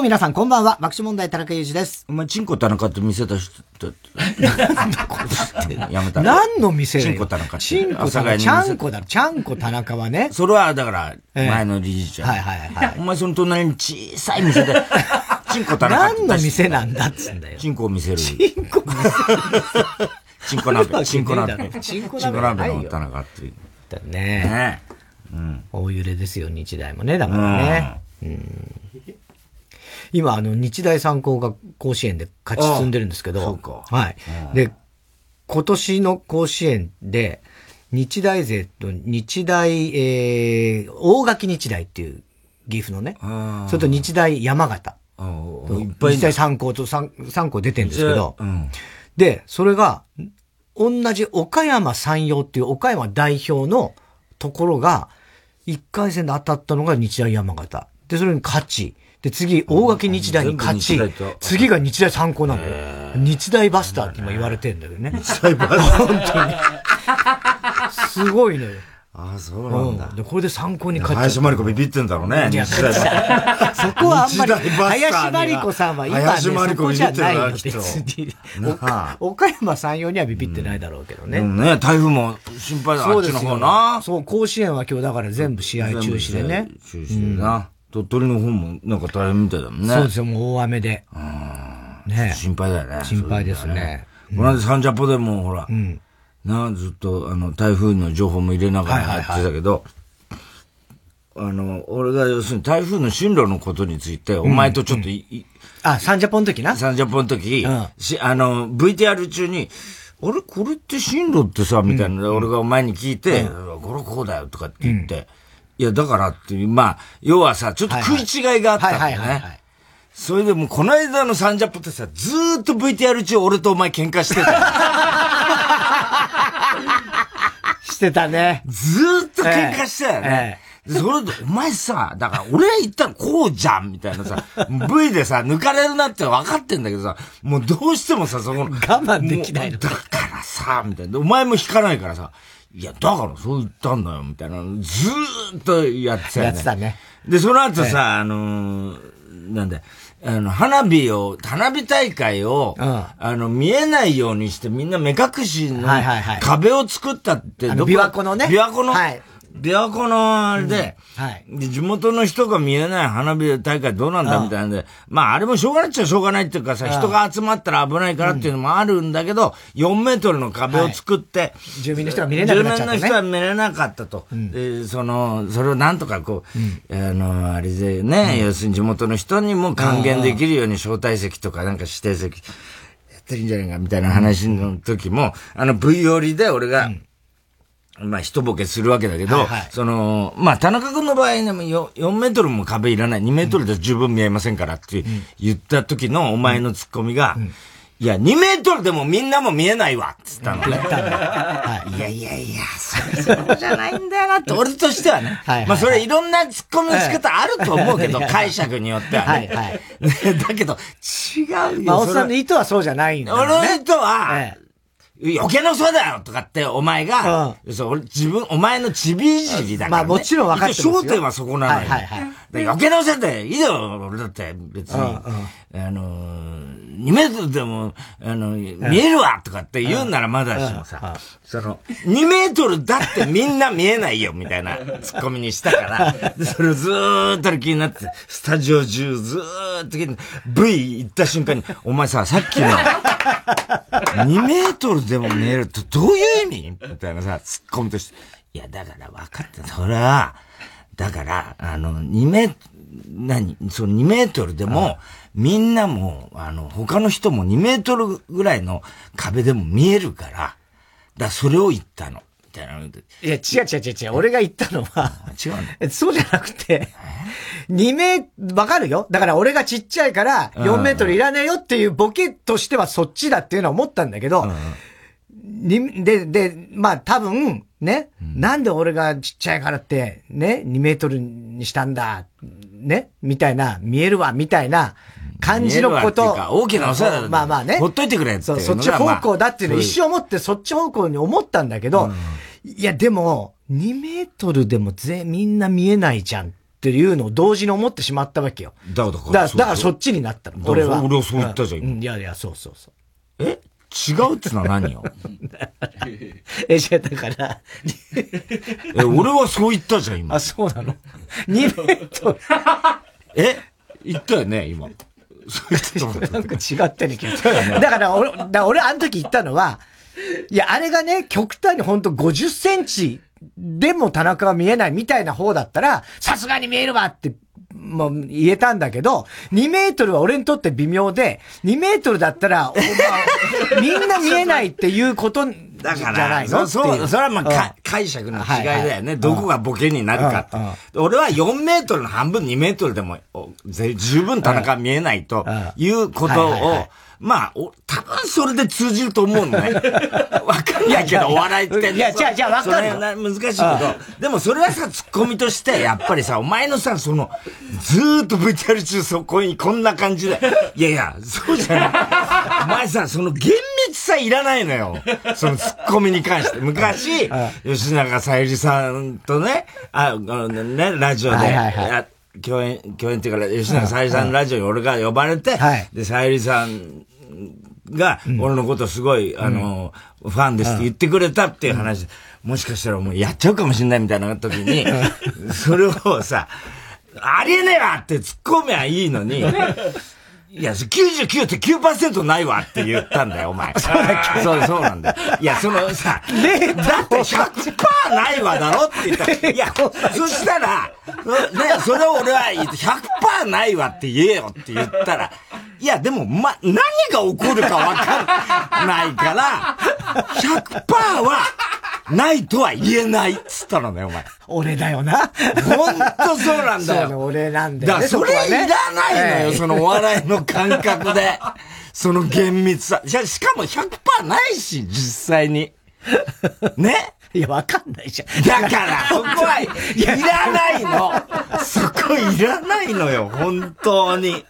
どうも皆さん、こんばんは。爆笑問題、田中裕二です。お前、チンコ田中って見せた人って、やめた。何の店だよチンコ田中って。チンコ田中、ちゃんこだろ。ちゃんこ田中はね。それは、だから、ええ前の理事長。はいはいはい。お前、その隣に小さい店で、チンコ田中何の店なんだっつんだよ。チンコを見せる。チンコチンコ鍋、チンコ鍋。チンコ鍋チンコ鍋の田中っていう。だね。ねうん。大揺れですよ、日大もね。だからね。うん。今、あの、日大三高が甲子園で勝ち進んでるんですけど。そうかはい。で、今年の甲子園で、日大勢と日大、えー、大垣日大っていう岐阜のね。それと日大山形。日大三高と三三校出てるんですけど。うん。で、それが、同じ岡山山陽っていう岡山代表のところが、1回戦で当たったのが日大山形。で、それに勝ち。で、次、大垣日大に勝ち。次が日大三高なんだよ。日大バスターって今言われてんだけどね。日大バスター本当に。すごいのよ。ああ、そうなんだうん。で、これで参考に勝っちゃ林真理子ビビってんだろうね。いや日大バ そこはあんまり、林真理子さんは今ね、林真理子ビビってじゃない別に。岡山山陽にはビビってないだろうけどね。うんね、台風も心配だ、あっちの方な。そう、甲子園は今日だから全部試合中止でね。中止でな。鳥取の方もなんか大変みたいだもんね。そうですよ、もう大雨で。ね心配だよね。心配ですね。この間サンジャポでもほら、ん。な、ずっとあの、台風の情報も入れながらやってたけど、あの、俺が要するに台風の進路のことについて、お前とちょっとい、いあ、サンジャポの時な？サンジャポの時、うん。しあの、VTR 中に、あれ？これって進路ってさ、みたいな、俺がお前に聞いて、これこうだよとかって言って、いや、だからっていう、まあ、要はさ、ちょっと食い違いがあったんだよね。それでもうこの間のサンジャポってさ、ずーっと VTR 中俺とお前喧嘩してたよ。してたね。ずーっと喧嘩してたよね。でそれで、お前さ、だから俺が言ったらこうじゃんみたいなさ、V でさ、抜かれるなって分かってんだけどさ、もうどうしてもさ、そこの。我慢できないのだからさ、みたいな。お前も引かないからさ、いや、だからそう言ったんだよ、みたいな。ずーっとやってたよね。やってたね。で、その後さ、あのーなんだ、あの、花火を、花火大会を、うんあの、見えないようにしてみんな目隠しのはいはいはい壁を作ったって、どこあの琵琶湖のね琵琶湖の、はい琵琶湖のあれで、はい。で、地元の人が見えない花火大会どうなんだうんみたいなんで、まああれもしょうがないっちゃしょうがないっていうかさ、人が集まったら危ないからっていうのもあるんだけど、4メートルの壁を作って、住民の人が見れなくなったね。住民の人は見れなかったと。で、その、それをなんとかこう、あの、あれでね、要するに地元の人にも還元できるように招待席とかなんか指定席やってるんじゃないかみたいな話の時も、あの V 寄りで俺が、まあ、一ボケするわけだけど、はいはい。その、まあ、田中君の場合でも 4, 4メートルも壁いらない、2メートルで十分見えませんからって言った時のお前のツッコミが、いや、2メートルでもみんなも見えないわっつったのね。い。やいやいや、それそうじゃないんだよなって、俺としてはね。はいはいはい。まあ、それいろんなツッコミの仕方あると思うけど、はい解釈によってはね。はいはい。ね だけど、違うよ。まあ、おっさんの意図はそうじゃないんだよ俺のね。意図は、え余計な嘘だよとかって、お前が、そう俺自分、お前のちびいじりだから、ね。まあもちろん分かってますよ一応焦点はそこなのよ。はいはいはいで余計な嘘でいいよ、俺だって、別に。あのー、2メートルでも、あの、見えるわとかって言うならまだしもさ、その、2メートルだってみんな見えないよ、みたいな ツッコミにしたから、でそれをずーっと気になって、スタジオ中ずーっと気に V 行った瞬間に、お前さ、さっきの、2メートルでも見えるとどういう意味みたいなさ、ツッコミとして。いや、だから分かった。それは、だから、あの、2メ何その2メートルでも、みんなも、あの、他の人も2メートルぐらいの壁でも見えるから、だからそれを言ったの。みたいな。いや、違う違う違う違う。俺が言ったのは、違うの？え そうじゃなくて、2メーわかるよ？だから俺がちっちゃいから4メートルいらねえよっていうボケとしてはそっちだっていうのは思ったんだけど、にで、で、まあ多分、ね、なんで俺がちっちゃいからって、ね、2メートルにしたんだ、ね、みたいな、見えるわ、みたいな感じのことうか大きなお世話だまあまあね。ほっといてくれってそう、そっち方向だっていうのまあ一生思ってそっち方向に思ったんだけど、いやでも、2メートルでもぜ、みんな見えないじゃんっっていうのを同時に思ってしまったわけよ。だから、だから、だからそっちになったの。俺は。俺はそう言ったじゃん、うん。いやいや、そうそうそう。え？違うってのは何よ？え、じゃだから え、俺はそう言ったじゃん、今。あ、そうなの ?2 メートル。え？言ったよね、今。なんか違ったに気がする。だから俺、だ俺あの時言ったのは、いや、あれがね、極端に本当50センチでも田中が見えないみたいな方だったら、さすがに見えるわってもう言えたんだけど、2メートルは俺にとって微妙で、2メートルだったら、まあ、みんな見えないっていうことだから、じゃないの？そう、それはまあ、解釈の違いだよね。どこがボケになるかって。俺は4メートルの半分2メートルでも、十分田中見えないということを、まあ、お、多分それで通じると思うのね。わかんないけど、お笑いって。いや、じゃあ、じゃあわかる。難しいけど、でもそれはさ、ツッコミとして、やっぱりさ、お前のさ、その、ずーっと VTR 中そこにこんな感じで、いやいや、そうじゃない。お前さ、その厳密さいらないのよ。そのツッコミに関して。昔、吉永小百合さんとね、あ、あのね、ラジオで、はいはいはい共演、共演っていうか、吉永小百合さんのラジオに俺が呼ばれて、はい、で、小百合さんが、俺のことすごい、あの、ファンですって言ってくれたっていう話、もしかしたらもうやっちゃうかもしれないみたいな時に、それをさ、ありえねえわって突っ込めばいいのに、いや、99.9%ないわって言ったんだよ、お前。そうそう、なんだよ。いや、そのさ、ねだって100%ないわだろって言った。ら、いや、そしたら、ね、それを俺は100%ないわって言えよって言ったら、いや、でも、ま、何が起こるかわかんないから、100%は、ないとは言えないっつったのね、お前。俺だよな。ほんとそうなんだよ。そう俺なんだよ、ね。だそれいらないのよ、そのお笑いの感覚で。その厳密さ。しかも100%ないし、実際に。ね？いや、わかんないじゃん。だから、そこはいらないの。そこいらないのよ、本当に。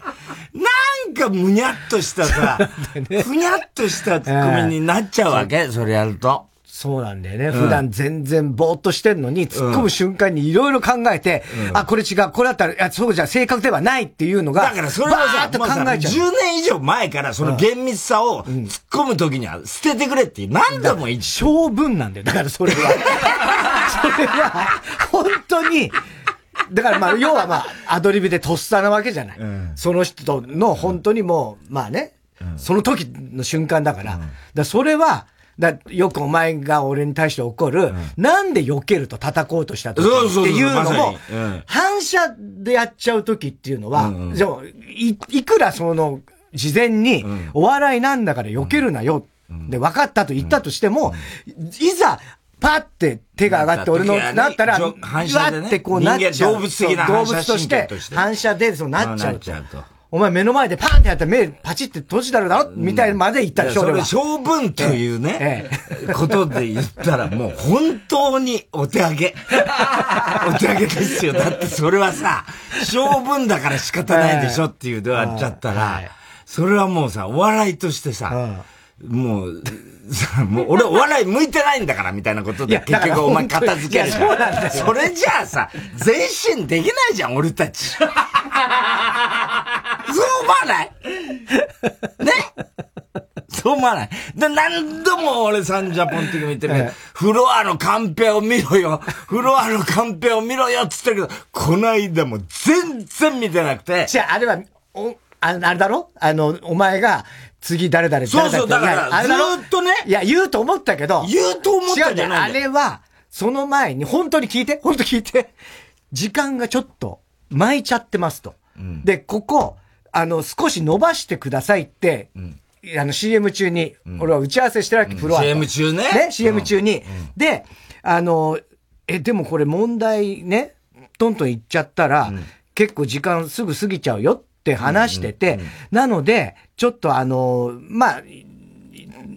なんかむにゃっとしたさ、ふにゃっとしたツッコミになっちゃうわけ、それやると。そうなんだよね。うん、普段全然ぼーっとしてんのに、突っ込む瞬間にいろいろ考えて、うん、あ、これ違う、これだったら、いや、そうじゃ正確ではないっていうのが、だからそれはさ、考えちゃう。10年以上前からその厳密さを突っ込む時には捨ててくれって何度も言って。性分なんだよ。だからそれは。それは、本当に、だからまあ、要はまあ、アドリブでとっさなわけじゃない。うん、その人の本当にもう、まあね、その時の瞬間だから。だそれは、だよくお前が俺に対して怒る、うん、なんで避けると叩こうとした時っていうのも、反射でやっちゃう時っていうのは、うんうん、じゃいいくらその、事前に、お笑いなんだから避けるなよ、で、分かったと言ったとしても、いざ、パって手が上がって俺の、なったら、わってこうなっちゃう。動物的な動物として、反射でそうなっちゃう。お前目の前でパンってやったら目パチって閉じたらだろみたいまで言ったでしょ、それ性分というね、ことで言ったらもう本当にお手上げ。お手上げですよ。だってそれはさ、性分だから仕方ないでしょっていうで終わっちゃったら、それはもうさ、お笑いとしてさ、もう、もう俺お笑い向いてないんだからみたいなことで結局お前片付けるじゃん。それじゃあさ、前進できないじゃん、俺たち。そう思わない？ね？そう思わない？で、何度も俺サンジャポンって言ってるけど、フロアのカンペを見ろよフロアのカンペを見ろよっつってるけど、こないだも全然見てなくて。じゃあ、あれは、お、ああれだろ？あの、お前が、次誰々誰々そうそう、だから、ずっとね。いや、言うと思ったけど。言うと思ったじゃないあれは、その前に、本当に聞いて、本当聞いて。時間がちょっと、巻いちゃってますと。うん、で、ここ、あの、少し伸ばしてくださいって、うん、あの、CM 中に、俺は打ち合わせしてるわけ、フロア。CM 中ね。ね、CM 中に。で、あの、え、でもこれ問題ね、トントン言っちゃったら、結構時間すぐ過ぎちゃうよって話してて、なので、ちょっとあの、まあ、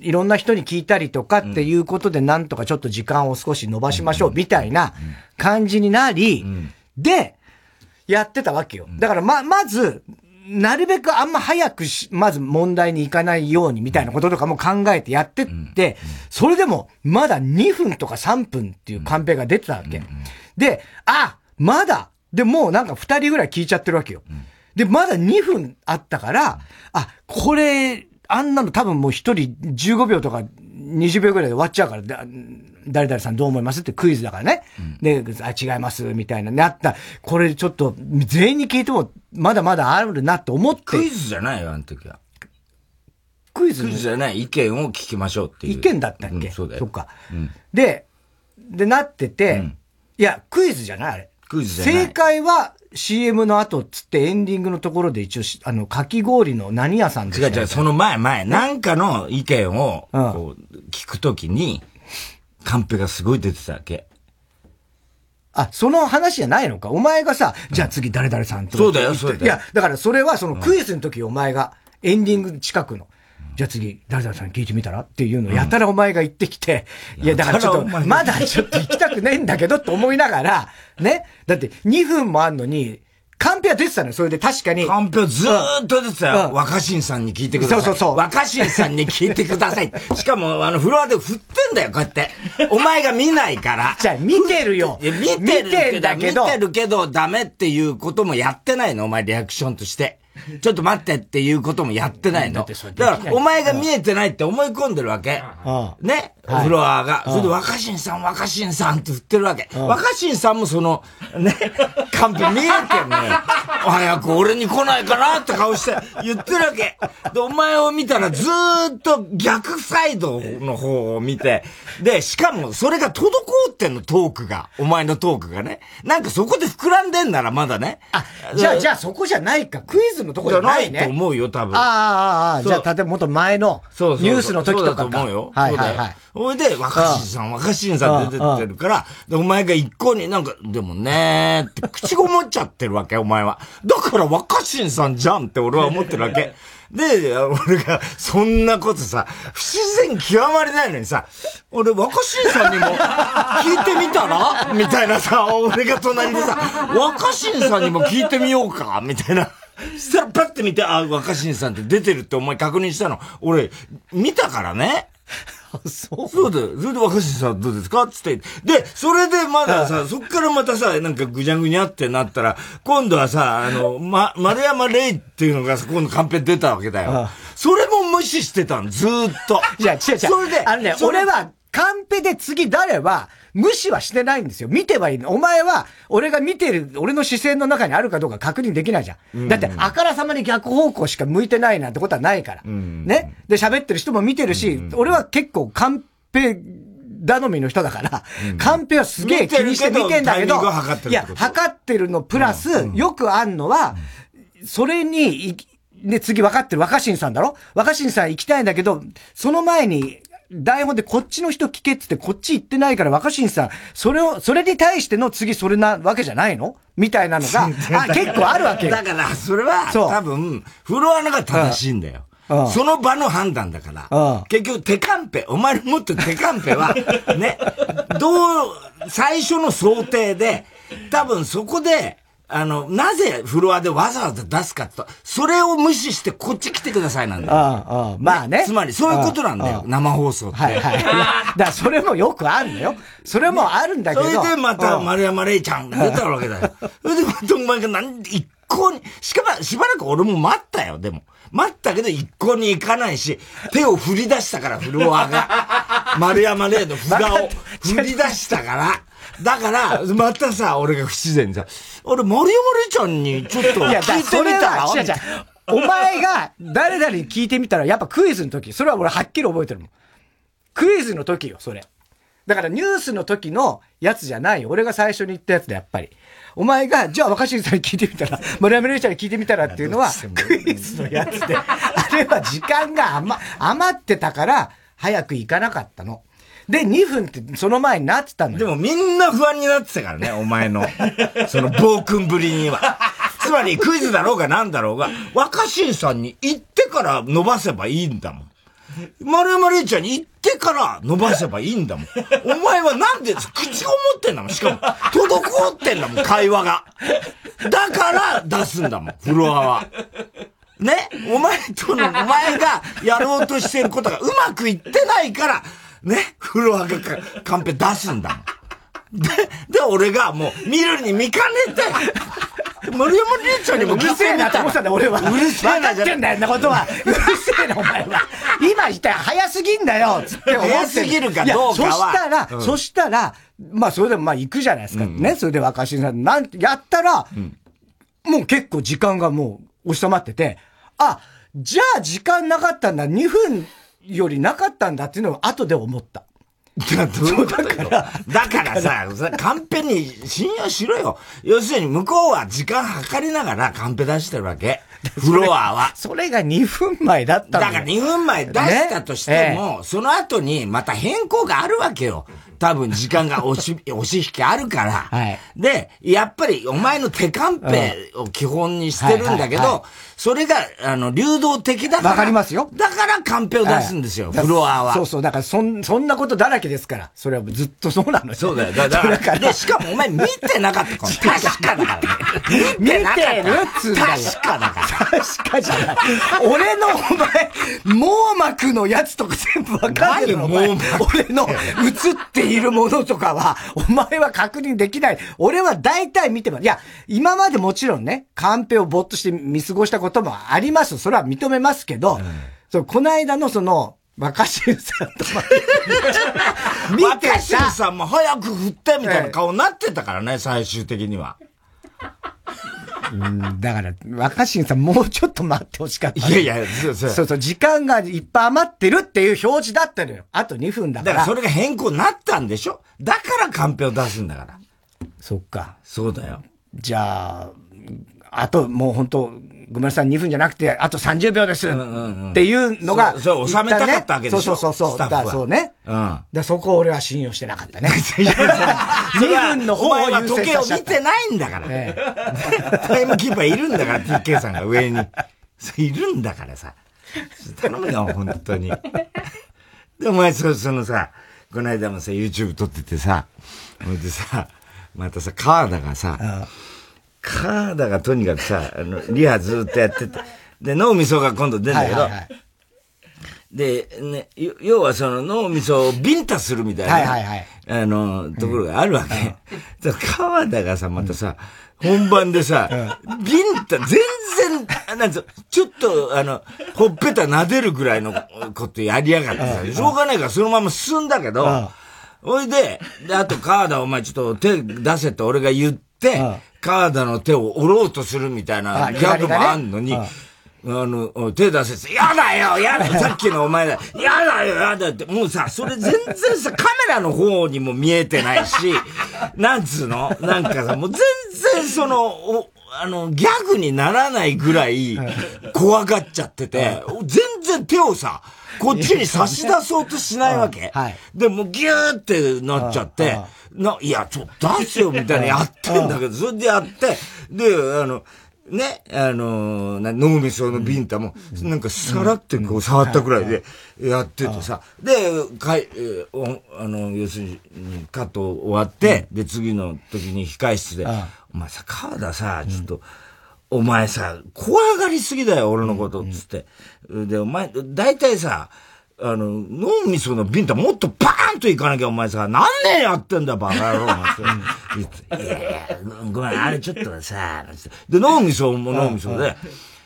いろんな人に聞いたりとかっていうことで、なんとかちょっと時間を少し伸ばしましょうみたいな感じになり、で、やってたわけよ。だからま、まず、なるべくあんま早くし、まず問題に行かないようにみたいなこととかも考えてやってって、それでもまだ2分とか3分っていうカンペが出てたわけ。で、あ、まだ。で、もうなんか二人ぐらい聞いちゃってるわけよ。で、まだ2分あったから、あ、これ、あんなの多分もう一人15秒とか20秒ぐらいで終わっちゃうから、だ誰々さんどう思いますってクイズだからね。で、あ、違います、みたいな。なった。これちょっと、全員に聞いても、まだまだあるなと思って。クイズじゃないよ、あの時は。クイズ？クイズじゃない意見を聞きましょうっていう。意見だったっけ、うんそうだよ。そっか。うんで、で、なってて、うんいや、クイズじゃないあれ。クイズじゃない正解は CM の後っつってエンディングのところで一応し、あの、かき氷の何屋さんで違う違う、その前前、なんかの意見を、うんこう、聞くときに、カンペがすごい出てたわけ？あ、その話じゃないのか？お前がさ、じゃあ次誰々さんと。そうだよそうだよいや、だからそれはそのクイズの時お前が、エンディング近くの。じゃあ次、誰々さんに聞いてみたらっていうのをやたらお前が言ってきて、いや、だからちょっと、まだちょっと行きたくないんだけどって思いながら、ね。だって2分もあんのに、カンペは出てたのよ。それで確かに。カンペをずーっと出てたよ。うん若新さんに聞いてください。そうそうそう若新さんに聞いてください。しかも、あの、フロアで振ってんだよ、こうやって。お前が見ないから。じゃあ見てるよ。いや、見てるけど。見てるけど、ダメっていうこともやってないの、お前リアクションとして。ちょっと待ってっていうこともやってないの。だから、お前が見えてないって思い込んでるわけ。うんね、はいフロアが。それで、若新さん、若新さんって振ってるわけ。若新さんもその、ね、カンペ見えてんのよ。早く俺に来ないかなって顔して言ってるわけ。で、お前を見たらずーっと逆サイドの方を見て、で、しかもそれが滞ってんの、トークが。お前のトークがね。なんかそこで膨らんでんならまだね。あ、じゃあ、じゃあそこじゃないか。クイズのとこじゃないいね。と思うよ、多分。ああ、ああ、じゃあ、例えばもっと前のそうニュースの時とかか。そうだと思うよ。はいはいはい。それで、若新さん、若新さん出てってるから、で、お前が一向になんか、でもねーって口ごもっちゃってるわけ、お前は。だから若新さんじゃんって俺は思ってるわけ。で、俺が、そんなことさ、不自然極まりないのにさ、俺、若新さんにも、聞いてみたら？みたいなさ、俺が隣でさ、若新さんにも聞いてみようか？みたいな。そしたらパッて見て、あ、若新さんって出てるってお前確認したの。俺、見たからね。そう。そうだよ。それで若新さんどうですか？つって。で、それでまださ、そっからまたさ、なんかぐにゃぐにゃってなったら、今度はさ、あの、ま、丸山レイっていうのが今度カンペ出たわけだよ。それも無視してたの、ずーっと。いや、違う違う。それで、あのね、俺は、カンペで次誰は、無視はしてないんですよ。見てはいいの。お前は、俺が見てる、俺の視線の中にあるかどうか確認できないじゃん。だって、あからさまに逆方向しか向いてないなんてことはないから。ね？で、喋ってる人も見てるし、俺は結構カンペ、頼みの人だから、カンペはすげえ気にして見てんだけど、いや、測ってるのプラス、よくあんのは、それにい、で、次分かってる若新さんだろ？若新さん行きたいんだけど、その前に、台本でこっちの人聞けって言ってこっち行ってないから若新さん、それを、それに対しての次それなわけじゃないの？みたいなのが、あ、結構あるわけよだ。から、それは、多分、フロアのが正しいんだよ。うんその場の判断だから。うん結局、手カンペ、お前の持ってる手カンペは、ね、どう、最初の想定で、多分そこで、あの、なぜフロアでわざわざ出すかと、それを無視してこっち来てくださいなんだよ。ああ、まあね。つまり、そういうことなんだよ、う生放送って。はいはい。だからそれもよくあるんだよ。それもあるんだけそど。れでまたうん丸山礼ちゃんが出たわけだよ。それでまたお前がなんで一向に、しかもしばらく俺も待ったよ、でも。待ったけど一向に行かないし、手を振り出したから、フロアが。丸山礼の札を 振り出したから。だから、またさ、俺が不自然にさ、俺、丸山礼ちゃんにちょっといや、だ聞いてみたら？それは違う違う。お前が誰々に聞いてみたら、やっぱクイズの時、それは俺はっきり覚えてるもん。クイズの時よ、それ。だからニュースの時のやつじゃないよ。俺が最初に言ったやつで、やっぱり。お前が、じゃあ若新さんに聞いてみたら、丸山礼ちゃんに聞いてみたらっていうのは、クイズのやつで、あれは時間が余余ってたから、早く行かなかったの。で、2分ってその前になってたのよ。でもみんな不安になってたからね、お前の。その暴君ぶりには。つまりクイズだろうが何だろうが、若新さんに行ってから伸ばせばいいんだもん。丸山礼ちゃんに行ってから伸ばせばいいんだもん。お前はなんで口ごもってんだもん。しかも、滞ってんだもん、会話が。だから出すんだもん、フロアは。ね？お前との、お前がやろうとしてることがうまくいってないから、ねフロアがカンペ出すんだもん。で、で、俺がもう見るに見かねて、森山姉ちゃんにもうるせえなと思ってたんだ、俺は。うるせえなじゃ。分かってんだよ、なことは。うるせえな、お前は。今言ったら早すぎんだよ、つって思って早すぎるかどうかは。そしたら、うん、そしたら、まあ、それでもまあ行くじゃないですか。うん、ね。それで若新さん、なん、やったら、うん、もう結構時間がもう収まってて、あ、じゃあ時間なかったんだ、2分よりなかったんだっていうのを後で思った。だから、だからさ、カンペに信用しろよ。要するに向こうは時間計りながらカンペ出してるわけ。フロアは。それが2分前だっただから2分前出したとしても、ねその後にまた変更があるわけよ。多分時間が押し、押し引きあるから。はい、で、やっぱりお前の手カンペを基本にしてるんだけど、それが、あの、流動的だから。わかりますよ。だからカンペを出すんですよ、フロアは。そうそう。だからそん、そんなことだらけですから。それはずっとそうなのよ。そうだよ。だから、で、しかもお前見てなかった。確かだからね。見てるっつうんだよ。確かだから。確かじゃない。俺のお前、網膜のやつとか全部わかんないの。俺の映っているものとかは、お前は確認できない。俺は大体見てます。いや、今までもちろんね、カンペをぼっとして見過ごしたこともあります。それは認めますけど、うん、そう、この間のその、若新さんと見て 若新さんも早く振ってみたいな顔になってたからね、最終的には。うん、だから、若新さんもうちょっと待ってほしかった。いやいや、そうそう。そうそう、時間がいっぱい余ってるっていう表示だったのよ。あと2分だから。だからそれが変更になったんでしょ？だからカンペを出すんだから。そっか。そうだよ。じゃあ、あともう本当ごめんなさい、2分じゃなくて、あと30秒です。っていうのが、そう、収めたかったわけでしょ？そうそうそう。だそうね。うん。だそこ俺は信用してなかったね。2分の方を優先時計を見てないんだから。タイムキーパーいるんだから、TK さんが上に。いるんだからさ。頼むよ、本当に。で、お前、そそのさ、この間もさ、YouTube 撮っててさ、ほんでさ、またさ、川田がさ、カーダがとにかくさ、あの、リハずっとやってて、で、脳みそが今度出るんだけど、はいはいはい、で、ね、要はその脳みそをビンタするみたいな、はいはいはい、あの、ところがあるわけ。うん、川田がさ、またさ、本番でさ、うん、ビンタ、全然、なんつちょっと、あの、ほっぺた撫でるぐらいのことやりやがってさ、うん、しょうがないからそのまま進んだけど、おいで、で、あと川田お前ちょっと手出せって俺が言って、川田の手を折ろうとするみたいなギャグもあんのに、あの、手出せて、やだよやだ さっきのお前だやだよやだって、もうさ、それ全然さ、カメラの方にも見えてないし、なんつうの？なんかさ、もう全然その、お、あの、ギャグにならないぐらい、怖がっちゃってて、全然手をさ、こっちに差し出そうとしないわけ。はい。で、もギューってなっちゃって、な、いや、ちょっと出せよみたいなやってんだけど、それでやって、で、あの、ね、あのー、脳みそのビンタも、なんかさらってこう触ったくらいでやっててさ、で、かい、えー、あの、要するにカット終わって、で、次の時に控室で、お前さ、川田さ、ちょっと、お前さ、怖がりすぎだよ、俺のこと、つって。で、お前、大体さ、あの、脳みそのビンタもっとパーンといかなきゃお前さ、何年やってんだバカ野郎。いやいや、ごめん、あれちょっとさ、で、脳みそも脳みそで、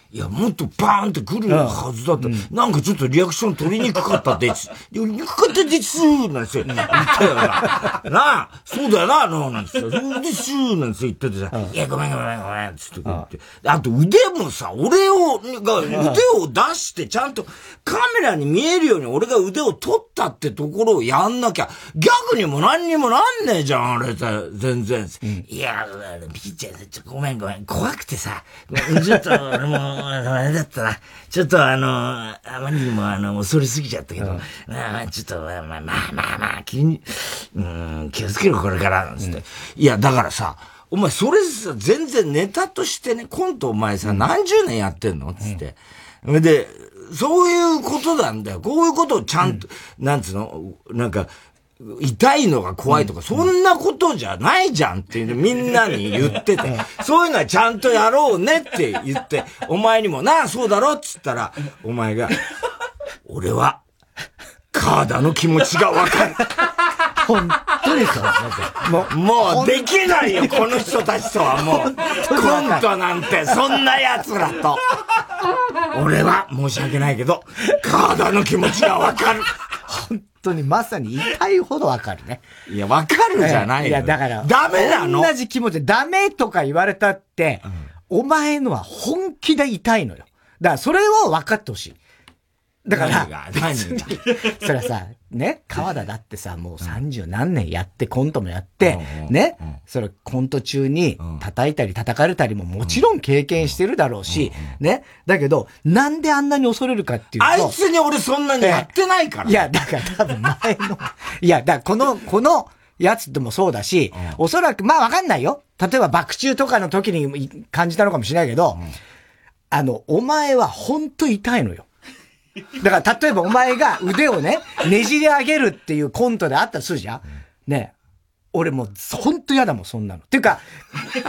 いや、もっとバーンって来るはずだった。うん、なんかちょっとリアクション取りにくかったです。にくかったですなんですよ。言ったよな。なあ、そうだよな、の、なんですよ。そうですなんですよ。言っててさ、いや、ごめんごめんごめん、つって言って。あと腕もさ、俺を、が、腕を出してちゃんとカメラに見えるように俺が腕を取ったってところをやんなきゃ、ギャグにも何にもなんねえじゃん、あれさ、全然。いや、ピッチャー、ちょ、ごめんごめん、怖くてさ、ちょっと、俺も、あれだったな。ちょっとあの、あまりにもあの、恐れすぎちゃったけど、うん、まあ、ちょっと、まあまあまあまあ、気に、うん、気をつけろ、これから、つって、うん。いや、だからさ、お前、それさ、全然ネタとしてね、コントお前さ、何十年やってんのつって。うん、で、そういうことなんだよ。こういうことをちゃんと、うん、なんつうのなんか、痛いのが怖いとか、そんなことじゃないじゃんっていうみんなに言ってて、そういうのはちゃんとやろうねって言って、お前にもなあ、そうだろっつったら、お前が、俺は、カーダの気持ちがわかる。本当にそう。もう、もうできないよ、この人たちとはもう。コントなんて、そんな奴らと。俺は申し訳ないけど、川田の気持ちがわかる。本当にまさに痛いほどわかるね。いや、わかるじゃないよ。いや、だから。ダメなの同じ気持ちで、ダメとか言われたって、うん、お前のは本気で痛いのよ。だからそれを分かってほしい。だから、それはさ、ね、川田だってさ、もう三十何年やって、コントもやって、ね、それコント中に叩いたり叩かれたりももちろん経験してるだろうし、ね、だけど、なんであんなに恐れるかっていうと。あいつに俺そんなにやってないから。いや、だから多分前の、いや、だからこの、この、やつでもそうだし、おそらく、まあわかんないよ。例えば爆中とかの時に感じたのかもしれないけど、あの、お前は本当痛いのよ。だから、例えばお前が腕をね、ねじり上げるっていうコントであったとするじゃんね俺もう、ほんと嫌だもん、そんなの。っていうか、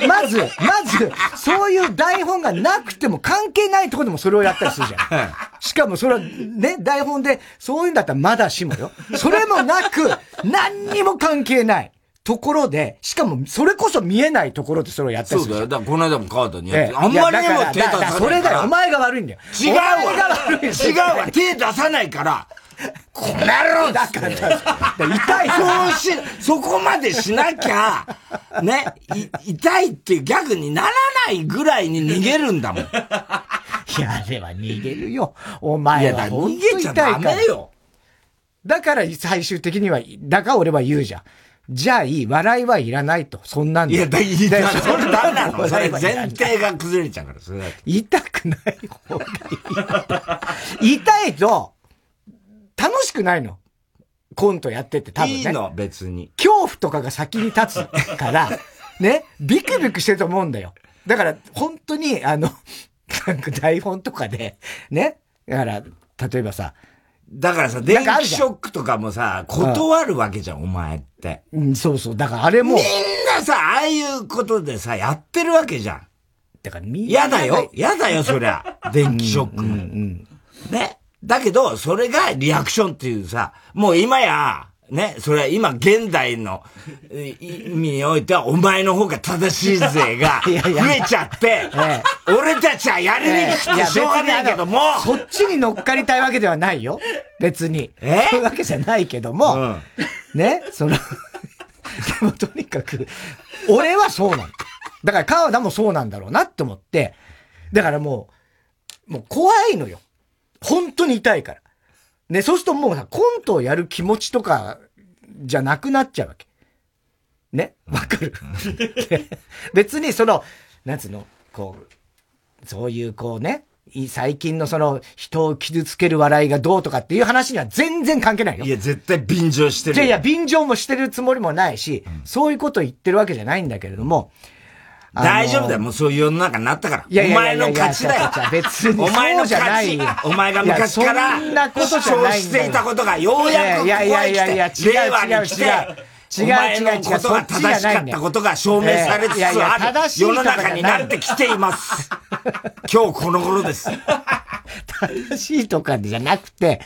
まず、まず、そういう台本がなくても関係ないとこでもそれをやったりするじゃん。しかもそれはね、台本で、そういうんだったらまだしもよ。それもなく、何にも関係ない。ところで、しかも、それこそ見えないところでそれをやったりする。そうだよ。だからこの間も川田にやって、あんまりにも手出さないそれだよ。お前が悪いんだよ。違うわ。違うわ。手出さないから、この野郎だから、痛い。そうし、そこまでしなきゃ、ね、痛いっていうギャグにならないぐらいに逃げるんだもん。いや、あれは逃げるよ。お前は。いや、逃げちゃダメよ。だから最終的には、だから俺は言うじゃん。じゃあいい、笑いはいらないと。そんなんいや、だ、いい、だ、それダメなのそれ前提が崩れちゃうから、それ痛くない方がいい。痛いと、楽しくないの。コントやってて多分ね。いいの、別に。恐怖とかが先に立つから、ね、ビクビクしてると思うんだよ。だから、本当に、あの、なんか台本とかで、ね。だから、例えばさ、だからさ、電気ショックとかもさ、断るわけじゃん、お前って。うん、そうそう。だからあれも。みんなさ、ああいうことでさ、やってるわけじゃん。だからみんな。嫌だよ。嫌だよ、そりゃ。電気ショックも。うんうん、ね。だけど、それがリアクションっていうさ、もう今や、ね、それは今現代の意味においてはお前の方が正しい税が 増えちゃって、俺たちはやりにくくてしょうがないけども、そっちに乗っかりたいわけではないよ。別に。そういうわけじゃないけども、うん、ね、その、でもとにかく、俺はそうなの。だから川田もそうなんだろうなって思って、だからもう、もう怖いのよ。本当に痛いから。ね、そうするともうさ、コントをやる気持ちとか、じゃなくなっちゃうわけ。ね？わかる？別にその、なんつうの、こう、そういうこうね、最近のその、人を傷つける笑いがどうとかっていう話には全然関係ないよ。いや、絶対便乗してる。いやいや、便乗もしてるつもりもないし、うん、そういうことを言ってるわけじゃないんだけれども、大丈夫だよ。もうそういう世の中になったから。いやいやお前の勝ちだよ。別にお前の勝ち。お前が昔から主張していたことがようやくここへ来て、令和に来て、違う違う違う。ことが正しかったことが証明されつつある世の中になってきています。今日この頃です。正しいとかじゃなくて、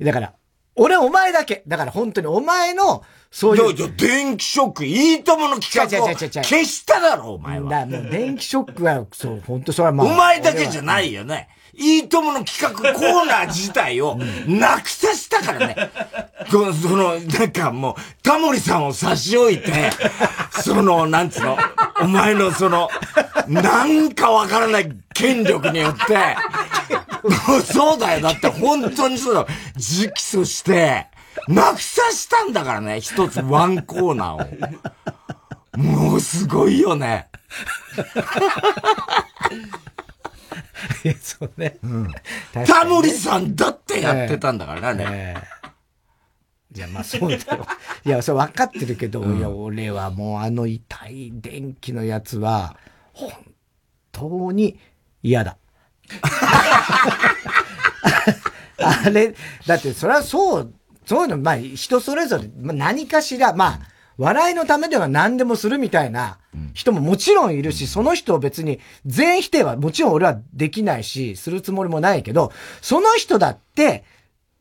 だから、俺お前だけ。だから本当にお前のそういう。いや、電気ショック、いいともの企画を消しただろ、お前は。だもう電気ショックは、そう、本当それはまあ。お前だけじゃないよね。いいともの企画コーナー自体をなくさしたからね。その、その、なんかもう、タモリさんを差し置いて、その、なんつうの、お前のその、なんかわからない権力によって、そうだよ。だって本当にそうだ。直訴して、なくさしたんだからね、一つワンコーナーを。もうすごいよね。いや、そうね。うん。タモリさんだってやってたんだからね。えー、じゃあまあそうだよ。いや、それ分かってるけど、うん、いや、俺はもうあの痛い電気のやつは、本当に嫌だ。あれ、だってそれはそうそういうの、まあ、人それぞれ、まあ、何かしら、まあ、笑いのためでは何でもするみたいな人ももちろんいるし、その人を別に全否定はもちろん俺はできないし、するつもりもないけど、その人だって、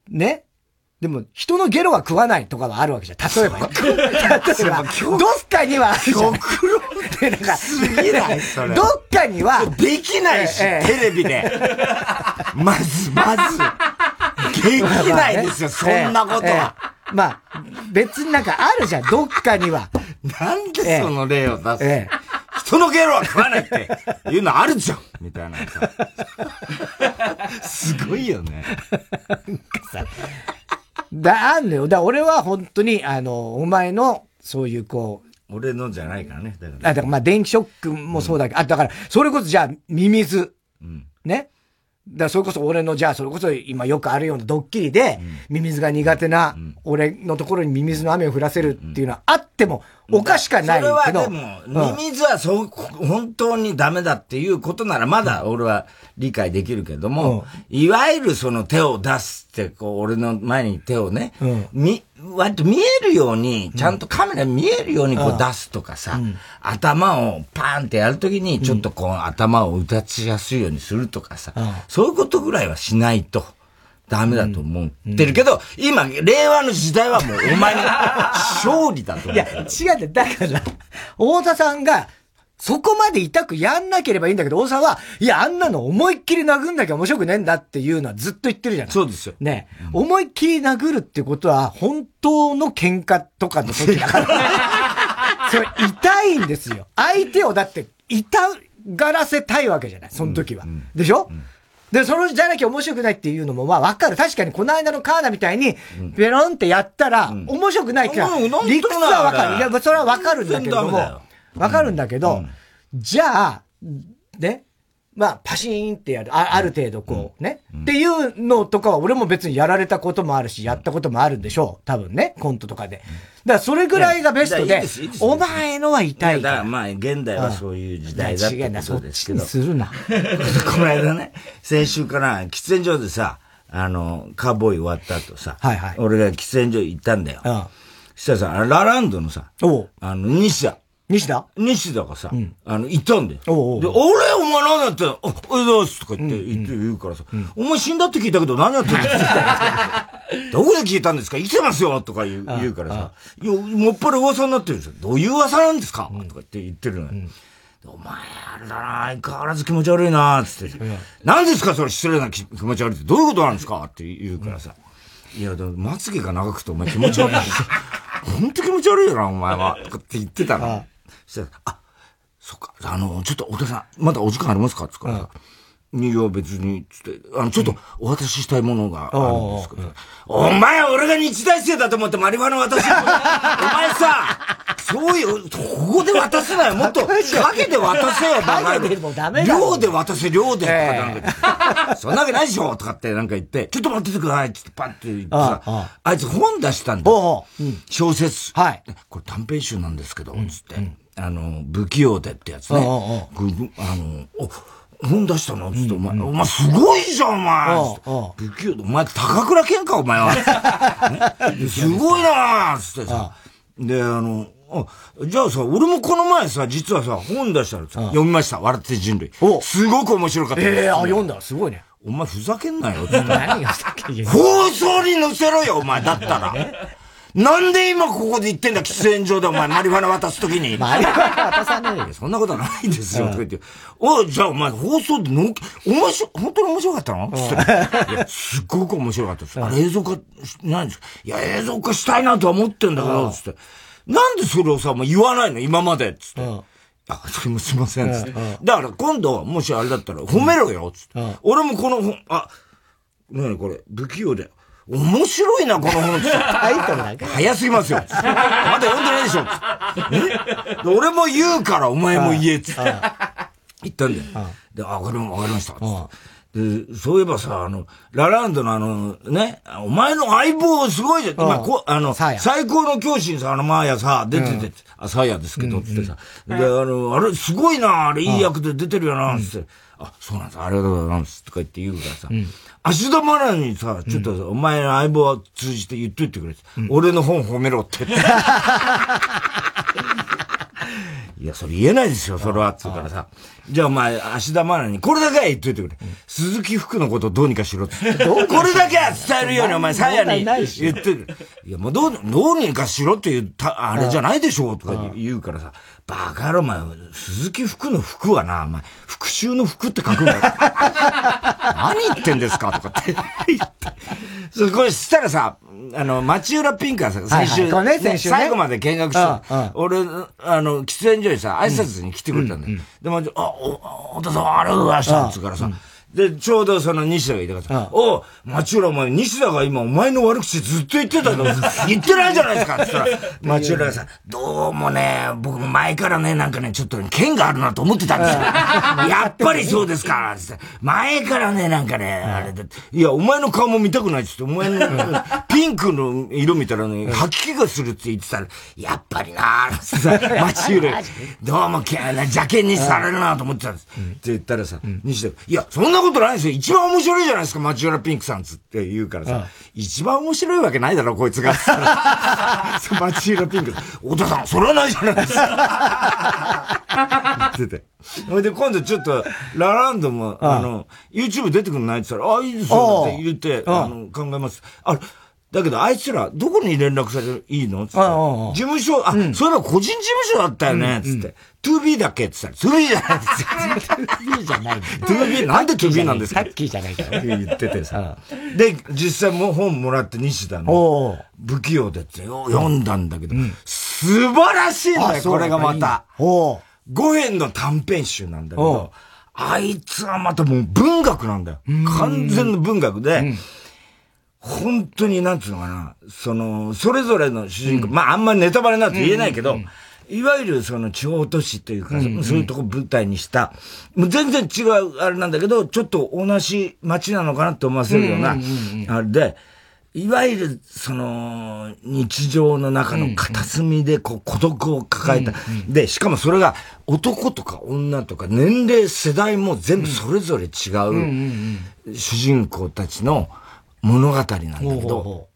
ね、でも、人のゲロは食わないとかはあるわけじゃん。例えばよ。例えば、どっかにはあるじゃん。極論なんか、すぎないそれ。どっかには。できないし、テレビで。まず、まず。できないですよ、そんなことは。まあ、別になんかあるじゃん、どっかには。なんでその例を出す、ええ、人のゲロは食わないっていうのあるじゃんみたいなさ。すごいよね。なんかさ、だ、あんのよ。だ俺は本当に、あの、お前の、そういうこう、俺のじゃないからね。だから、あ、だからまあ電気ショックもそうだけど、うん、あ、だから、それこそじゃあ、ミミズ。うん、ね？だそれこそ俺の、じゃあそれこそ今よくあるようなドッキリで、ミミズが苦手な俺のところにミミズの雨を降らせるっていうのはあってもおかしかないけど。それはでも、ミミズはそう、本当にダメだっていうことならまだ俺は理解できるけども、いわゆるその手を出すって、こう俺の前に手をね、み、割と見えるように、ちゃんとカメラ見えるようにこう出すとかさ、頭をパーンってやるときに、ちょっとこう頭を打たちやすいようにするとかさ、そういうことぐらいはしないと。ダメだと思ってるけど、今、令和の時代はもうお前の勝利だと思う。いや、違って、だから、太田さんが、そこまで痛くやんなければいいんだけど、大沢は、いや、あんなの思いっきり殴んなきゃ面白くねえんだっていうのはずっと言ってるじゃないそうですよ。ね、うん、思いっきり殴るってことは、本当の喧嘩とかの時だから。それ痛いんですよ。相手をだって、痛がらせたいわけじゃない、その時は。うんうん、でしょ、うんで、そのじゃなきゃ面白くないっていうのも、まあわかる。確かにこの間のカーナみたいに、ペロンってやったら、面白くないから、理屈はわかる。いや、それはわかるんだけども、わかるんだけど、じゃあ、ね、まあ、パシーンってやる。あある程度こう、ね、っていうのとかは俺も別にやられたこともあるし、やったこともあるんでしょう。多分ね、コントとかで。だからそれぐらいがベストで、お前のは痛いから。だからまあ、現代はそういう時代だってことですけど。するな。この間ね、先週から喫煙所でさ、あの、カーボーイ終わった後さ、はいはい、俺が喫煙所行ったんだよ。うん、そしたらさ、ラランドのさ、あの、西田。西田？西田がさ、うん、あの、いたんだよ。で、俺、お前何やってんの？あ、おはようございますとか言って、言って言うからさ、うん、お前死んだって聞いたけど何やってんの？どこで聞いたんですか？生きてますよとか言う言うからさ、いや、もっぱら噂になってるんですよ。どういう噂なんですか、うん、とかって言ってるのよ。お前、あれだな、相変わらず気持ち悪いな、つって。何ですかそれ？失礼な気持ち悪いって。どういうことなんですか？って言うからさ。いや、でも、まつげが長くてお前気持ち悪い。ほんと気持ち悪いよな、お前は。とかって言ってたの。そしたら、あ、そっか、あの、ちょっと、お父さん、まだお時間ありますか？つからさ、いや、別に、つって、あの、ちょっと、お渡ししたいものがあるんですけど、お前、俺が日大生だと思ってマリファナ渡す お前さ、そういう、ここで渡すなよ。もっと、影で渡せよ、バカで。量で渡せ、量で。えー、そんなわけないでしょ？とかってなんか言って、ちょっと待っててください。ってパッて言ってさ、あいつ本出したんだ。小説。はい。これ短編集なんですけど、つって。あの、不器用でってやつね。あの、お、本出したの？つって、お前、お前すごいじゃん、お前不器用で、お前高倉健か、お前は？すごいなつってさ。で、あの、あ、じゃあさ、俺もこの前さ、実はさ、本出したらさ、読みました。笑って人類。すごく面白かった。ええあ、読んだ。すごいね。お前ふざけんなよ。何がふざけん放送に載せろよ、お前。だったら。なんで今ここで言ってんだ、喫煙所でお前 マリファナ渡すときに。マリファナ渡さねえよ。そんなことはないんですよ、とか言って。おい、じゃあお前放送での、面白、本当に面白かったの？いや、すっごく面白かったです。あれ映像化、ないんですか？いや、映像化したいなとは思ってんだけど、つって。なんでそれをさ、もう言わないの？今まで、つって。あ、それもすいません、つって。だから今度、もしあれだったら褒めろよ、つって。俺もこの本、あ、なにこれ、不器用だよ。面白いな、この本。タイトルだけ早すぎますよ。まだ読んでないでしょ。え？俺も言うからお前も言え、つって。言ったんだよ。で、あ、これもわかりました。で、そういえばさ、あの、ラランドのあの、ね、お前の相棒すごいじゃん。今、こあの、最高の教師にさ、あの、マーヤさ、出てて、あ、サーヤですけど、つってさ。で、あの、あれ、すごいな、あれ、いい役で出てるよな、つって。あ、そうなんです、ありがとうございます、とか言って言うからさ。芦田愛菜にさ、ちょっと、お前の相棒は通じて言っといてくれ。俺の本褒めろって。いや、それ言えないですよ、それは、つうからさ。じゃあお前、芦田愛菜に、これだけは言っといてくれ。鈴木福のことどうにかしろって。これだけは伝えるように、お前、さやに言ってる。いや、もうどう、どうにかしろって言った、あれじゃないでしょう、とか言うからさ。バカ野郎、お前、鈴木福の服はな、お前、復讐の服って書くんだよ。何言ってんですかとかって言って。そこしたらさ、あの、町浦ピンクはさ、先週、はいはい、ね、最後まで見学した。俺、あの、喫煙所にさ、挨拶に来てくれたんだよ。でも、あ、お、お田さんありがとうございました。つうからさ、で、ちょうどその西田がいたからさ、お町浦お前、西田が今お前の悪口ずっと言ってたの、言ってないじゃないですか。って言ったら、町浦がさ、どうもね、僕も前からね、なんかね、ちょっと剣があるなと思ってたんですよ。やっぱりそうですか。ってって前からね、なんかね、あれだ。いや、お前の顔も見たくないっつって、お前の ピンクの色見たらね、吐き気がするって言ってたら、やっぱりなー。ってさ、町浦、どうも、邪険にされるなと思ってたんです。って言ったらさ、西田が、いや、そんなことないですよ。一番面白いじゃないですか、町浦ピンクさんつって言うからさ、一番面白いわけないだろ、こいつが。町浦ピンク。太田さん、それはないじゃないですか。言ってて。ほいで、今度ちょっと、ラランドも、あの、YouTube 出てくんないって言ったら、あ、いいですよって言って、あの、考えます。あだけど、あいつら、どこに連絡されるいいの？つって。事務所、あ、うん、それは個人事務所だったよね？つって。2B だっけ？って言ったら、2B じゃないですよ。2B じゃない。2B、なんで 2B なんですか？さっきじゃないから。言っててさ。で、実際も本もらって西田の、不器用でって読んだんだけど、素晴らしいんだよ、これがまた。5編の短編集なんだけど、あいつはまたもう文学なんだよ。完全の文学で、本当になんつうのかな、その、それぞれの主人公、うん、まああんまりネタバレなんて言えないけど、うんうんうん、いわゆるその地方都市というか、うんうん、そういうとこ舞台にした、もう全然違うあれなんだけど、ちょっと同じ街なのかなって思わせるような、あれで、いわゆる、その、日常の中の片隅で、こう、孤独を抱えた。で、しかもそれが、男とか女とか、年齢、世代も全部それぞれ違う、主人公たちの、物語なんだけど、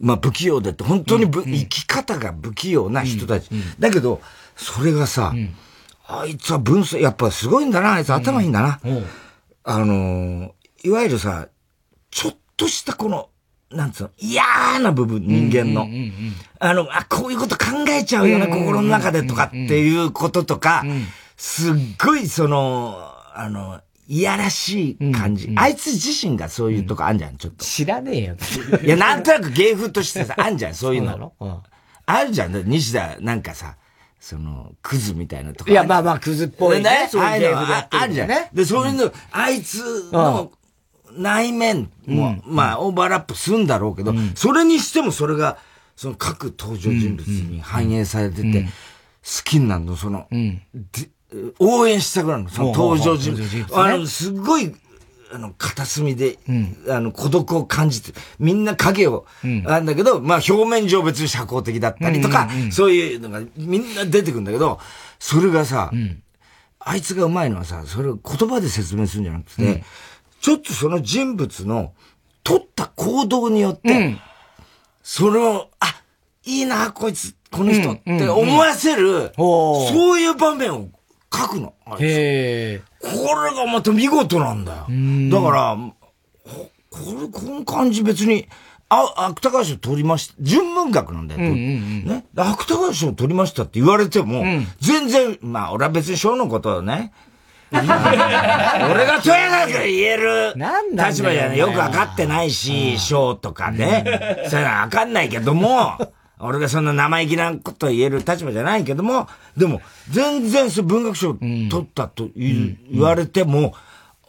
まあ不器用でって本当に、うん、生き方が不器用な人たち。うん、だけど、それがさ、あいつは分析、やっぱすごいんだな、あいつ頭いいんだな。あのいわゆるさ、ちょっとしたこの、なんつうの、嫌な部分、人間の。あの、あ、こういうこと考えちゃうよね、心の中でとかっていうこととか、すっごいその、あの、いやらしい感じ、うんうん。あいつ自身がそういうとこあんじゃん、ちょっと。知らねえよ。いや、なんとなく芸風としてさ、あんじゃん、そういうの。ううん、あるじゃん、西田、なんかさ、その、クズみたいなとこ。いや、まあまあ、クズっぽいね。そういう芸風ああるじゃん。ね。で、そういうの、あいつの内面も、まあ、オーバーラップするんだろうけど、それにしてもそれが、その各登場人物に反映されてて、好きになるの、その、応援したくなるの、その登場人物。あの、すごい、あの、片隅で、うん、あの、孤独を感じて、みんな影を、うん、あんだけど、まあ表面上別に社交的だったりとか、うんうんうん、そういうのがみんな出てくるんだけど、それがさ、うん、あいつがうまいのはさ、それを言葉で説明するんじゃなくて、うん、ちょっとその人物の取った行動によって、それを、あ、いいな、こいつ、この人って思わせる、そういう場面を書くの。へえ。これがまた見事なんだよ。だから、これ、この感じ別に、あ、芥川賞取りました。純文学なんだよ。うんうんうん、ね。芥川賞取りましたって言われても、うん、全然、まあ、俺は別に賞のことをね、俺がとやかく言える立場じゃね、よくわかってないし、賞とかね。そういうのはわかんないけども、俺がそんな生意気なこと言える立場じゃないけども、でも、全然そ文学賞取ったと言,、われても、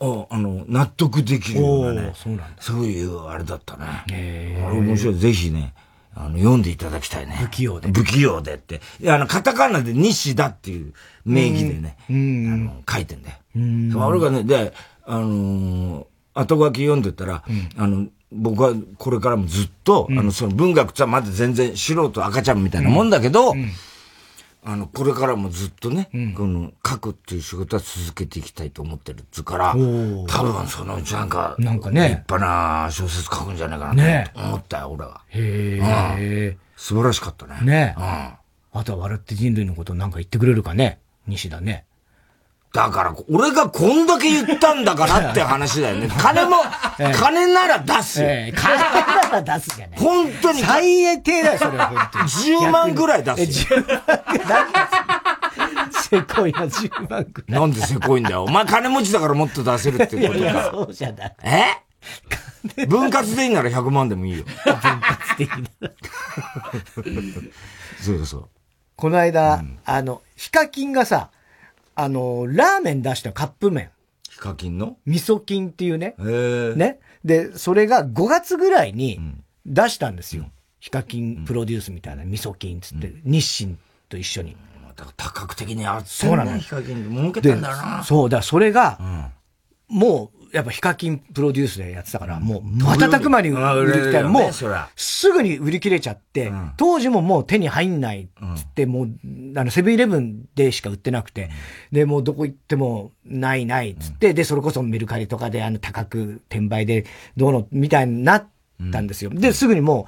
ああの、納得できるようなね。そうなんだ。そういうあれだったね。へあれ面白い。ぜひね、あの、読んでいただきたいね。不器用で。不器用でって。いや、あの、カタカナで西田っていう名義でね、あの、書いてんだよ。うん。俺がね、で、あの後書き読んでたら、あの、僕はこれからもずっと、うん、あの、その文学ってまだ全然素人赤ちゃんみたいなもんだけど、うん、あの、これからもずっとね、うん、この書くっていう仕事は続けていきたいと思ってるっつうから、多分そのうちなんか、なんかね、立派な小説書くんじゃないかなと思ったよ、俺は。へえ、素晴らしかったね。ね。うん。あとは笑って人類のことなんか言ってくれるかね西田ね。だから、俺がこんだけ言ったんだからって話だよね。金も、金なら出すよ。え金なら出すじゃない。本当に。最低だよ、それは本当に。10万ぐらい出すよ。10万ぐらい。せこいな、10万ぐらい。なんでせこいんだよ。お前金持ちだからもっと出せるってことか。いやそうじゃない。え？分割でいいなら100万でもいいよ。分割でいいなら。そうそう。この間、うん、あの、ヒカキンがさ、あの、ラーメン出したカップ麺。ヒカキンの？味噌菌っていうね。へね。で、それが5月ぐらいに出したんですよ。うん、ヒカキンプロデュースみたいな味噌菌つって、うん、日清と一緒に。だから多角的にあってそうなの。ヒカキン儲けたんだな。そう、だからそれが、もう、やっぱヒカキンプロデュースでやってたから、もう瞬く間に売り切れもうすぐに売り切れちゃって、当時ももう手に入んないっつって、もう、あの、セブンイレブンでしか売ってなくて、で、もうどこ行ってもないないっつって、で、それこそメルカリとかであの高く転売でどうのみたいになったんですよ。で、すぐにも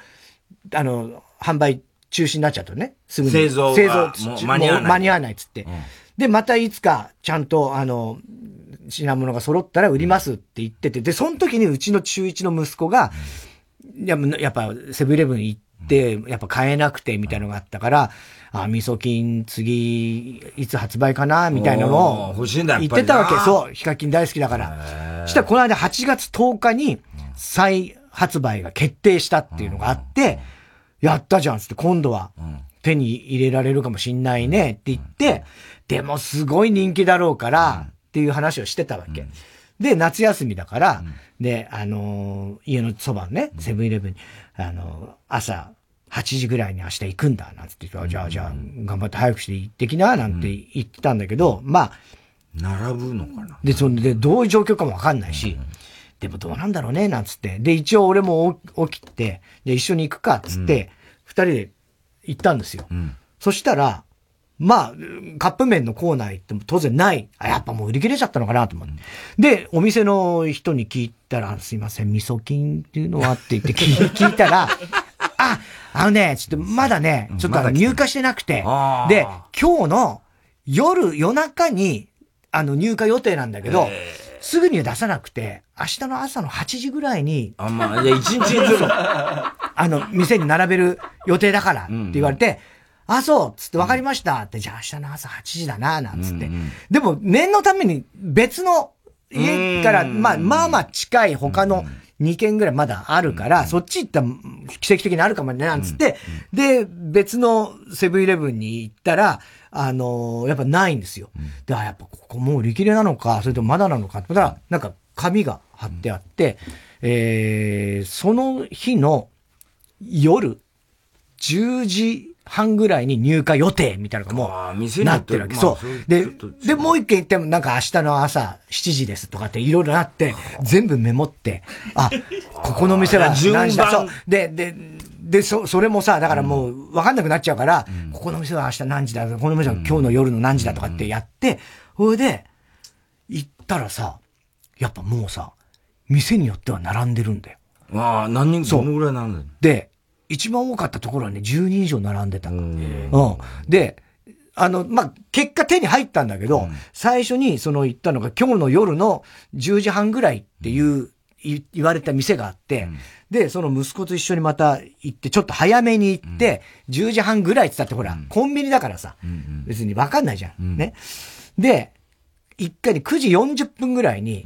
う、あの、販売中止になっちゃったね。すぐに。製造製造間に合わない。間に合わないっつって。で、またいつか、ちゃんと、あの、品物が揃ったら売りますって言ってて、で、その時にうちの中1の息子が、やっぱ、セブンイレブン行って、やっぱ買えなくて、みたいなのがあったから、あ、味噌菌次、いつ発売かなみたいなのを、言ってたわけ。そう、ヒカキン大好きだから。したらこの間8月10日に再発売が決定したっていうのがあって、やったじゃんつって、今度は手に入れられるかもしんないねって言って、でもすごい人気だろうから、っていう話をしてたわけ。で、夏休みだから、で、あのー、家のそばね、セブンイレブンに、あのー、朝、8時ぐらいに明日行くんだ、なんて言って、じゃあ、じゃあ、頑張って早くして行ってきな、なんて言ってたんだけど、まあ。並ぶのかな。で、そんで、どういう状況かもわかんないし、でもどうなんだろうね、なんつって。で、一応俺も起きて、で、一緒に行くか、つって、二、人で行ったんですよ。そしたら、まあ、カップ麺のコーナー行っても当然ない。あ、やっぱもう売り切れちゃったのかなと思って。で、お店の人に聞いたら、すいません、味噌菌っていうのはって言って聞いたら、あ、あのね、ちょっとまだね、ちょっと入荷してなくて、で、今日の夜、夜中に、あの、入荷予定なんだけど、すぐには出さなくて、明日の朝の8時ぐらいに、あ、まあ、いや、1日ずつ、あの、店に並べる予定だからって言われて、あ、そうつって分かりました。って、じゃあ明日の朝8時だななんつって。でも、念のために別の家から、まあ、まあまあ近い他の2軒ぐらいまだあるから、そっち行ったら奇跡的にあるかもね、なんつって、で、別のセブンイレブンに行ったら、あのやっぱないんですよ。で、あ、やっぱここもう売り切れなのか、それともまだなのか？って言ったら、なんか紙が貼ってあって、えー、その日の夜、10時半ぐらいに入荷予定みたいなのがもうなってるわけ。そう。で、で、もう一軒行ってもなんか明日の朝7時ですとかっていろいろなって、全部メモって、あ、ここの店は何時だ。そう。で、で、で、そ、それもさ、だからもう分かんなくなっちゃうから、ここの店は明日何時だ、この店は今日の夜の何時だとかってやって、それで、行ったらさ、やっぱもうさ、店によっては並んでるんだよ。ああ、何人、どのぐらい並んでるで、一番多かったところはね、10人以上並んでた。うん。で、あの、まあ、結果手に入ったんだけど、うん、最初にその言ったのが今日の夜の10時半ぐらいっていう、い言われた店があって、うん、で、その息子と一緒にまた行って、ちょっと早めに行って、うん、10時半ぐらいって言ったってほら、コンビニだからさ、別にわかんないじゃん。ね。で、一回に9時40分ぐらいに、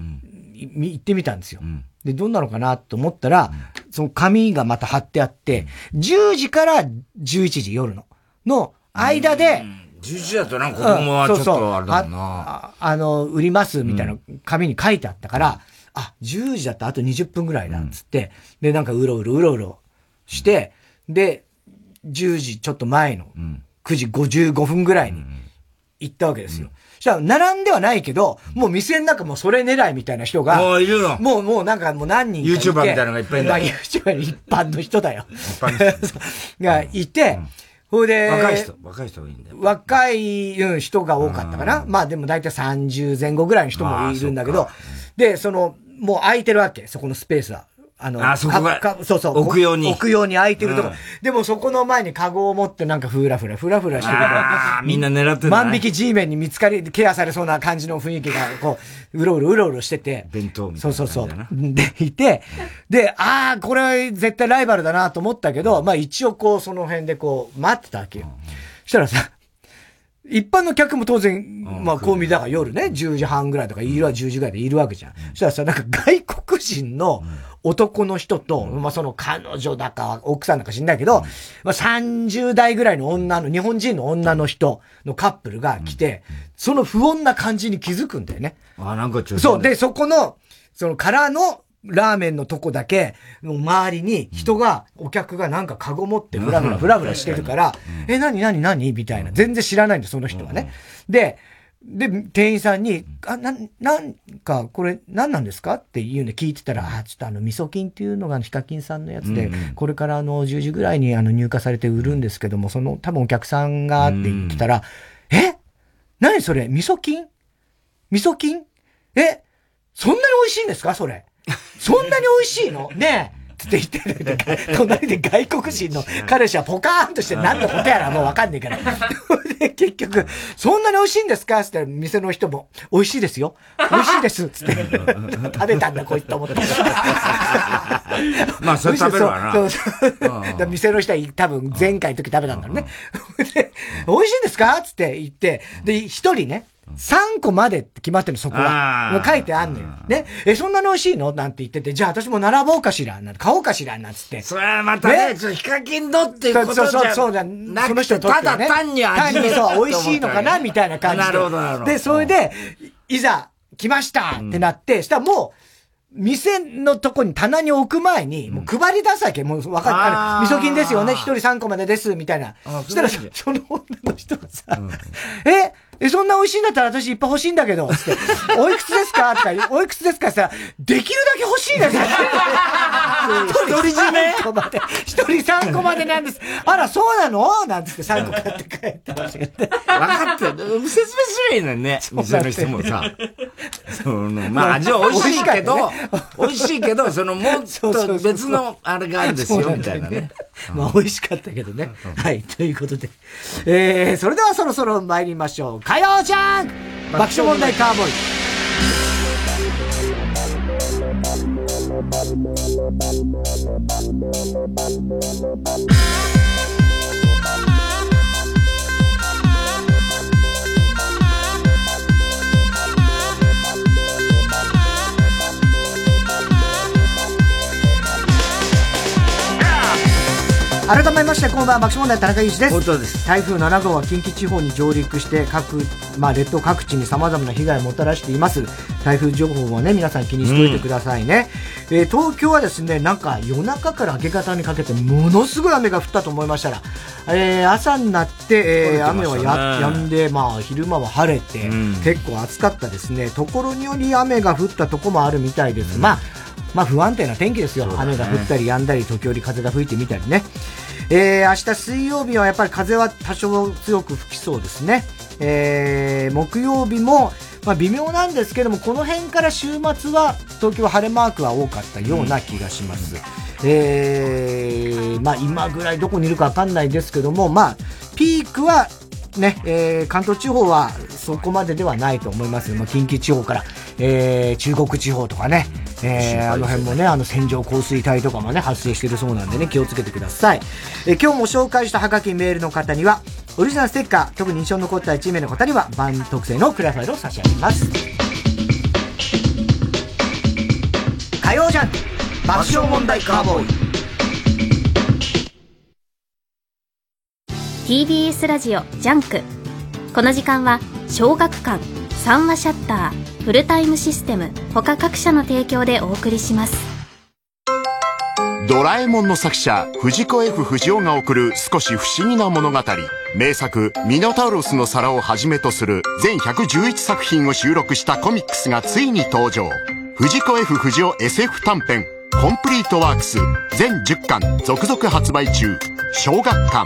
行ってみたんですよ。で、どんなのかなと思ったら、その紙がまた貼ってあって、10時から11時夜の、の間で、11時だとなんか子供はちょっとあれだもんな。ああの、売りますみたいな紙に書いてあったから、あ、10時だったあと20分ぐらいだっつって、で、なんかうろうろうろうろして、で、10時ちょっと前の9時55分ぐらいに行ったわけですよ。じゃあ、並んではないけど、もう店の中もそれ狙いみたいな人が、もういるのもう、もうなんかもう何人か YouTuber みたいなのがいっぱいいる。まあ、YouTuber 一般の人だよ。一般の人。がいて、ほ、いで、若い人、若い人がいいんだよ。若い人が多かったかな。まあでも大体30前後ぐらいの人もいるんだけど、で、その、もう空いてるわけ、そこのスペースは。あの、あそこがかそうそう。置くように置くように空いてるとこ。うんでもそこの前にカゴを持ってなんかふらふら、ふらふらしてるああ、みんな狙ってる万引き G メンに見つかり、ケアされそうな感じの雰囲気が、こう、うろうろうろうろしてて。弁当みたいそうそうそう。で、いて、で、ああ、これ絶対ライバルだなと思ったけど、まあ一応こう、その辺でこう、待ってたわけよ。そしたらさ、一般の客も当然、まあ、こう見だから夜ね、10時半ぐらいとか、いるは10時ぐらいでいるわけじゃん。そしたらさ、なんか外国人の男の人と、まあその彼女だか奥さんだか知んないけど、まあ30代ぐらいの女の、日本人の女の人のカップルが来て、その不穏な感じに気づくんだよね。あ、なんかちょっと。そう。で、そこの、その空のラーメンのとこだけ、もう周りに人が、お客がなんかカゴ持ってふらふらふらふらしてるから、え、なになになにみたいな。全然知らないんだ、その人はね。で、で、店員さんに、あ、な、なんか、これ、何なんですか？っていうの聞いてたら、あ、ちょっとあの、味噌菌っていうのがヒカキンさんのやつで、これからあの、10時ぐらいにあの、入荷されて売るんですけども、その、多分お客さんがって言ってたら、え？何それ？味噌菌味噌菌え？そんなに美味しいんですか？それ。そんなに美味しいの？ねえ。つって言ってる。隣で外国人の彼氏はポカーンとして何のことやらもうわかんねえから。で、結局、そんなに美味しいんですか？つって店の人も、美味しいですよ。美味しいです。つって。食べたんだ、こいつと思って。まあそれ食べるわなそうそう店の人は多分前回の時食べたんだろうね。で、美味しいんですか？つって言って、で、一人ね、3個までって決まってるの、そこは。もう書いてあんのよ。ね。え、そんなに美味しいの？なんて言ってて、じゃあ私も並ぼうかしら？なんて買おうかしら？なんつって。それはまたね、ねヒカキンのっていうことじゃそうそうそうその人とってはね単に味単にそう、美味しいのかなみたいな感じで。なるほど、なるほど。で、それで、いざ、来ましたってなって、したらもう、店のとこに棚に置く前に、もう配り出すわけ。もう分かる。味噌菌ですよね。一人3個までです。みたいな。あそしたら、その女の人がさ、え？え、そんな美味しいんだったら私いっぱい欲しいんだけど、つって、おいくつですか？とか、おいくつですか？って言ったら、できるだけ欲しいです。一人占め？個まで、一人3個までなんです。あら、そうなの？なんつって3個買って帰ってましたけどね。分かってる。説明すりゃいいのにね。店の人もさ。その、まあ味は美味しいけど、美味しいけど、そのもっと別のあれがあるんですよ、みたいなね。。まあ、美味しかったけどね。はい、ということで。えー、それではそろそろ参りましょう。火曜じゃん爆笑問題カーボーイ。改めまして、こんばんは、爆笑問題田中裕二です。本当です。台風7号は近畿地方に上陸して各、まあ、列島各地に様々な被害をもたらしています。台風情報をね、皆さん気にしておいてくださいね。えー東京はですね、なんか夜中から明け方にかけてものすごい雨が降ったと思いましたら、えー朝になって、えー雨はや止んで、まあ昼間は晴れて、うん結構暑かったですね。ところにより雨が降ったとこもあるみたいです。まあ、まあ不安定な天気ですよ。ね雨が降ったり止んだり、時折風が吹いてみたりね。えー、明日水曜日はやっぱり風は多少強く吹きそうですね。えー、木曜日も、まあ微妙なんですけども、この辺から週末は東京は晴れマークは多かったような気がします。えー、まあ今ぐらいどこにいるかわかんないですけども、まあ、ピークはね、えー関東地方はそこまでではないと思います。まあ、近畿地方から、えー、中国地方とかね、えーあの辺もね、あの線状降水帯とかもね、発生しているそうなんでね、気をつけてください。えー今日も紹介したハガキメールの方には、オリジナルステッカー、特に印象に残った1名の方には、番特製のクリアファイルを差し上げます。火曜ジャンク爆笑問題カーボーイ TBS ラジオジャンクこの時間は小学館三和シャッターフルタイムシステム他各社の提供でお送りします。ドラえもんの作者藤子 F 不二雄が送る少し不思議な物語。名作「ミノタウロスの皿」をはじめとする全111作品を収録したコミックスがついに登場。藤子 F 不二雄 SF 短編「コンプリートワークス」全10巻続々発売中。小学館。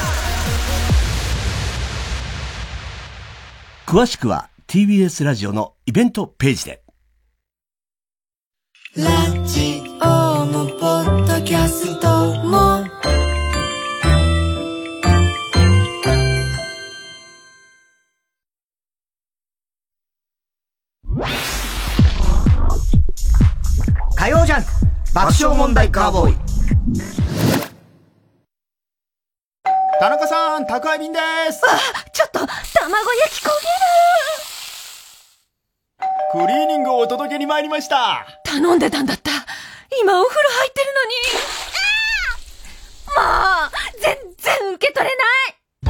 詳しくは TBS ラジオのイベントページで。ラジオもポッドキャストも。火曜ジャンク爆笑問題カーボーイ。田中さん宅配便です。あちょっと卵焼き焦げる。クリーニングをお届けに参りました。頼んでたんだった。今お風呂入ってるのに。もう全然受け取れな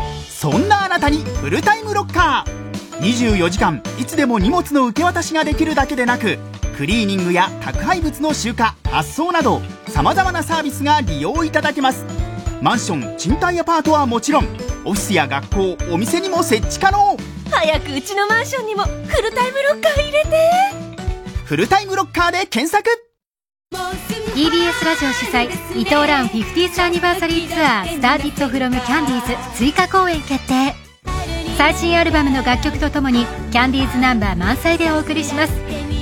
い。そんなあなたにフルタイムロッカー。24時間いつでも荷物の受け渡しができるだけでなくクリーニングや宅配物の集荷発送などさまざまなサービスが利用いただけますマンション賃貸アパートはもちろんオフィスや学校お店にも設置可能。早くうちのマンションにもフルタイムロッカー入れて。フルタイムロッカーで検索。TBS ラジオ主催伊藤蘭 50th アニバーサリーツアースターティットフロムキャンディーズ追加公演決定。最新アルバムの楽曲とともにキャンディーズナンバー満載でお送りします。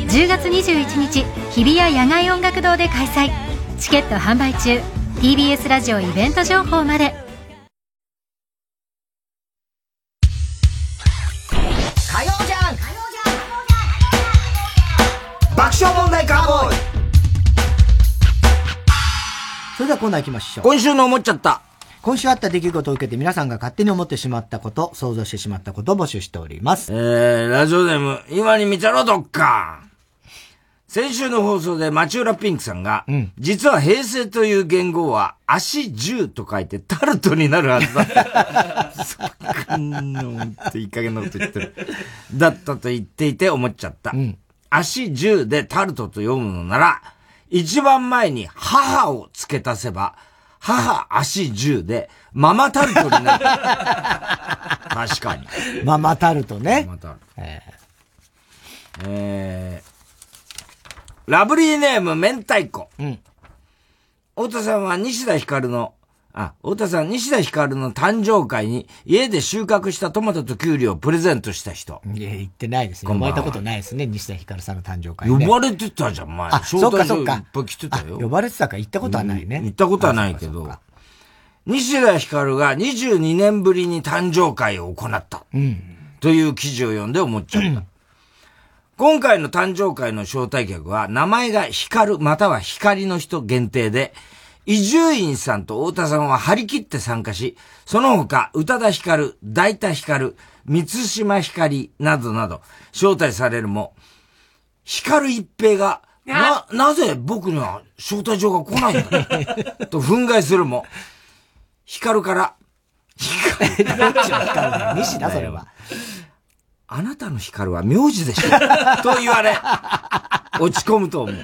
10月21日日比谷野外音楽堂で開催。チケット販売中 TBS ラジオイベント情報まで。火曜じゃん。爆笑問題カーボーイ。それではコーナー行きましょう。今週の思っちゃった。今週あった出来事を受けて皆さんが勝手に思ってしまったこと、想像してしまったことを募集しております。えー、ラジオネーム、今に見てろ、どっか。先週の放送で町浦ピンクさんが、うん、実は平成という言語は足10と書いてタルトになるはずだ。そんなもんっていい加減なこと言ってる。だったと言っていて思っちゃった。うん、足10でタルトと読むのなら、一番前に母を付け足せば、母足10で、ママタルトになる。確かに。ママタルトね。ママタルト。えー、えーラブリーネーム、明太子。うん。太田さんは西田ひかるの、あ、太田さん、西田ひかるの誕生会に家で収穫したトマトとキュウリをプレゼントした人。いや、行ってないですね。呼ばれたことないですね、西田ひかるさんの誕生会、ね、呼ばれてたじゃん、前。あ、そっかそっか。いっぱい来てたよ。呼ばれてたか行ったことはないね。行ったことはないけど。西田ひかるが22年ぶりに誕生会を行った。うん。という記事を読んで思っちゃった。今回の誕生会の招待客は、名前が光るまたは光の人限定で、伊集院さんと太田さんは張り切って参加し、その他、宇多田ヒカル、大田ヒカル、三島ひかりなどなど、招待されるも、光一平が、な、なぜ僕には招待状が来ないんだ？と憤慨するも、光から、光、どっちの光だよ。西だ、それは。あなたの光は名字でしょ と言われ、落ち込むと思う。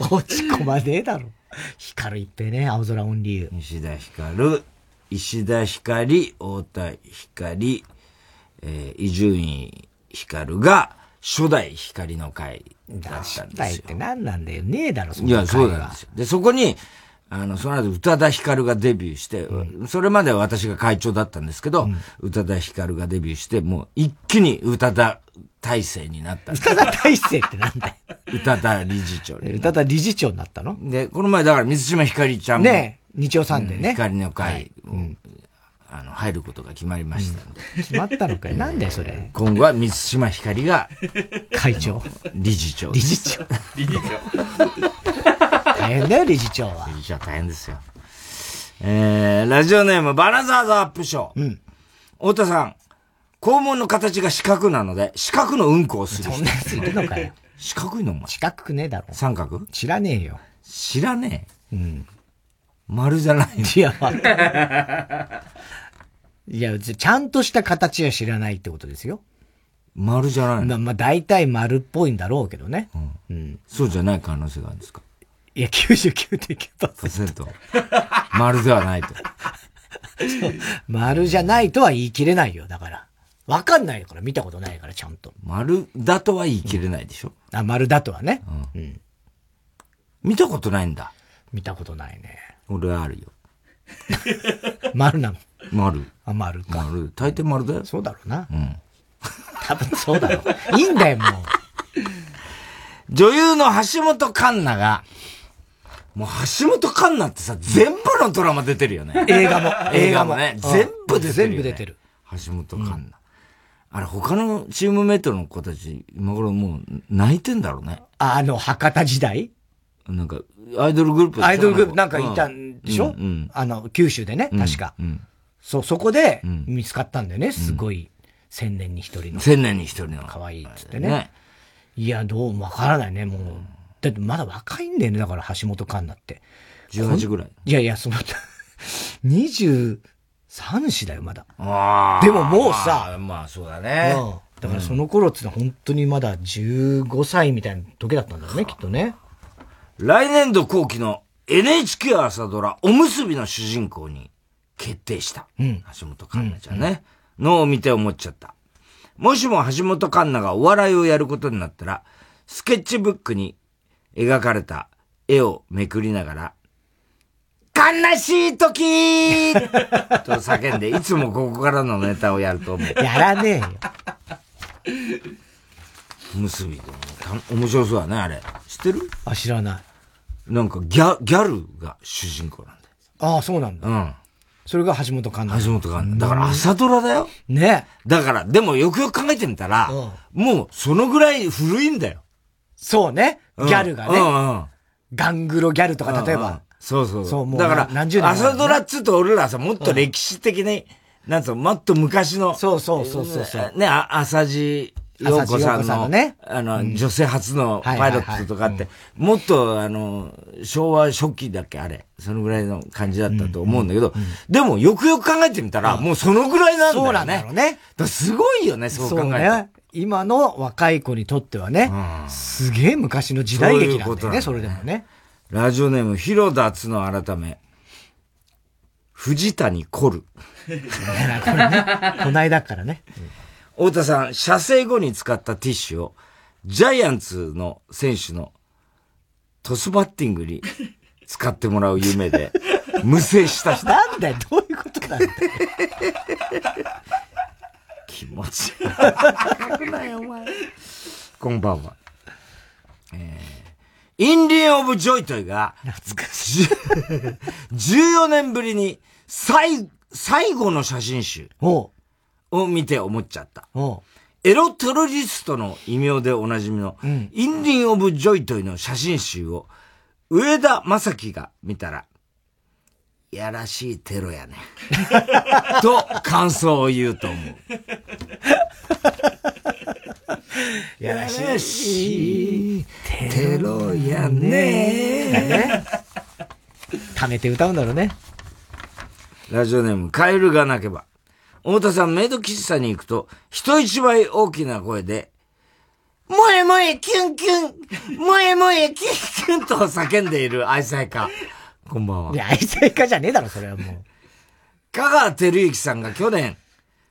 落ち込まねえだろ。光一平ね、青空オンリー。石田光、石田光、太田光、えー、伊集院光が初代光の会だったんですよ。初代って何なんだよ。ねえだろ、そいや、そうなんですよ。で、そこに、あの、その後、宇多田ヒカルがデビューして、うん、それまでは私が会長だったんですけど、うん、宇多田ヒカルがデビューして、もう一気に宇多田体制になった宇多田体制ってなんだよ。宇多田理事長宇多田理事長になったの？で、この前だから水島ひかりちゃんも。ね日曜サンデーね。ひかりの会、うん、あの、入ることが決まりましたんで。決まったのかいなんだよ、それ。今後は水島ひかりが、会長。理事長。理事長。理事長。大変だよ、理事長は。理事長大変ですよ。えー、ラジオネーム、バナザーズアップショー。うん。太田さん、肛門の形が四角なので、四角のうんこをする人。そんなやついるのかよ。四角いのお前。四角くねえだろ。三角？知らねえよ。知らねえ？うん。丸じゃない。いや、いや、ちゃんとした形は知らないってことですよ。丸じゃないまあ、まあ、大体丸っぽいんだろうけどね。うん。うん、そうじゃない可能性があるんですか？いや、99.9%。丸ではないと。丸じゃないとは言い切れないよ、だから。わかんないから、見たことないから、ちゃんと。丸だとは言い切れないでしょ、うん、あ、丸だとはね。うん。うん、見たことないんだ。見たことないね。俺はあるよ。丸なの。丸。あ、丸か。丸。大抵丸だよ。そうだろうな。うん。多分そうだろう。いいんだよ、もう。女優の橋本環奈が、もう橋本環奈ってさ、全部のドラマ出てるよね。映画も。映画もね。全部出てる、ね、全部出てる。橋本環奈。うん、あれ、他のチームメイトの子たち、今頃もう泣いてんだろうね。あの、博多時代？なんか、アイドルグループアイドルグループなんかいたんでしょ、うんうん、あの、九州でね、確か。うん、そう、そこで見つかったんだよね、すごい。千年に一人の。千年に一人の。可愛いっつってね。ねいや、どう、わからないね、もう。だってまだ若いんだよね、だから橋本環奈って。18ぐらいいやいや、その、23歳だよ、まだ。でももうさ、まあそうだね。うん。だからその頃ってのは本当にまだ15歳みたいな時だったんだろうね、きっとね。来年度後期の NHK 朝ドラ、おむすびの主人公に決定した。うん。橋本環奈ちゃんね。うん、のを見て思っちゃった。もしも橋本環奈がお笑いをやることになったら、スケッチブックに描かれた絵をめくりながら、悲しい時 と叫んで、いつもここからのネタをやると思う。やらねえよ。結びでも、面白そうだね、あれ。知ってる？あ、知らない。なんかギャ、ギャルが主人公なんだよ。ああ、そうなんだ。うん。それが橋本環奈。橋本環奈。だから朝ドラだよ。ねだから、でもよくよく考えてみたら、うん、もうそのぐらい古いんだよ。そうね。ギャルがね。うんうん、ガングロギャルとか、例えば。うんうん、そうそう。そう、もう。だから、何十年、朝ドラっつうと俺らさ、もっと歴史的に、なんつうの、もっと昔の。そうそうそうそうね、朝地陽子さんの、ね、あの、女性初のパイロットとかって、もっと、あの、昭和初期だっけあれ。そのぐらいの感じだったと思うんだけど、でも、よくよく考えてみたら、もうそのぐらいなんだよね。そうなんだろうね。だすごいよね、そう考えたら。今の若い子にとってはね、すげえ昔の時代劇なんだよね、それでもね。ラジオネーム、広田つの改め、藤谷コル。これね、こないだからね。太田さん、射精後に使ったティッシュを、ジャイアンツの選手のトスバッティングに使ってもらう夢で、無制した人。なんだよ、どういうことなんだよ。気持ち悪くないよ、お前。こんばんは。えー、インリン・オブ・ジョイトイが、懐かしい。14年ぶりに、最、最後の写真集。おを見て思っちゃった。エロテロリストの異名でおなじみの、うん、インリン・オブ・ジョイトイの写真集を、上田正樹が見たら、やらしいテロやね。と感想を言うと思う。やらしいテロやね。溜めて歌うんだろうね。ラジオネーム、カエルが鳴けば。太田さん、メイド喫茶に行くと、人一倍大きな声で、萌え萌えキュンキュン萌え萌えキュンキュンと叫んでいる愛妻家。こんばんは。いや、愛妻家じゃねえだろ、それはもう。香川照之さんが去年、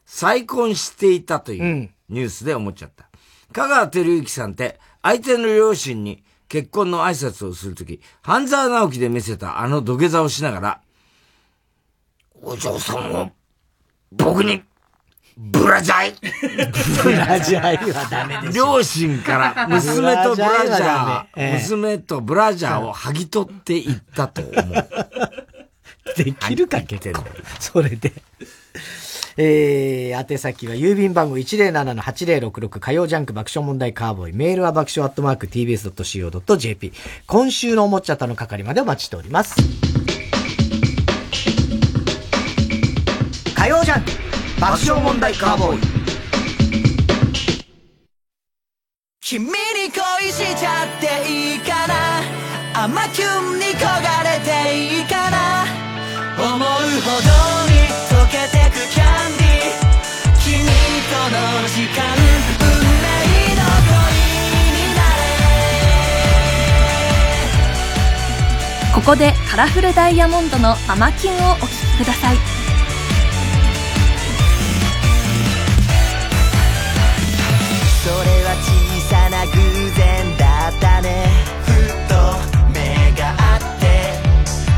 再婚していたというニュースで思っちゃった。うん、香川照之さんって、相手の両親に結婚の挨拶をするとき、半沢直樹で見せたあの土下座をしながら、お嬢さんを僕に、ブラジャイブラジャイはダメです両親から娘とブラジャー、娘とブラジャーを剥ぎ取っていったと思う。できるかけてんのそれで。えー、宛先は郵便番号107-8066火曜ジャンク爆笑問題カーボーイ。メールは爆笑アットマーク tbs.co.jp。今週のおもちゃたの係までお待ちしております。火曜ジャン爆笑問題カーボーイ。君に恋しちゃっていいかな？甘キュンに焦がれていいかな？思うほどに溶けてくキャンディー。君との時間ここでカラフルダイヤモンドの「アマキュン」をお聴きください。然だったね。ふっと目が合って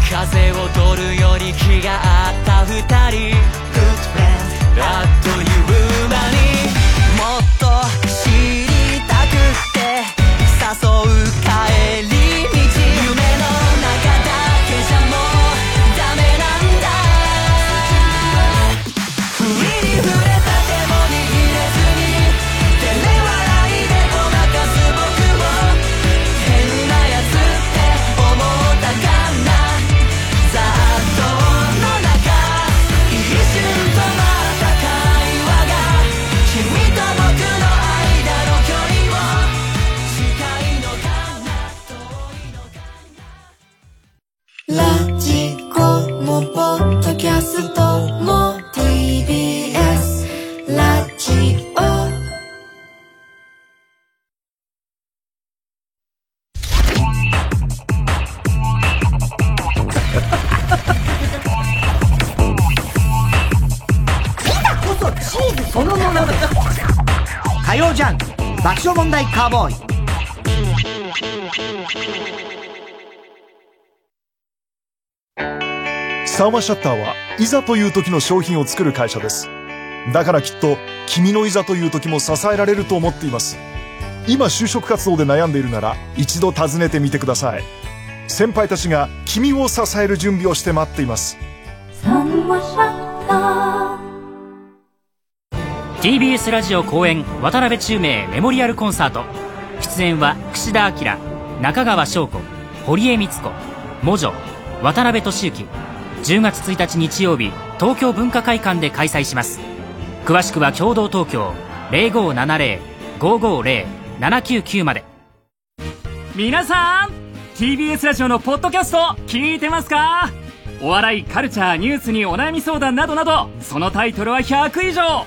風を取るように気が合った二人。Good friend あっという曜ジャンク爆笑問題カーボーイサーマシャッターはいざという時の商品を作る会社です。だからきっと君のいざという時も支えられると思っています。今就職活動で悩んでいるなら一度訪ねてみてください。先輩たちが君を支える準備をして待っています。TBS ラジオ公演渡辺宙明メモリアルコンサート。出演は櫛田明中川翔子堀江光子魔女渡辺俊之10月1日日曜日東京文化会館で開催します。詳しくは共同東京0570-550-799まで。皆さん TBS ラジオのポッドキャスト聞いてますか？お笑いカルチャーニュースにお悩み相談などなどそのタイトルは100以上。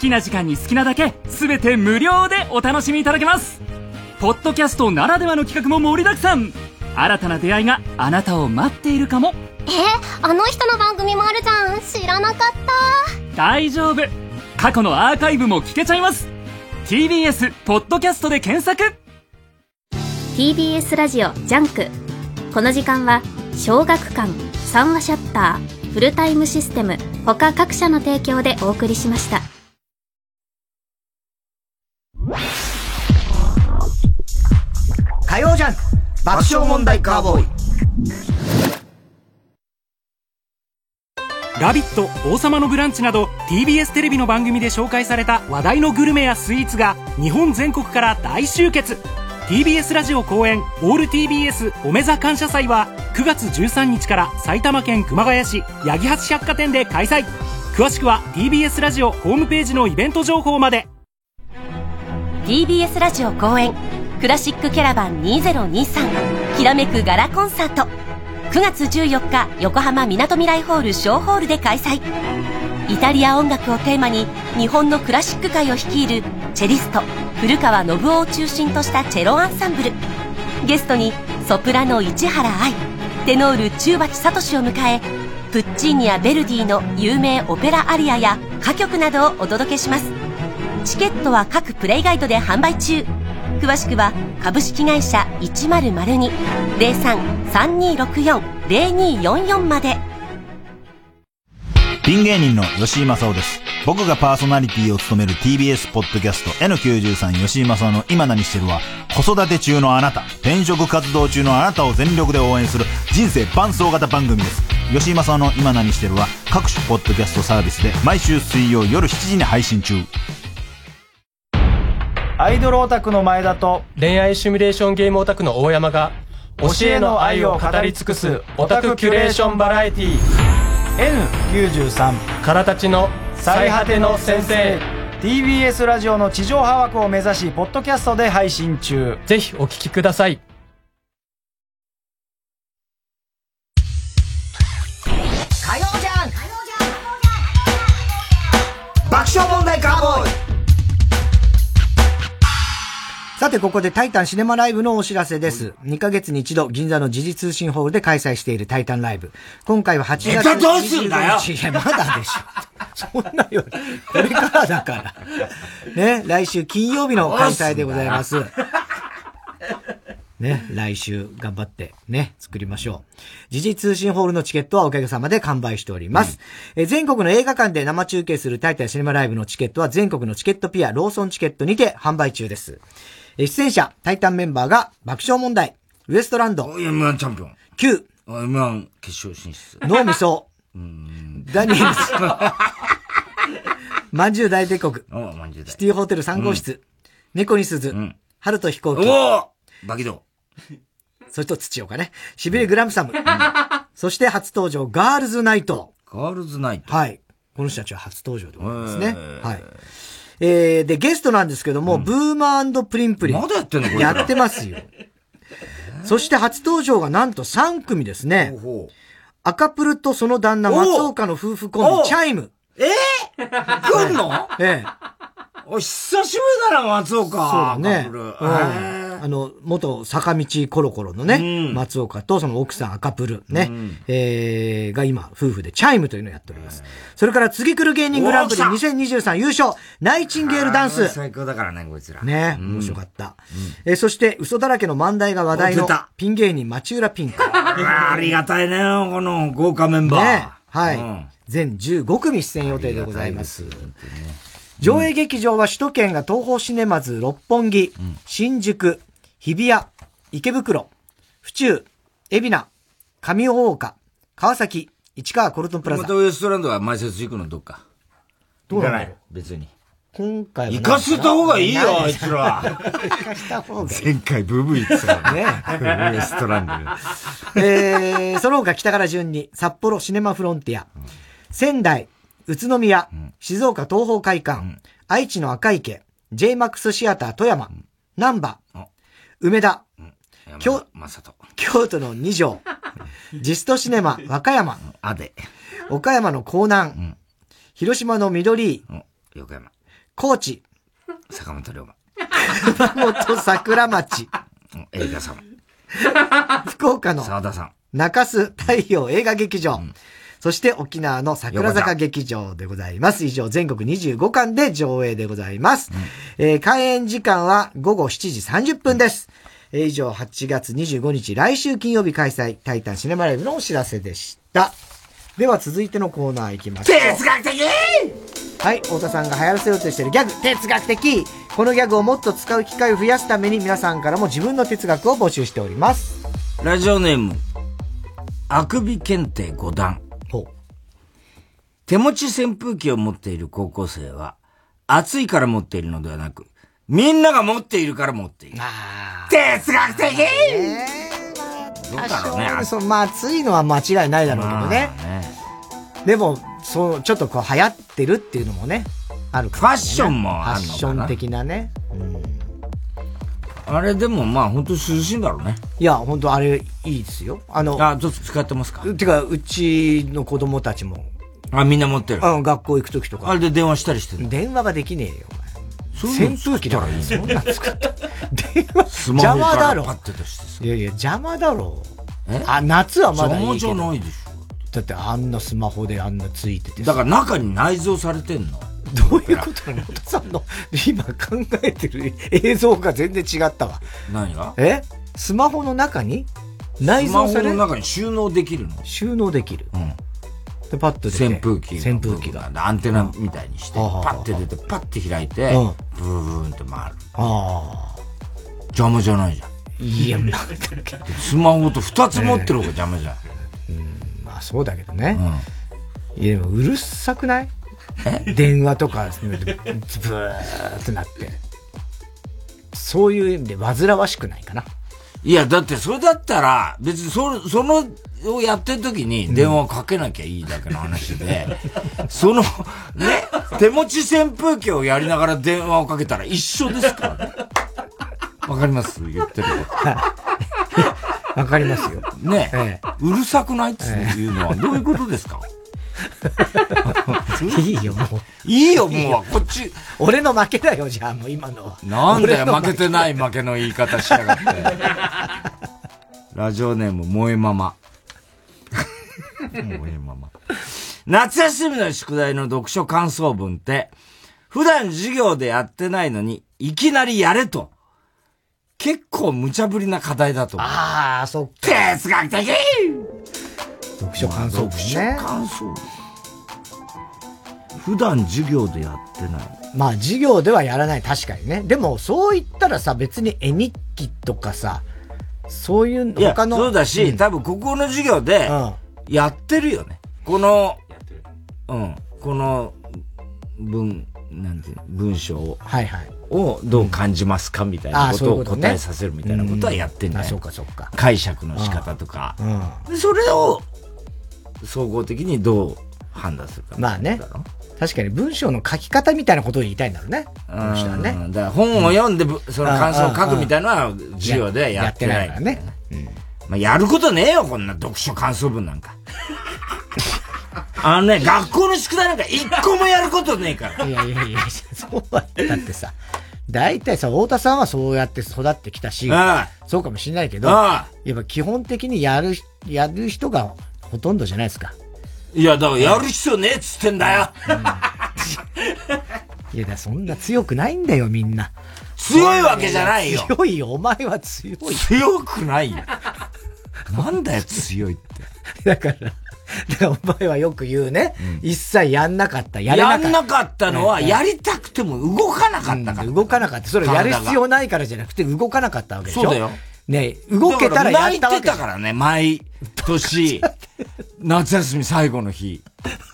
きな時間に好きなだけ全て無料でお楽しみいただけます。ポッドキャストならではの企画も盛りだくさん。新たな出会いがあなたを待っているかも。えあの人の番組もあるじゃん。知らなかった。大丈夫。過去のアーカイブも聞けちゃいます。TBS ポッドキャストで検索。TBS ラジオ JUNK。この時間は小学館三和シャッターフルタイムシステム他各社の提供でお送りしました火曜ジャンク。爆笑問題カーボーイ。ラビット!」「王様のブランチ」など TBS テレビの番組で紹介された話題のグルメやスイーツが日本全国から大集結。TBS ラジオ公演「オール TBS おめざ感謝祭」は9月13日から埼玉県熊谷市八木橋百貨店で開催。詳しくは TBS ラジオホームページのイベント情報まで。TBS ラジオ公演クラシックキャラバン2023きらめくガラコンサート。9月14日横浜みなとみらいホール小ホールで開催。イタリア音楽をテーマに日本のクラシック界を率いるチェリスト古川信夫を中心としたチェロアンサンブル。ゲストにソプラノ市原愛テノール中鉢聡を迎えプッチーニやベルディの有名オペラアリアや歌曲などをお届けします。チケットは各プレイガイドで販売中詳しくは株式会社1002-03-3264-0244までピン芸人の吉井正夫です。僕がパーソナリティを務める TBS ポッドキャスト N93 吉井正夫の今何してるは子育て中のあなた、転職活動中のあなたを全力で応援する人生伴走型番組です。吉井正夫の今何してるは各種ポッドキャストサービスで毎週水曜夜7時に配信中。アイドルオタクの前田と恋愛シミュレーションゲームオタクの大山が教えの愛を語り尽くすオタクキュレーションバラエティ。N93 からたちの最果ての先生。TBS ラジオの地上波枠を目指しポッドキャストで配信中。ぜひお聞きくださいさて、ここでタイタンシネマライブのお知らせです。2ヶ月に一度、銀座の時事通信ホールで開催しているタイタンライブ。今回は8月ネタどうすんだよ25日いや、まだでしょ。そんなより、これからだから。ね、来週金曜日の開催でございます。ね、来週頑張ってね、作りましょう。時事通信ホールのチケットはおかげさまで完売しております。えー全国の映画館で生中継するタイタンシネマライブのチケットは全国のチケットピア、ローソンチケットにて販売中です。えー出演者、タイタンメンバーが爆笑問題、ウエストランド、M1 チャンピオン。Q、M1 決勝進出。脳みそ、ダニエルズ、まんじゅう大帝国、シティホテル3号室、猫に鈴、春と飛行機、おおバキド。そして土岡ね、しびれグラムサム、そして初登場、ガールズナイト。ガールズナイト。はい。この人たちは初登場でございますね。はい。えー、で、ゲストなんですけども、ブーマープリンプリン。まだやってんの？これやってますよ。そして初登場がなんと3組ですね。赤プルとその旦那、松丘の夫婦コンビ、おチャイム。えー、来んの？ええ。お、久しぶりだな、松丘。そうだね。あの、元坂道コロコロのね、松丘とその奥さん赤プルね、えー、が今、夫婦でチャイムというのをやっております。それからツギクル芸人グランプリおー来2023優勝、ナイチンゲールダンス。最高だからね、こいつら。ね、面白かった。えーそして、嘘だらけの漫才が話題のピン芸人町浦ピンク。ありがたいね、この豪華メンバー。ね、はい、うん全15組出演予定でございます。上映劇場は首都圏が東宝シネマズ六本木、新宿、日比谷、池袋、府中、海老名、上大岡、川崎、市川コルトンプラザまた。ウエストランドは前説行くのどっか。どうなんだろう行かない別に。今回は行かせた方がいいよ、あいつら。行かせた方がいい。前回ブーブー言ってたからねウエストランドに。えー、その他北から順に、札幌シネマフロンティア、仙台、宇都宮、静岡東方会館、愛知の赤池、JMAX シアター富山、南波、梅田、京都の二条、ジストシネマ和歌山。岡山の江南、広島の緑井、横山。高知、坂本龍馬。熊本桜町、映画さん。福岡の沢田さん。中洲太陽映画劇場、そして沖縄の桜坂劇場でございます。以上、全国25巻で上映でございます。えー開演時間は午後7時30分です。えー以上、8月25日、来週金曜日開催、タイタンシネマライブのお知らせでした。では続いてのコーナー行きましょう。哲学的はい、太田さんが流行らせようとしているギャグ、哲学的このギャグをもっと使う機会を増やすために皆さんからも自分の哲学を募集しております。ラジオネーム、あくび検定5段。手持ち扇風機を持っている高校生は、暑いから持っているのではなく、みんなが持っているから持っている。哲学的どうだろうね。そう、まあ、暑いのは間違いないだろうけどね。でも、そう、ちょっとこう流行ってるっていうのもね、あるかも、ね。ファッションもあるのかなファッション的なね。あれでもまあ本当涼しいんだろうね。いや、本当あれいいですよ。あの、あ、ちょっと使ってますか？てか、うちの子供たちも。あ、みんな持ってる。うん、学校行くときとか。あれで電話したりしてる電話ができねえよ。そういうの扇風機だからいい作そんなん作った。電話、スマホ邪魔だろ。いやいや、邪魔だろ。あ、夏はまだいい。邪魔じゃないでしだってあんなスマホであんなついててだから中に内蔵されてんの？どういうことなの？さんの今考えてる映像が全然違ったわ。何が？え？スマホの中に内蔵されスマホの中に収納できるの？収納できる。うん。で、パッと。扇風機。扇風機が。アンテナみたいにして、パッて出て、パッて開いて、うんブーブーンって回る。ああ。邪魔じゃないじゃん。いや、なんだスマホと二つ持ってる方が邪魔じゃん。まあそうだけどね。いや、でもうるさくない？電話とか、ブーってなって。そういう意味で煩わしくないかな。いや、だってそれだったら、別にそ、その、をやってる時に電話かけなきゃいいだけの話で、その、ね、手持ち扇風機をやりながら電話をかけたら一緒ですからね。わかります？言ってるわかりますよ。ね、うるさくないっていうのはどういうことですか？いいよ、もう。いいよ、もう。こっち。俺の負けだよ、じゃあ、もう今のは。なんだよ、負けてない負けの言い方しやがって。ラジオネーム、萌えママ。萌えママ。夏休みの宿題の読書感想文って、普段授業でやってないのに、いきなりやれと。結構無茶ぶりな課題だと思う。ああ、そっか。哲学的読書感想文ね。読書感想文。普段授業でやってない。まあ、授業ではやらない、確かにね。でも、そう言ったらさ、別に絵日記とかさ、そういういや、他の。そうだし、多分ここの授業で、やってるよね。この、うん、この文、なんていうの文章を、はいはい。をどう感じますかみたいなことを答えさせるみたいなことはやってんだよ。そうかそうか解釈の仕方とか。うん。でそれを、総合的にどう判断するか。まあね。確かに文章の書き方みたいなことを言いたいんだろうね。うんだから本を読んでぶ、その感想を書くみたいなのは授業ではやってない。やってないからね。まあ、やることねえよ、こんな読書感想文なんか。あのね、学校の宿題なんか一個もやることねえから。いやいやいや、そうだだってさ、大体さ、太田さんはそうやって育ってきたしああ、そうかもしれないけど、ああやっぱ基本的にやる、やる人がほとんどじゃないですか。いや、だからやる必要ねえっつってんだよ。いや、だそんな強くないんだよ、みんな。強いわけじゃないよ強いよ、お前は強い。強くないよ。なんだよ、強いって。だから、だからお前はよく言うね、一切やんなかった、ややれなかった。んなかったのは、うんやりたくても動かなかったから。動かなかった。それやる必要ないからじゃなくて動かなかったわけでしょそうだよ。ね動けたらやったわけ泣いてたからね、毎年。夏休み最後の日。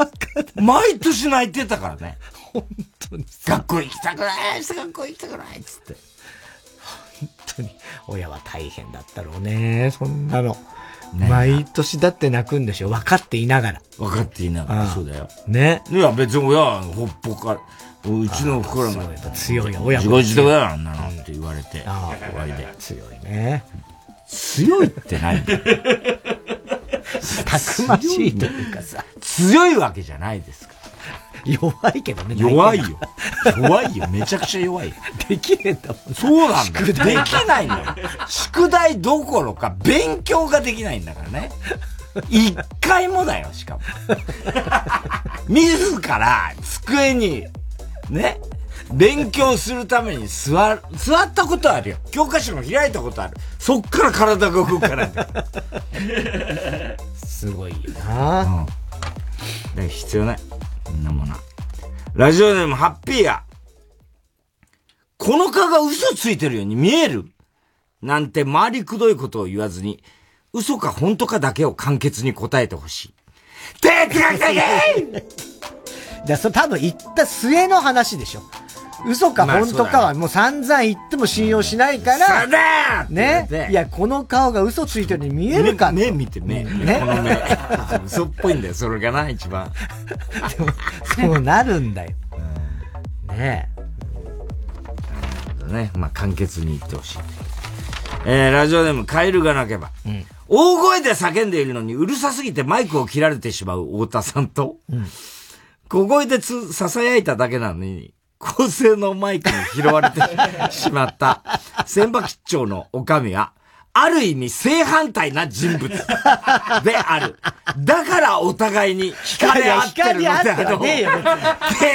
毎年泣いてたからね。本当に。学校行きたくない学校行きたくないっつって。本当に、親は大変だったろうね、そんなの。毎年だって泣くんでしょ分かっていながら。分かっていながら、そうだよ。ね。いや、別に親はほっぽか、うちの袋が強いよ、親自業自得だよ、あんなのって言われて、終わりで。強いね。強いって何 たくましいというかさ。強いわけじゃないですか弱いけどね。弱いよ。弱いよ。めちゃくちゃ弱いよ。できねえんだもん。そうなんだできないんだよ。宿題どころか勉強ができないんだからね。一回もだよ、しかも。自ら机に、ね、勉強するために座る、座ったことあるよ。教科書も開いたことある。そっから体が動くからだよ。すごいよな、うん。だから必要ない。んなもの。ラジオネームハッピーや。この蚊が嘘ついてるように見えるなんて回りくどいことを言わずに、嘘か本当かだけを簡潔に答えてほしい。哲学的じゃあそれ多分言った末の話でしょ。嘘かまあ本当かはもう散々言っても信用しないから、ねて。いや、この顔が嘘ついてるに見えるか目、目見て目。ね？この目。嘘っぽいんだよ、それがな、一番。そうなるんだよ。ねね。まあ、簡潔に言ってほしい。えー、ラジオネーム、カエルが鳴けば。大声で叫んでいるのにうるさすぎてマイクを切られてしまう太田さんと、小声でつ、囁いただけなのに、高性能マイクに拾われてしまった、千葉吉兆のおかみは、ある意味正反対な人物である。だからお互いに惹かれ合ってるのであいや惹かれ合ってはねえよ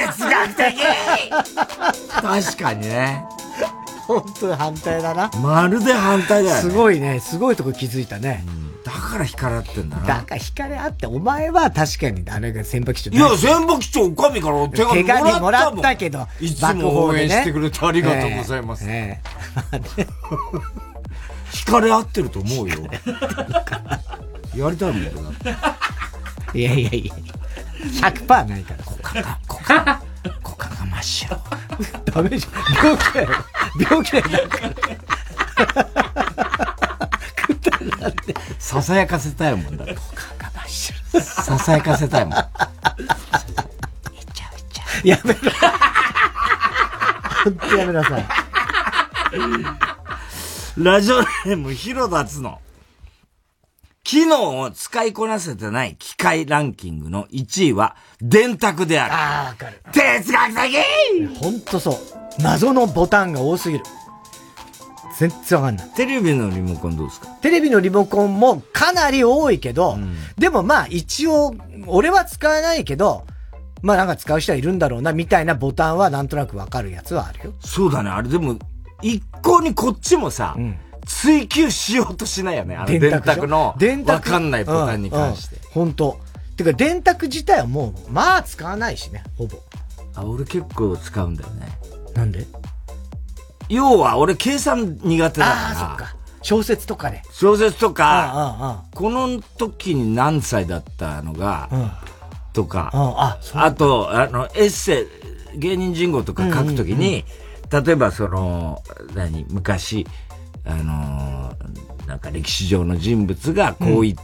哲学的確かにね。本当に反対だな。まるで反対だよね。すごいね、すごいとこ気づいたね。だから惹かれ合ってんだな。だから惹かれ合って、お前は確かにあれが先輩基調いや、千葉基調おかみから手紙手紙もらったもんったけど、いつも応援してくれてありがとうございます。え 惹かれ合ってると思うよ。やりたいもんだって。いやいやいや、100%ないから。股間が、股間、股間が真っ白。ダメじゃん。病気だよ。病気だよ。なんかささやかせたいもん。だって。ささやかせたいもん。やめろ。本当やめなさい。ラジオネーム、広田つの。機能を使いこなせてない機械ランキングの1位は電卓である。ああ、わかる。哲学的ほんとそう。謎のボタンが多すぎる。全然わかんない。テレビのリモコンどうですか？テレビのリモコンもかなり多いけど、でもまあ一応、俺は使わないけど、まあなんか使う人はいるんだろうな、みたいなボタンはなんとなくわかるやつはあるよ。そうだね。あれでも、一向にこっちもさ、追求しようとしないよね。あの電卓の、電卓？わかんないボタンに関して。本当てか電卓自体はもう、まあ使わないしね、ほぼ。あ、俺結構使うんだよね。なんで？要は俺計算苦手だから。ああ、そっか。小説とかで。小説とか、この時に何歳だったのが、とか、ああと、あの、エッセイ、芸人人語とか書くときに、例えばその、何、昔、あのー、なんか歴史上の人物がこう言っ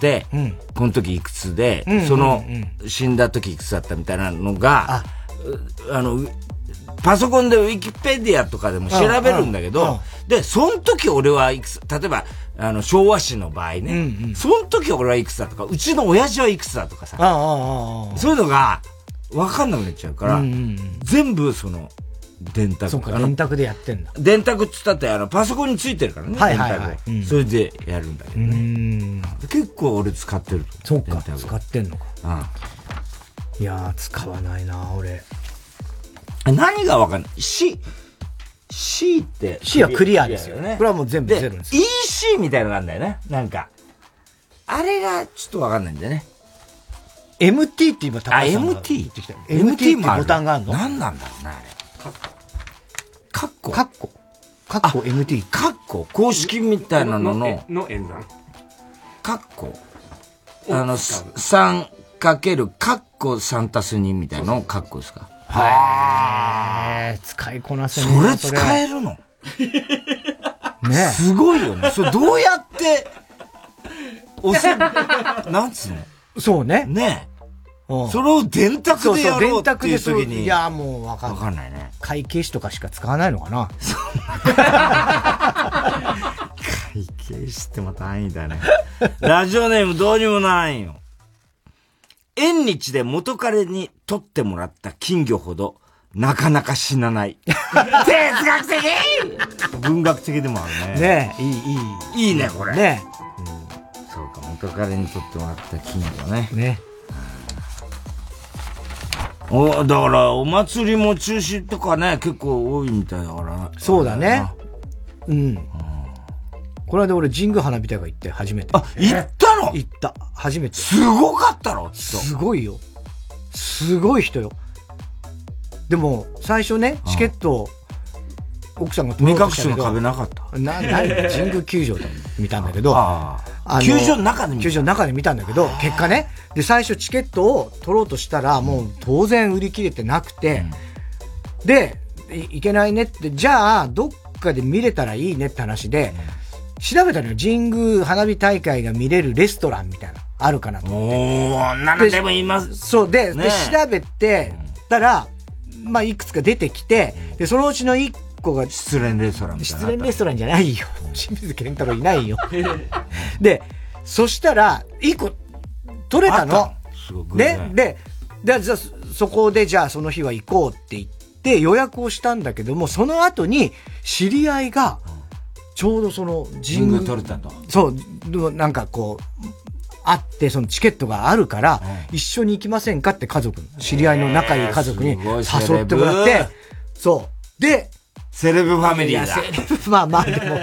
て、うん。この時いくつで、うんそのうん、死んだ時いくつだったみたいなのが、うあの、うパソコンでウィキペディアとかでも調べるんだけうんうんど、で、その時俺はいくつ、例えば、あの、昭和史の場合ね、その時俺はいくつだとか、うちの親父はいくつだとかさ。そういうのが分かんなくなっちゃうから、うんうん全部その、電卓。そうか、電卓でやってんだ。電卓っつったって、あの、パソコンについてるからね、はいはいはい電卓うんそれでやるんだけどうね。ん。結構俺使ってるとそうか、使ってんのか。うんいやー、使わないな、俺。何が分かんない ?C、C って。C はクリアですよねこれはもう全部ゼロです。EC みたいなのがあるんだよね。なんか。あれがちょっと分かんないんだよね。MT って今高あ、橋さんが MT? 言ってきたよ MT ってボタンがあるの？何なんだろうな、あれ。カッコ。カッコ。カッコ MT。カッコ公式みたいなのの、の演算。カッコあの、3かけるカッコ3たす2みたいなのをカッコですか？へー、使いこなせそれ使えるの？ねすごいよね。それどうやって、押せ、なんつうの？そうね。ねうんそれを電卓でやろうっていう時に。いや、もうわかんない。わかんないね。会計士とかしか使わないのかな？会計士ってまた安易だね。ラジオネームどうにもならんよ。縁日で元彼に取ってもらった金魚ほど、なかなか死なない。哲学的文学的でもあるね。ねえ、いい、いい。いいね、これ。ねそうか、元彼に取ってもらった金魚ね。ね。お、だから、お祭りも中止とかね、結構多いみたいだから。そうだね。うん。この間俺神宮花火大会行って初めて。あ、行ったの？行った。初めて。すごかったろすごいよ。すごい人よ。でも、最初ね、チケット、奥さんが取目隠ろうとしたけど。しの壁なかった？な、ない。神宮球場で見たんだけど、球場の中で見た球場の中で見たんだけど、結果ね、で、最初チケットを取ろうとしたら、もう当然売り切れてなくて、で、いいけないねって、じゃあ、どっかで見れたらいいねって話で、調べたのよ。神宮花火大会が見れるレストランみたいな、あるかなと思って。おー、なのでもいます。そう、で、ねで調べてたら、まあ、いくつか出てきて、で、そのうちの一個が、失恋レストランみたいな失恋レストランじゃないよ。清水健太郎いないよ。で、そしたら、一個、取れたのあっ。すごくね。で、で、じゃそこでじゃあその日は行こうって言って予約をしたんだけども、その後に知り合いが、ちょうどその神宮取れたと。そう、でもなんかこう、あって、そのチケットがあるから、一緒に行きませんかって家族、知り合いの仲いい家族に誘ってもらって、そう。で、セレブファミリーだまあまあでも、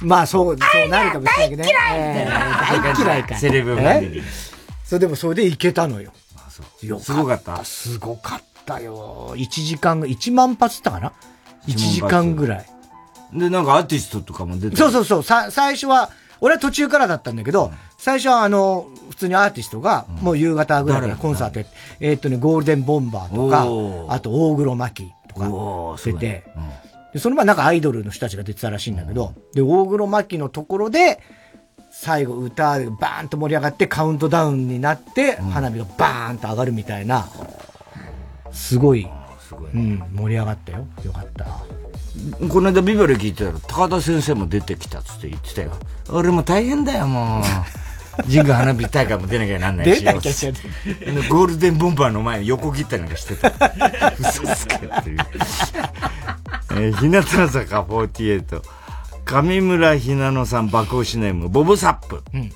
まあそう、そうなるかもしれないけどね。えー大嫌いか。セレブファミリーえそれでもそれで行けたのよ。すごかった？すごかったよ。1時間、1万発ったかな ?1 時間ぐらい。で、なんかアーティストとかも出てそうそうそう。さ、最初は、俺は途中からだったんだけど、最初はあの、普通にアーティストが、もう夕方ぐらいからコンサートやって、えーっとね、ゴールデンボンバーとおか、あと大黒摩季とか出て、で、その前なんかアイドルの人たちが出てたらしいんだけど、で、大黒摩季のところで、最後歌でバーンと盛り上がってカウントダウンになって、花火がバーンと上がるみたいな、すごい、うん、盛り上がったよ。よかった。この間ビバリー聞いてたら、高田先生も出てきたっつって言ってたよ。俺も大変だよ、もう。神宮花火大会も出なきゃなんないし。ゴールデンボンバーの前に横切ったりなんかしてた。嘘つけっていう。えー、日向坂48。上村ひなのさん爆押しネーム、ボブサップ。うん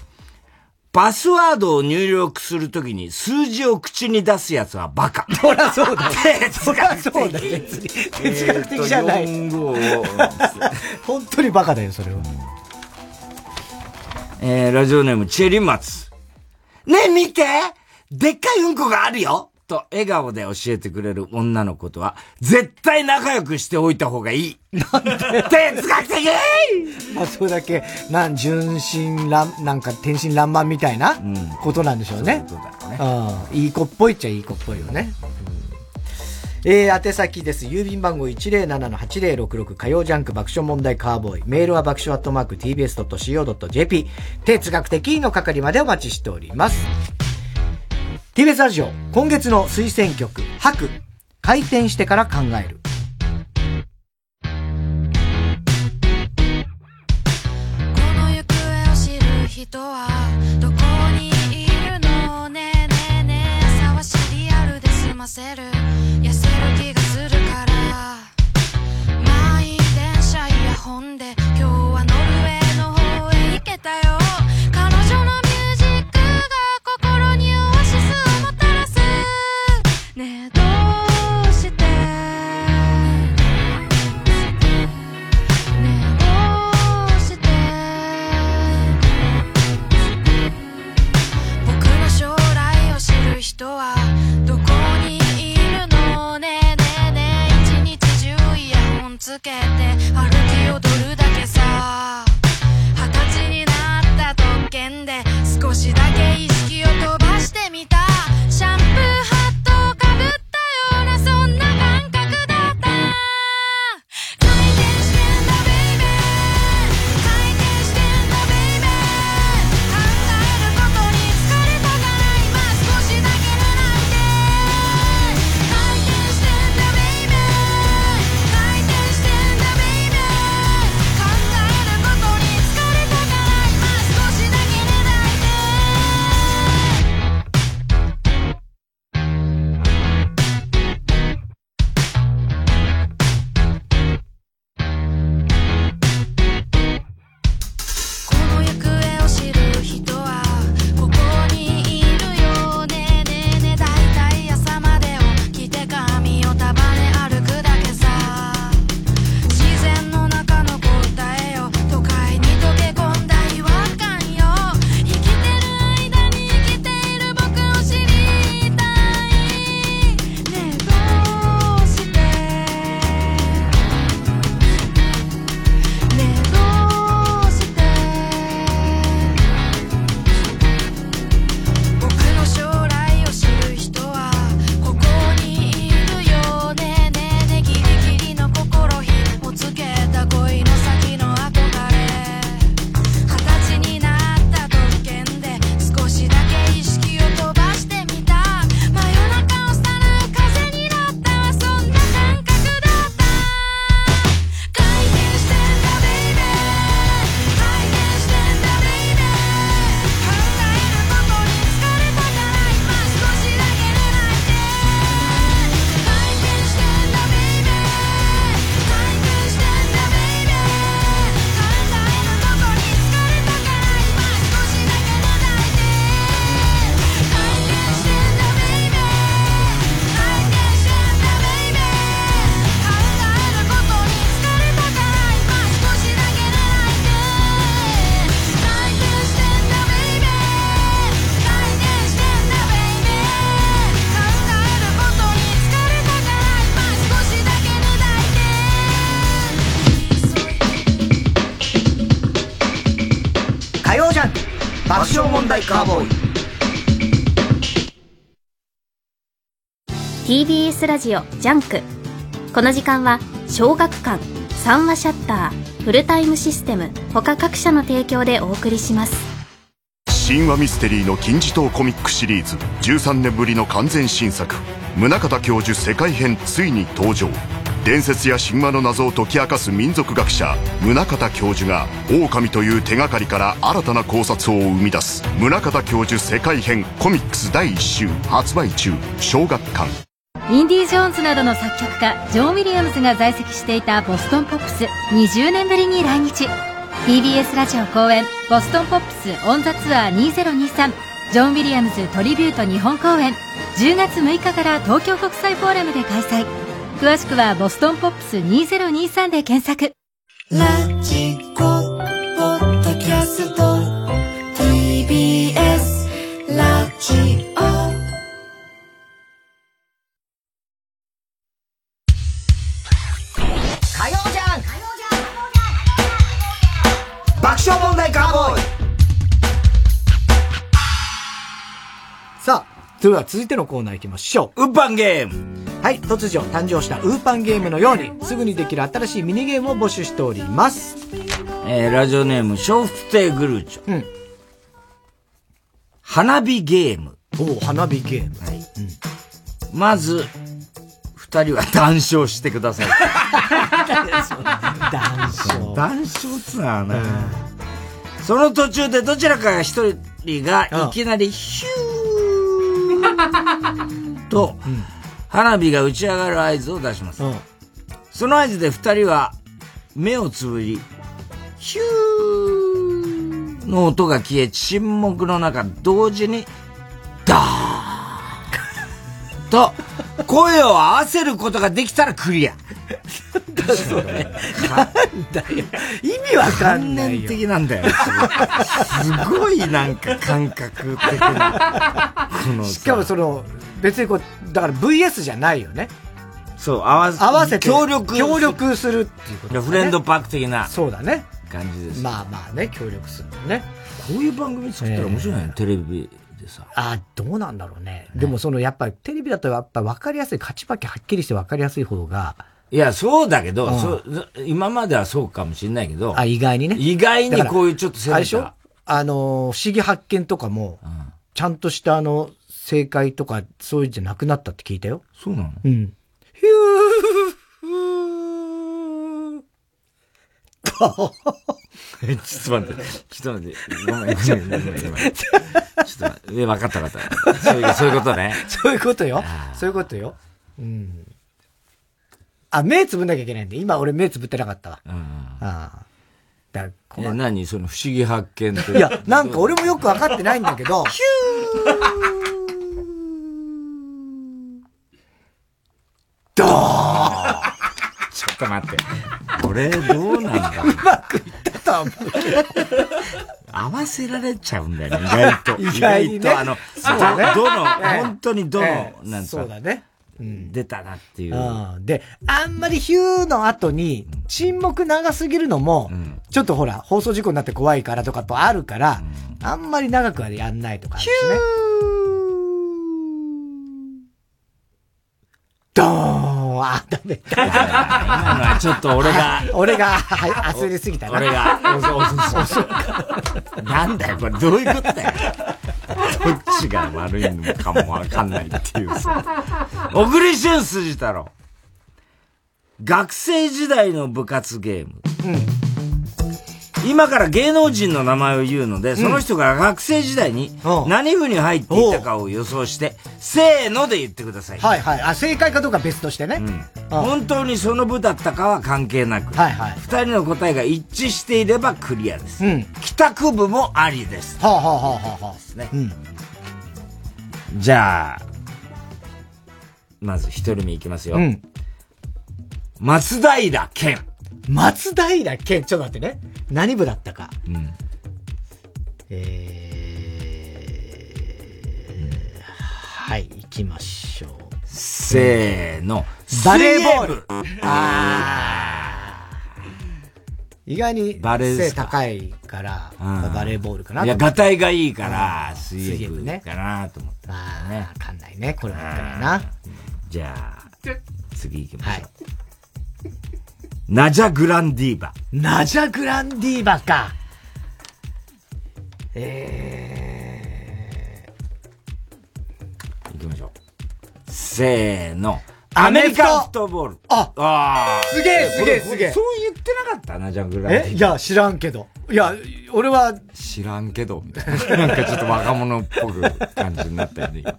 パスワードを入力するときに数字を口に出すやつはバカ。そりゃそうだ。そりゃそうだ。別に。哲学的じゃない。本当にバカだよ、それは。えー、ラジオネーム、チェリマツ。ねえ、見てでっかいうんこがあるよと笑顔で教えてくれる女の子とは、絶対仲良くしておいた方がいい。なんで？哲学的まあ、それだけ、なん、純真乱、なんか天真爛漫みたいなことなんでしょうね。そうだね。うん。いい子っぽいっちゃいい子っぽいよね。うん、えー、宛先です。郵便番号107-8066火曜ジャンク爆笑問題カーボーイ。メールは爆笑アットマーク tbs.co.jp。哲学的の係までお待ちしております。TBS ラジオ、今月の推薦曲、白、開店してから考える。この行方を知る人は、どこにいるの？ねえねえねえ、朝はシリアルで済ませる。痩せる気がするから。満員電車イヤホンで、続けて歩き踊るだけさ。二十歳になった特権で少しだカーボーイ TBS ラジオ JUNK。この時間は小学館三和シャッターフルタイムシステム他各社の提供でお送りします。神話ミステリーの金字塔コミックシリーズ13年ぶりの完全新作宗像教授世界編ついに登場伝説や神話の謎を解き明かす民俗学者宗像教授が狼という手がかりから新たな考察を生み出す。宗像教授世界編コミックス第1週発売中小学館。インディ・ジョーンズなどの作曲家ジョン・ウィリアムズが在籍していたボストンポップス20年ぶりに来日。TBS ラジオ公演ボストンポップスオン・ザ・ツアー2023ジョン・ウィリアムズトリビュート日本公演。10月6日から東京国際フォーラムで開催。詳しくはボストンポップス2023で検索。ラジコでは続いてのコーナー行きましょう。ウーパンゲームはい、突如誕生したウーパンゲームのように、すぐにできる新しいミニゲームを募集しております。えー、ラジオネーム、笑福亭グルーチョ。うん。花火ゲーム。お花火ゲーム。はい。まず、二人は談笑してください。談笑。談笑っつうのはな、その途中でどちらかが一人がいきなりヒュー と、花火が打ち上がる合図を出します。その合図で二人は目をつぶり、ヒューの音が消え、沈黙の中、同時に、ダーンと、声を合わせることができたらクリア。それ。なんだよ。意味わかんないよ。観念的なんだよ。すごいなんか感覚的な。しかもその、別にこう、だから VS じゃないよね。そう、合わ合わせて、協力協力するっていうこと、ね、フレンドパーク的な。そうだね。感じです。まあまあね、協力するのね。こういう番組作ったら面白いね、テレビでさ。あどうなんだろうね。でもその、やっぱりテレビだとやっぱ分かりやすい、勝ち負けはっきりして分かりやすい方が。いや、そうだけど、うん今まではそうかもしれないけど。あ、意外にね。意外にこういうちょっとあれでしょ？あの、不思議発見とかも、ちゃんとしたあの、正解とか、そういうんじゃなくなったって聞いたよ。そうなの？うん。ヒュー ちょっと待って。ちょっと待って。ごめん、ごめん、ごめん。ごめんちょっと待って。え、分かった分かった。そういう、そういうことね。そういうことよ。そういうことよ。うん。あ、目つぶんなきゃいけないんで。今俺目つぶってなかったわ。ああ。だいや、何その不思議発見って。いや、なんか俺もよく分かってないんだけど、ヒドーンちょっと待って。これどうなんだうまくいったと思う。合わせられちゃうんだよね、意外と。意外とあの、そうだねどどの、ええ本当にどの、ええなんかそうだね。出たなっていう。うん。で、あんまりヒューの後に沈黙長すぎるのも、ちょっとほら、放送事故になって怖いからとかとあるから、あんまり長くはやんないとかあるしね。ドーンあ、ダメ。今のはちょっと俺が、俺が、はい、焦りすぎたな。俺が、遅遅遅遅なんだよ、これどういうことだよ。どっちが悪いのかもわかんないっていうさ。小栗旬筋太郎。学生時代の部活ゲーム。今から芸能人の名前を言うので、その人が学生時代に何部に入っていたかを予想して、せーので言ってください。はいはい。あ、正解かどうか別としてね。本当にその部だったかは関係なく、はいはい。二人の答えが一致していればクリアです。うん。帰宅部もありです。はあ、はあははあ、ですね。うん。じゃあ、まず一人目いきますよ。うん。松平健。松平健、ちょっと待ってね。何部だったか。うん。えー、はい、行きましょう。せーの。バレーボールあー。意外に背高いから、うんバレーボールかなといや、思ってガタイがいいから、うん水泳部ね。かなと思って。ああ、わかんないね。こればっかりはな。じゃあ、次行きましょう。ナジャ・グランディーバ。ナジャ・グランディーバか。え行きましょう。せーの。アメリカンフットボール。ああすげえすげえすげえそう言ってなかったな、ジャングルランえ？いや、知らんけど。いや、俺は、知らんけど、みたいな。なんかちょっと若者っぽく感じになったよね。今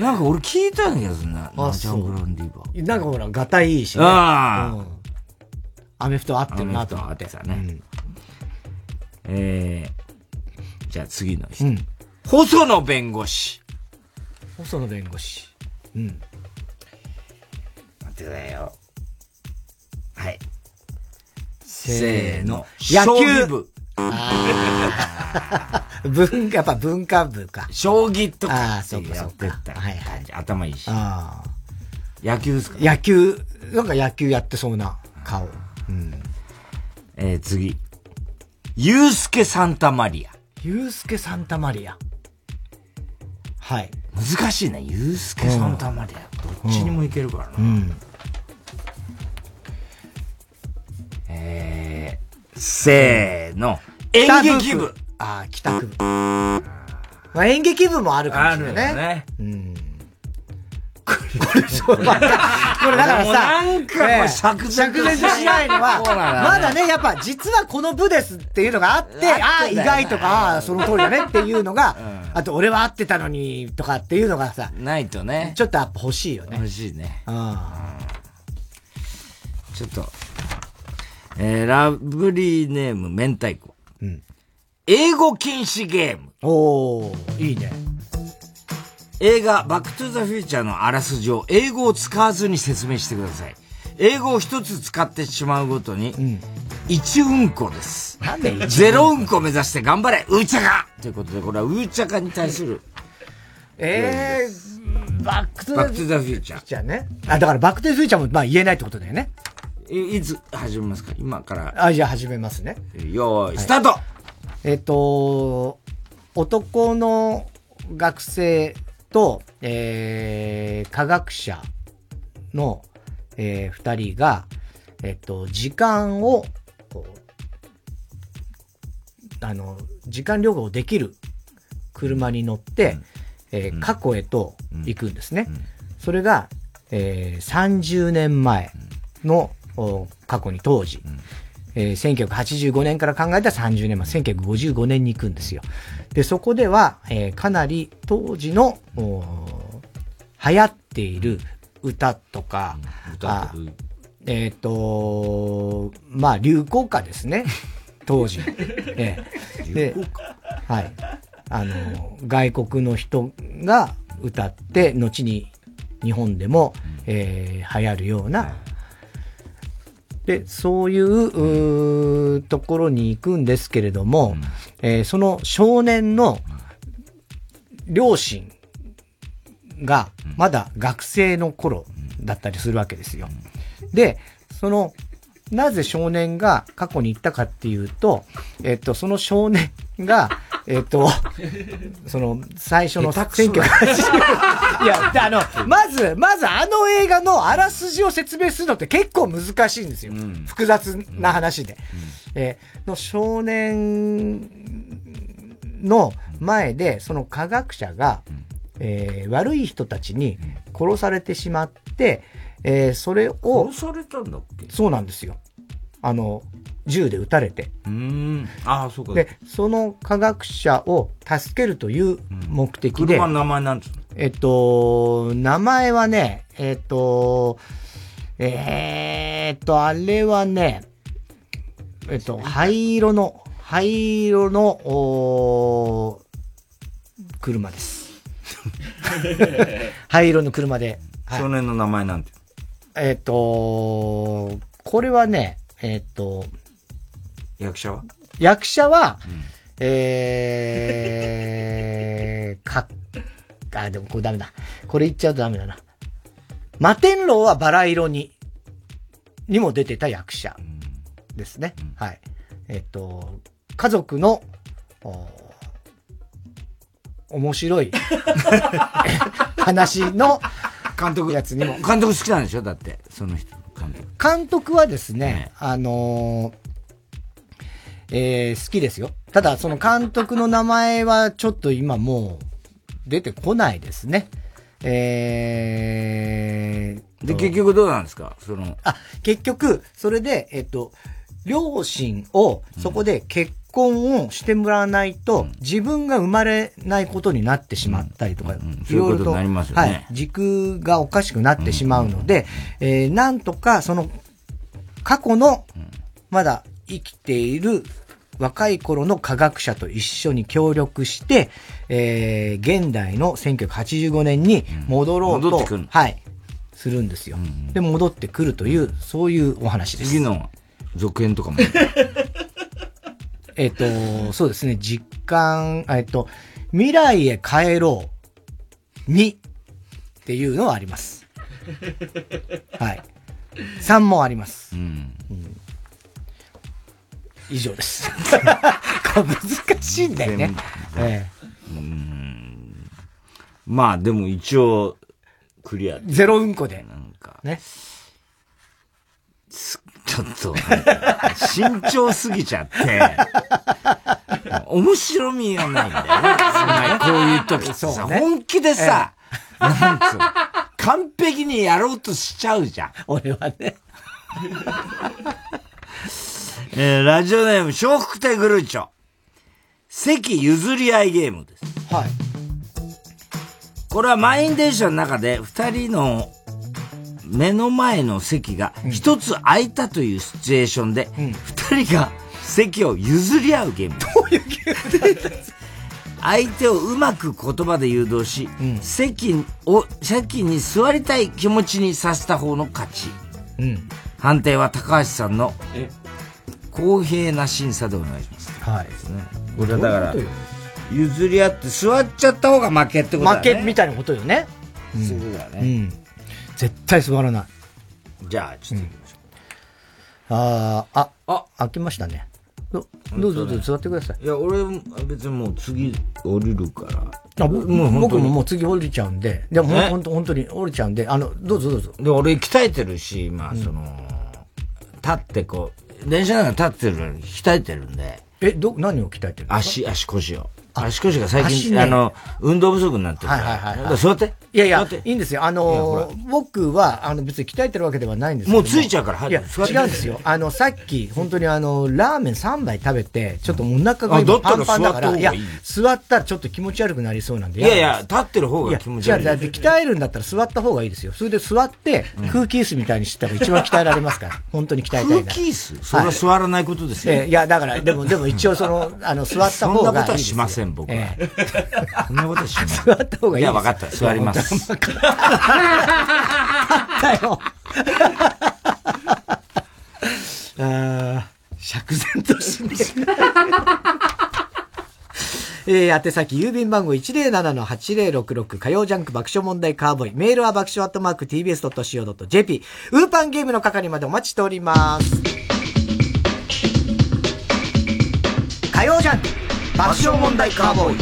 なんか俺聞いたんやつな、あジャングルランディーバー。なんかほら、ガタいいしね。ああうんアメフト合ってるなと思って。アメフト合ってたねえー、じゃあ次の人。うん細野弁護士。細野弁護士。うん。待ってくださいよ。はい。せーの。野球部。あー 文、やっぱ文化部か。将棋とかああ、そうかやそうか。ってったはいはい。頭いいし。ああ。野球ですか？野球、なんか野球やってそうな顔。うん。えー、次。ユースケ・サンタマリア。ユースケ・サンタマリア。はい。難しいね。ユースケ・サンタマリア。どっちにもいけるからな。うん。えー、せーの。演劇部。ああ、帰宅部。まあ、演劇部もあるかもしれないね。あるよね。うん。これ、そう、また これだからさ、もうなんかこうええ釈然しないのは、まだね、やっぱ実はこの部ですっていうのがあって、あああ、意外とか、ああ、その通りだねっていうのが、あと俺は合ってたのにとかっていうのがさ、ないとね。ちょっとやっぱ欲しいよね。欲しいね。あちょっと。えー、ラブリーネーム、明太子。うん。英語禁止ゲーム。おー、いいね。映画、バックトゥザフューチャーのあらすじを英語を使わずに説明してください。英語を一つ使ってしまうごとに、一うんこです。なんで一ゼロうんこ目指して頑張れうーちゃかということで、これはうーちゃかに対する、えー、バックトゥバックトゥザフューチャー。ね。あ、だからバックトゥザフューチャーもまあ言えないってことだよね。いいつ始めますか？今から。あ、じゃあ始めますね。よーい、スタート！えっ、と、男の学生と、えー、科学者の、えー、二人が、えっ、と、時間を、あの、時間旅行できる車に乗って、えー過去へと行くんですね。それが、えー30年前の、お過去に当時、えー1985年から考えた30年前、1955年に行くんですよ。で、そこでは、えーかなり当時の、お流行っている歌とか、あえっ、と、まあ、流行歌ですね。当時。の。ええ。で、はい。あの、外国の人が歌って、後に日本でも、えー流行るような、で、そういうところに行くんですけれども、えーその少年の両親がまだ学生の頃だったりするわけですよ。で、その、なぜ少年が過去に行ったかっていうと、えっと、その少年が、えっと、その、最初の下手くそだ。1980いや、であの、まず、まずあの映画のあらすじを説明するのって結構難しいんですよ。複雑な話で。えーの少年の前で、その科学者が、えー悪い人たちに殺されてしまって、えーそれを、殺されたんだっけ？そうなんですよ。あの、銃で撃たれて。うん。ああ、そうか。で、その科学者を助けるという目的で、車の名前なんつうのえっと、名前はね、えっと、えーっと、あれはね、えっと、灰色の、灰色の、おー車です。灰色の車で。はい少年の名前なんて。えっと、これはね、えっと、役者は？役者は、えー、か、あ、でもこれダメだ。これ言っちゃうとダメだな。摩天楼はバラ色に、にも出てた役者ですね。はい。えっと、家族の、お面白い 話の監督やつにも。監督好きなんでしょ？だって、その人。監督。監督はですね、あのーえー好きですよ。ただ、その監督の名前はちょっと今もう出てこないですね。えー、で、結局どうなんですか？その、あ、結局、それで、えっと、両親を、そこで結婚をしてもらわないと、自分が生まれないことになってしまったりとか、そういうことはい、軸がおかしくなってしまうので、えーなんとか、その、過去の、まだ生きている若い頃の科学者と一緒に協力して、えー現代の1985年に戻ろうと、戻ってくる。はい、するんですよ。で、戻ってくるという、そういうお話です。次の続編とかも。えっと、そうですね、実感、えっと、未来へ帰ろう、に、っていうのはあります。はい。3もあります。うん以上です。難しいんだよね。えまあでも一応、クリア。ゼロうんこで。なんか。ね。ちょっと、慎重すぎちゃって、面白みがないんだよね。そんなこういう時ってさ、そうね本気でさ、なんつうの、完璧にやろうとしちゃうじゃん。俺はね。えーラジオネーム、笑福亭グルーチョ。席譲り合いゲームです。はい。これは満員電車の中で二人の目の前の席が一つ空いたというシチュエーションで、二人が席を譲り合うゲーム。どういうゲーム相手をうまく言葉で誘導し、席を、席に座りたい気持ちにさせた方の勝ち。うん。判定は高橋さんの公平な審査でお願いします。はい。これはだから譲り合って座っちゃった方が負けってことだね。負けみたいなことよね。うんそうだねうん。絶対座らない。じゃあ、ちょっと行きましょあー、あ、あ、開きましたね。どどうぞどうぞ座ってください。いや、俺、別にもう次降りるから。あ僕ももう次降りちゃうんで、でも本当本当に降りちゃうんで、あの、どうぞどうぞ。で、俺鍛えてるし、まあ、その、立ってこう、電車なんか立ってるのに鍛えてるんで。え、ど、何を鍛えてるんですか？足、足腰を。足腰が最近、足ねあの、運動不足になってるから。はいはいはいはい座って。いやいやいいんですよ。あのー、僕は、あの、別に鍛えてるわけではないんですもうついちゃうからいや、早く違うんですよ。あの、さっき、本当にあの、ラーメン3杯食べて、ちょっとお腹が今パンパンだから、いや座った方がいい、座ったらちょっと気持ち悪くなりそうなんで。いやいや、立ってる方が気持ち悪い。いや、だって鍛えるんだったら座った方がいいですよ。それで座って、空気椅子みたいにしてたら一番鍛えられますから。本当に鍛えたい。空気椅子？それは座らないことですよ。ええいや、だから、でも、でも一応その、あの、座った方がいい。そんなことはしません、僕は。ええ そんなことはしません。座った方がいいいや、分かった。座ります。だよ。あー釈然としねえ。えー、宛先、郵便番号107-8066火曜ジャンク爆笑問題カーボーイ。メールは爆笑アットマーク tbs.co.jp。ウーパンゲームの係までお待ちしております。火曜ジャンク爆笑問題カーボーイ。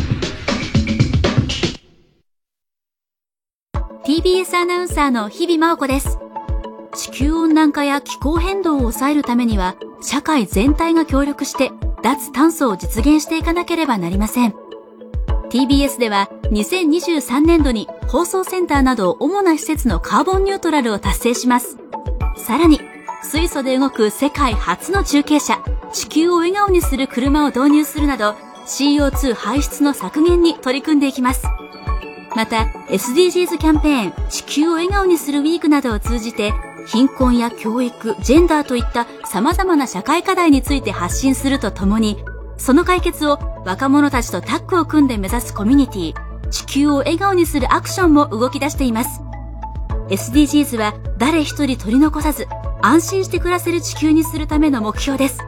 TBS アナウンサーの日々真央子です。地球温暖化や気候変動を抑えるためには、社会全体が協力して、脱炭素を実現していかなければなりません。TBS では、2023年度に放送センターなど主な施設のカーボンニュートラルを達成します。さらに、水素で動く世界初の中継車、地球を笑顔にする車を導入するなど、CO2 排出の削減に取り組んでいきます。また SDGs キャンペーン地球を笑顔にするウィークなどを通じて貧困や教育、ジェンダーといった様々な社会課題について発信するとともにその解決を若者たちとタッグを組んで目指すコミュニティ地球を笑顔にするアクションも動き出しています SDGs は誰一人取り残さず安心して暮らせる地球にするための目標です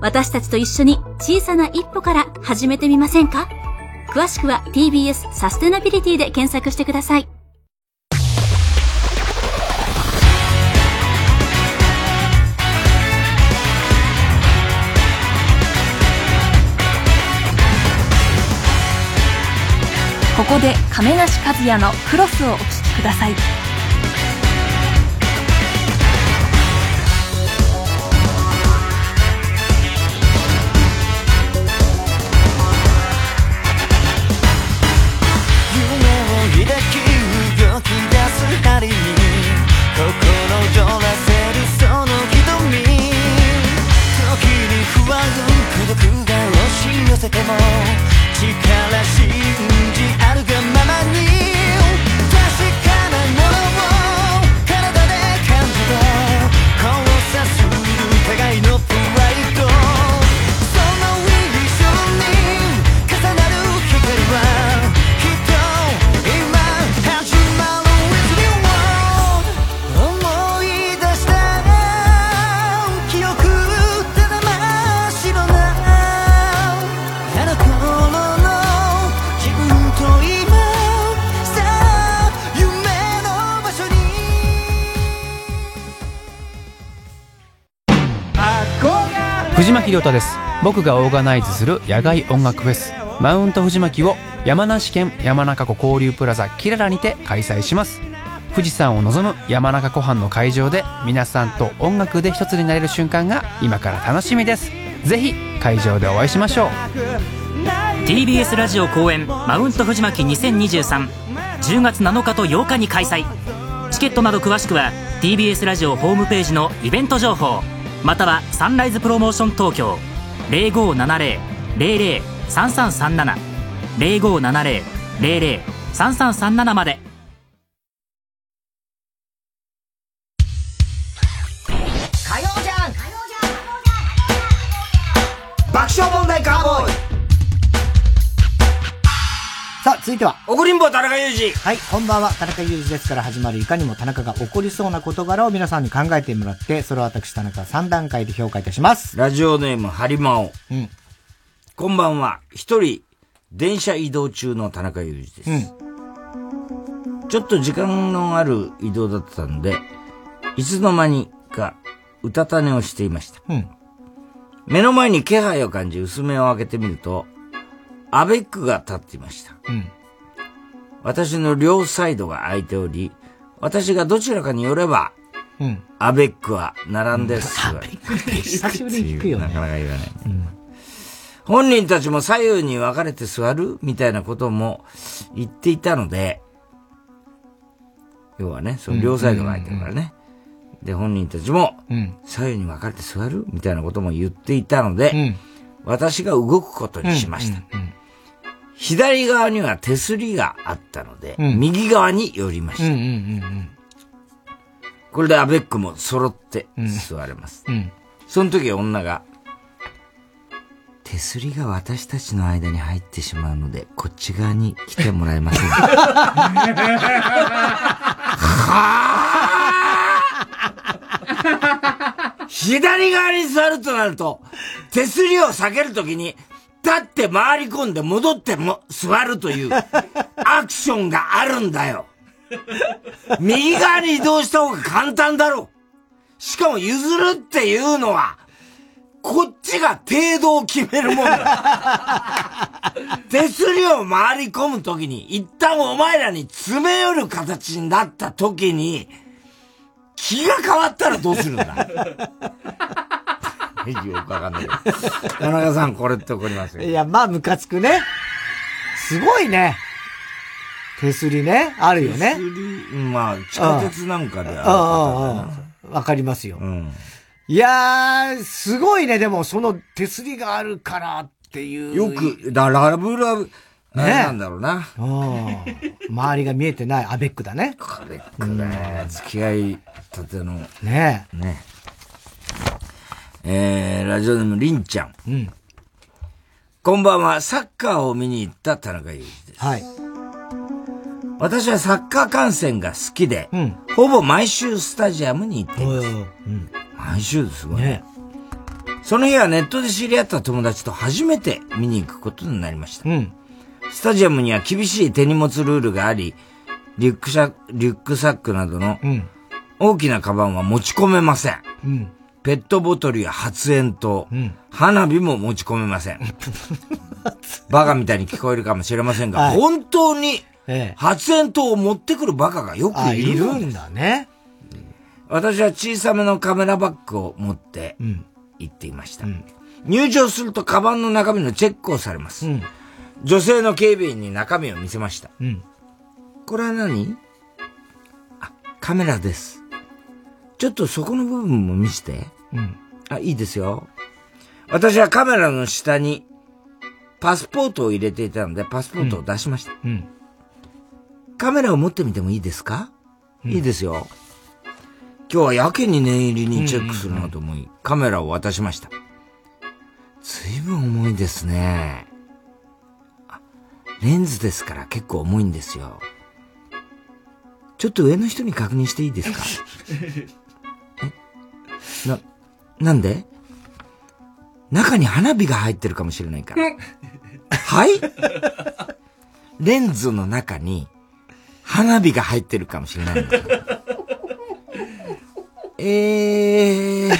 私たちと一緒に小さな一歩から始めてみませんか？詳しくは TBS サステナビリティで検索してください。ここで亀梨和也のクロスをお聴きくださいせても藤巻亮太です。僕がオーガナイズする野外音楽フェスマウント藤巻を山梨県山中湖交流プラザキララにて開催します。富士山を望む山中湖畔の会場で皆さんと音楽で一つになれる瞬間が今から楽しみです。ぜひ会場でお会いしましょう。TBS ラジオ公演マウント藤巻20230月7日と8日に開催。チケットなど詳しくは TBS ラジオホームページのイベント情報。またはサンライズプロモーション東京0570-003337 0570-003337まで。続いては。怒りんぼ田中裕二。はい、こんばんは、田中裕二ですから始まるいかにも田中が起こりそうな事柄を皆さんに考えてもらって、それを私田中3段階で評価いたします。ラジオネーム、ハリマオ。うん。こんばんは。一人、電車移動中の田中裕二です。うん。ちょっと時間のある移動だったんで、いつの間にか、うたた寝をしていました。うん。目の前に気配を感じ薄目を開けてみると、アベックが立っていました。うん。私の両サイドが空いており、私がどちらかに寄れば、うん。アベックは並んで座る。久しぶりに聞くよねなかなか言わない。本人たちも左右に分かれて座るみたいなことも言っていたので、要はね、その両サイドが空いてるからね。で、本人たちも、うん。左右に分かれて座るみたいなことも言っていたので、私が動くことにしました。左側には手すりがあったので、うん右側に寄りました。うんうんうんこれでアベックも揃って座れます。うん。うん。その時女が、手すりが私たちの間に入ってしまうので、こっち側に来てもらえませんか？左側に座るとなると、手すりを避けるときに、立って回り込んで戻っても座るというアクションがあるんだよ。右側に移動した方が簡単だろう。しかも譲るっていうのは、こっちが程度を決めるもんだ。手すりを回り込むときに、一旦お前らに詰め寄る形になったときに、気が変わったらどうするんだ よくわかんないけど。田中さん、これって怒りますよ。いや、まあ、ムカつくね。すごいね。手すりね。あるよね。手すりまあ、地下鉄なんかであるわかりますよ。いやー、すごいね。でも、その手すりがあるからっていう。よく、だラブラブ、あれなんだろうな。うん周りが見えてないアベックだね。アベックだね。付き合いたての。ねえ。ねえー、ラジオネームりんちゃん。うん。こんばんは、サッカーを見に行った田中裕二です。はい。私はサッカー観戦が好きで、ほぼ毎週スタジアムに行っています。毎週ですごいね。その日はネットで知り合った友達と初めて見に行くことになりました。スタジアムには厳しい手荷物ルールがあり、リュックシャリュックサックなどの大きなカバンは持ち込めません。うん。ペットボトルや発煙筒、花火も持ち込めません。バカみたいに聞こえるかもしれませんが、はい本当に発煙筒を持ってくるバカがよくあ、いる？いるんだね。私は小さめのカメラバッグを持って行っていました。入場するとカバンの中身のチェックをされます。女性の警備員に中身を見せました。うん。これは何？あ、カメラです。ちょっとそこの部分も見せて。うん。あ、いいですよ。私はカメラの下にパスポートを入れていたので、パスポートを出しました。うん。カメラを持ってみてもいいですか、いいですよ。今日はやけに念入りにチェックするなと思い、カメラを渡しました。ずいぶん重いですね。あレンズですから結構重いんですよ。ちょっと上の人に確認していいですか？え な、なんで？中に花火が入ってるかもしれないから。はい？レンズの中に花火が入ってるかもしれないんだけど。えー、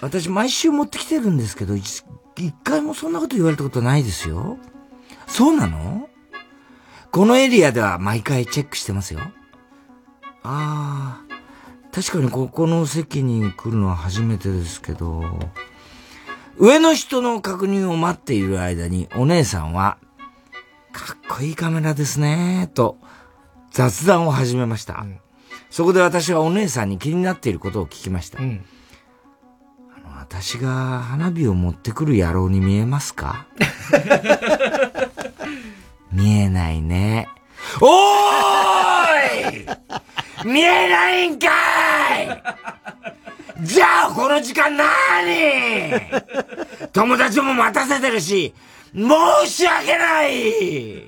私毎週持ってきてるんですけど、一一回もそんなこと言われたことないですよ。そうなの？このエリアでは毎回チェックしてますよ。ああ、確かにここの席に来るのは初めてですけど、上の人の確認を待っている間にお姉さんは、かっこいいカメラですね、と雑談を始めました。そこで私はお姉さんに気になっていることを聞きました。あの私が花火を持ってくる野郎に見えますか？見えないね。おーい 見えないんかいじゃあこの時間なに友達も待たせてるし、申し訳ない。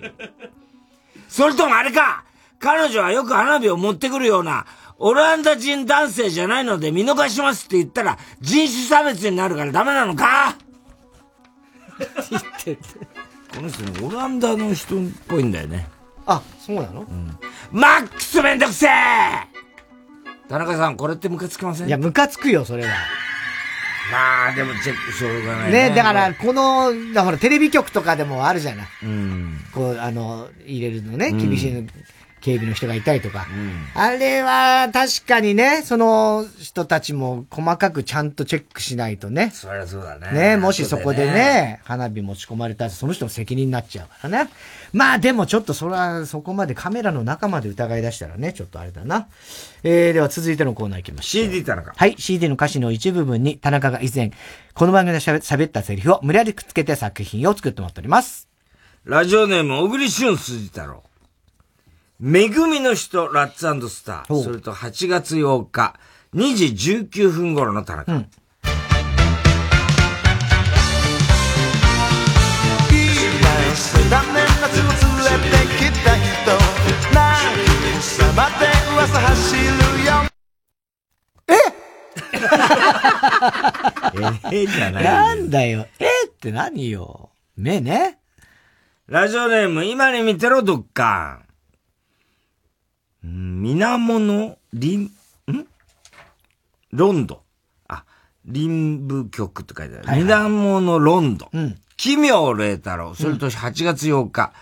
それともあれか彼女はよく花火を持ってくるような、オランダ人男性じゃないので見逃しますって言ったら人種差別になるからダメなのか？言ってこの人ね、オランダの人っぽいんだよね。あ、そうなの？マックスめんどくせえ田中さん、これってムカつきません？いや、ムカつくよ、それは。まあ、でもチェックしょうがないね。ね、だから、この、だからテレビ局とかでもあるじゃない？うん。こう、あの、入れるのね、うん厳しい警備の人がいたりとか。あれは、確かにね、その人たちも細かくちゃんとチェックしないとね。そりゃそうだね。ね、もしそこでね、花火持ち込まれたらその人の責任になっちゃうからね。まあでもちょっとそれはそこまでカメラの中まで疑い出したらね、ちょっとあれだな。えー、では続いてのコーナー行きましょう。CD 田中。はい、CD の歌詞の一部分に田中が以前、この番組で喋喋ったセリフを無理やりくっつけて作品を作ってもらっております。ラジオネーム、小栗旬筋太郎。めぐみの人、ラッツスター。それと8月8日、2時19分頃の田中。残何様で噂走るよえ？えじゃないなんだよ。えーって何よ。目ね。ラジオネーム、今に見てろ、どっかん。んみなもの、りん、ん？ロンド。あ、林部局って書いてある。みなものロンド。奇妙麗太郎。それと8月8日、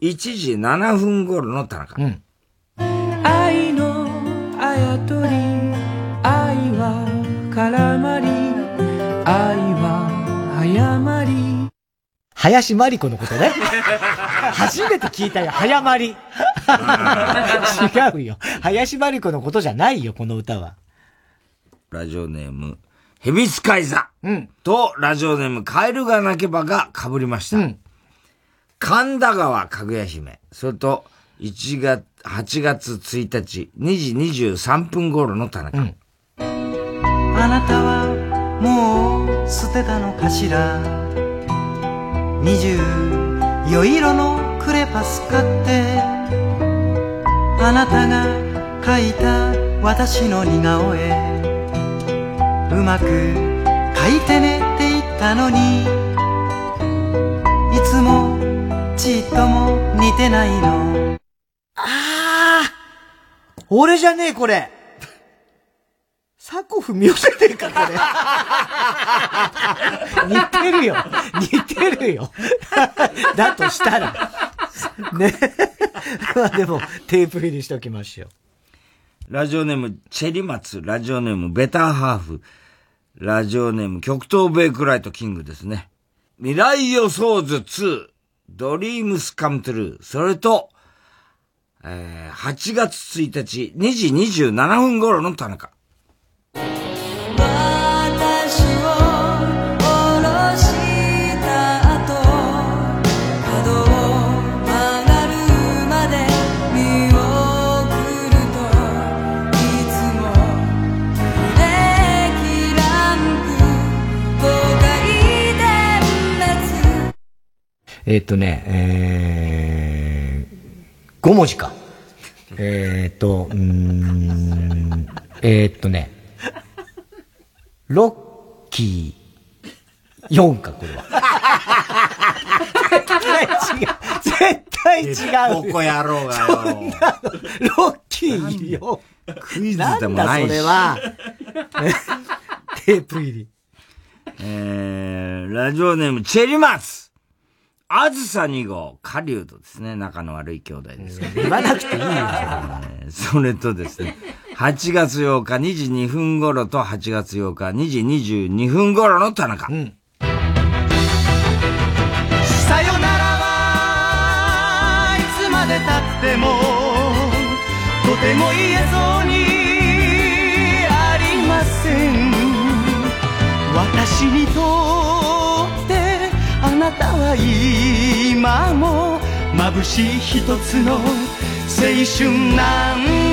1時7分頃の田中。愛林真理子のことね。初めて聞いたよ、早まり。違うよ。林真理子のことじゃないよ、この歌は。ラジオネーム、ヘビスカイザ。と、ラジオネーム、カエルが鳴けばが被りました。神田川かぐや姫。それと、1月、8月1日、2時23分頃の田中。あなたはもう捨てたのかしら？二十余色のクレパス買って。あなたが描いた私の似顔絵。うまく描いてねって言ったのに。いつもちっとも似てないの。あ俺じゃねえ、これ。佐古文雄じゃねえか、これ。似てるよ。似てるよ。だとしたら。ね。まあでも、テープ入りしときましょう。ラジオネーム、チェリマツ、ラジオネーム、ベターハーフ、ラジオネーム、極東ベイクライトキングですね。未来予想図2、ドリームスカムトゥルー、それと、えー、8月1日、2時27分頃の田中。えーっとね、えー、5文字か。えーっと、うん、えーっとね、ロッキー4か、これは。絶対違う。絶対違う。ボコ野郎がよロッキー4。クイズでもないしだそれは。テープ入り。えー、ラジオネーム、チェリマツ。あずさ2号、狩人ですね。仲の悪い兄弟ですけど。言わなくていいよ。えーそれとですね、8月8日2時2分頃と8月8日2時22分頃の田中。さよならはいつまでたってもとても言えそうにありません。私にとってあなたは今も眩しい一つの青春なんで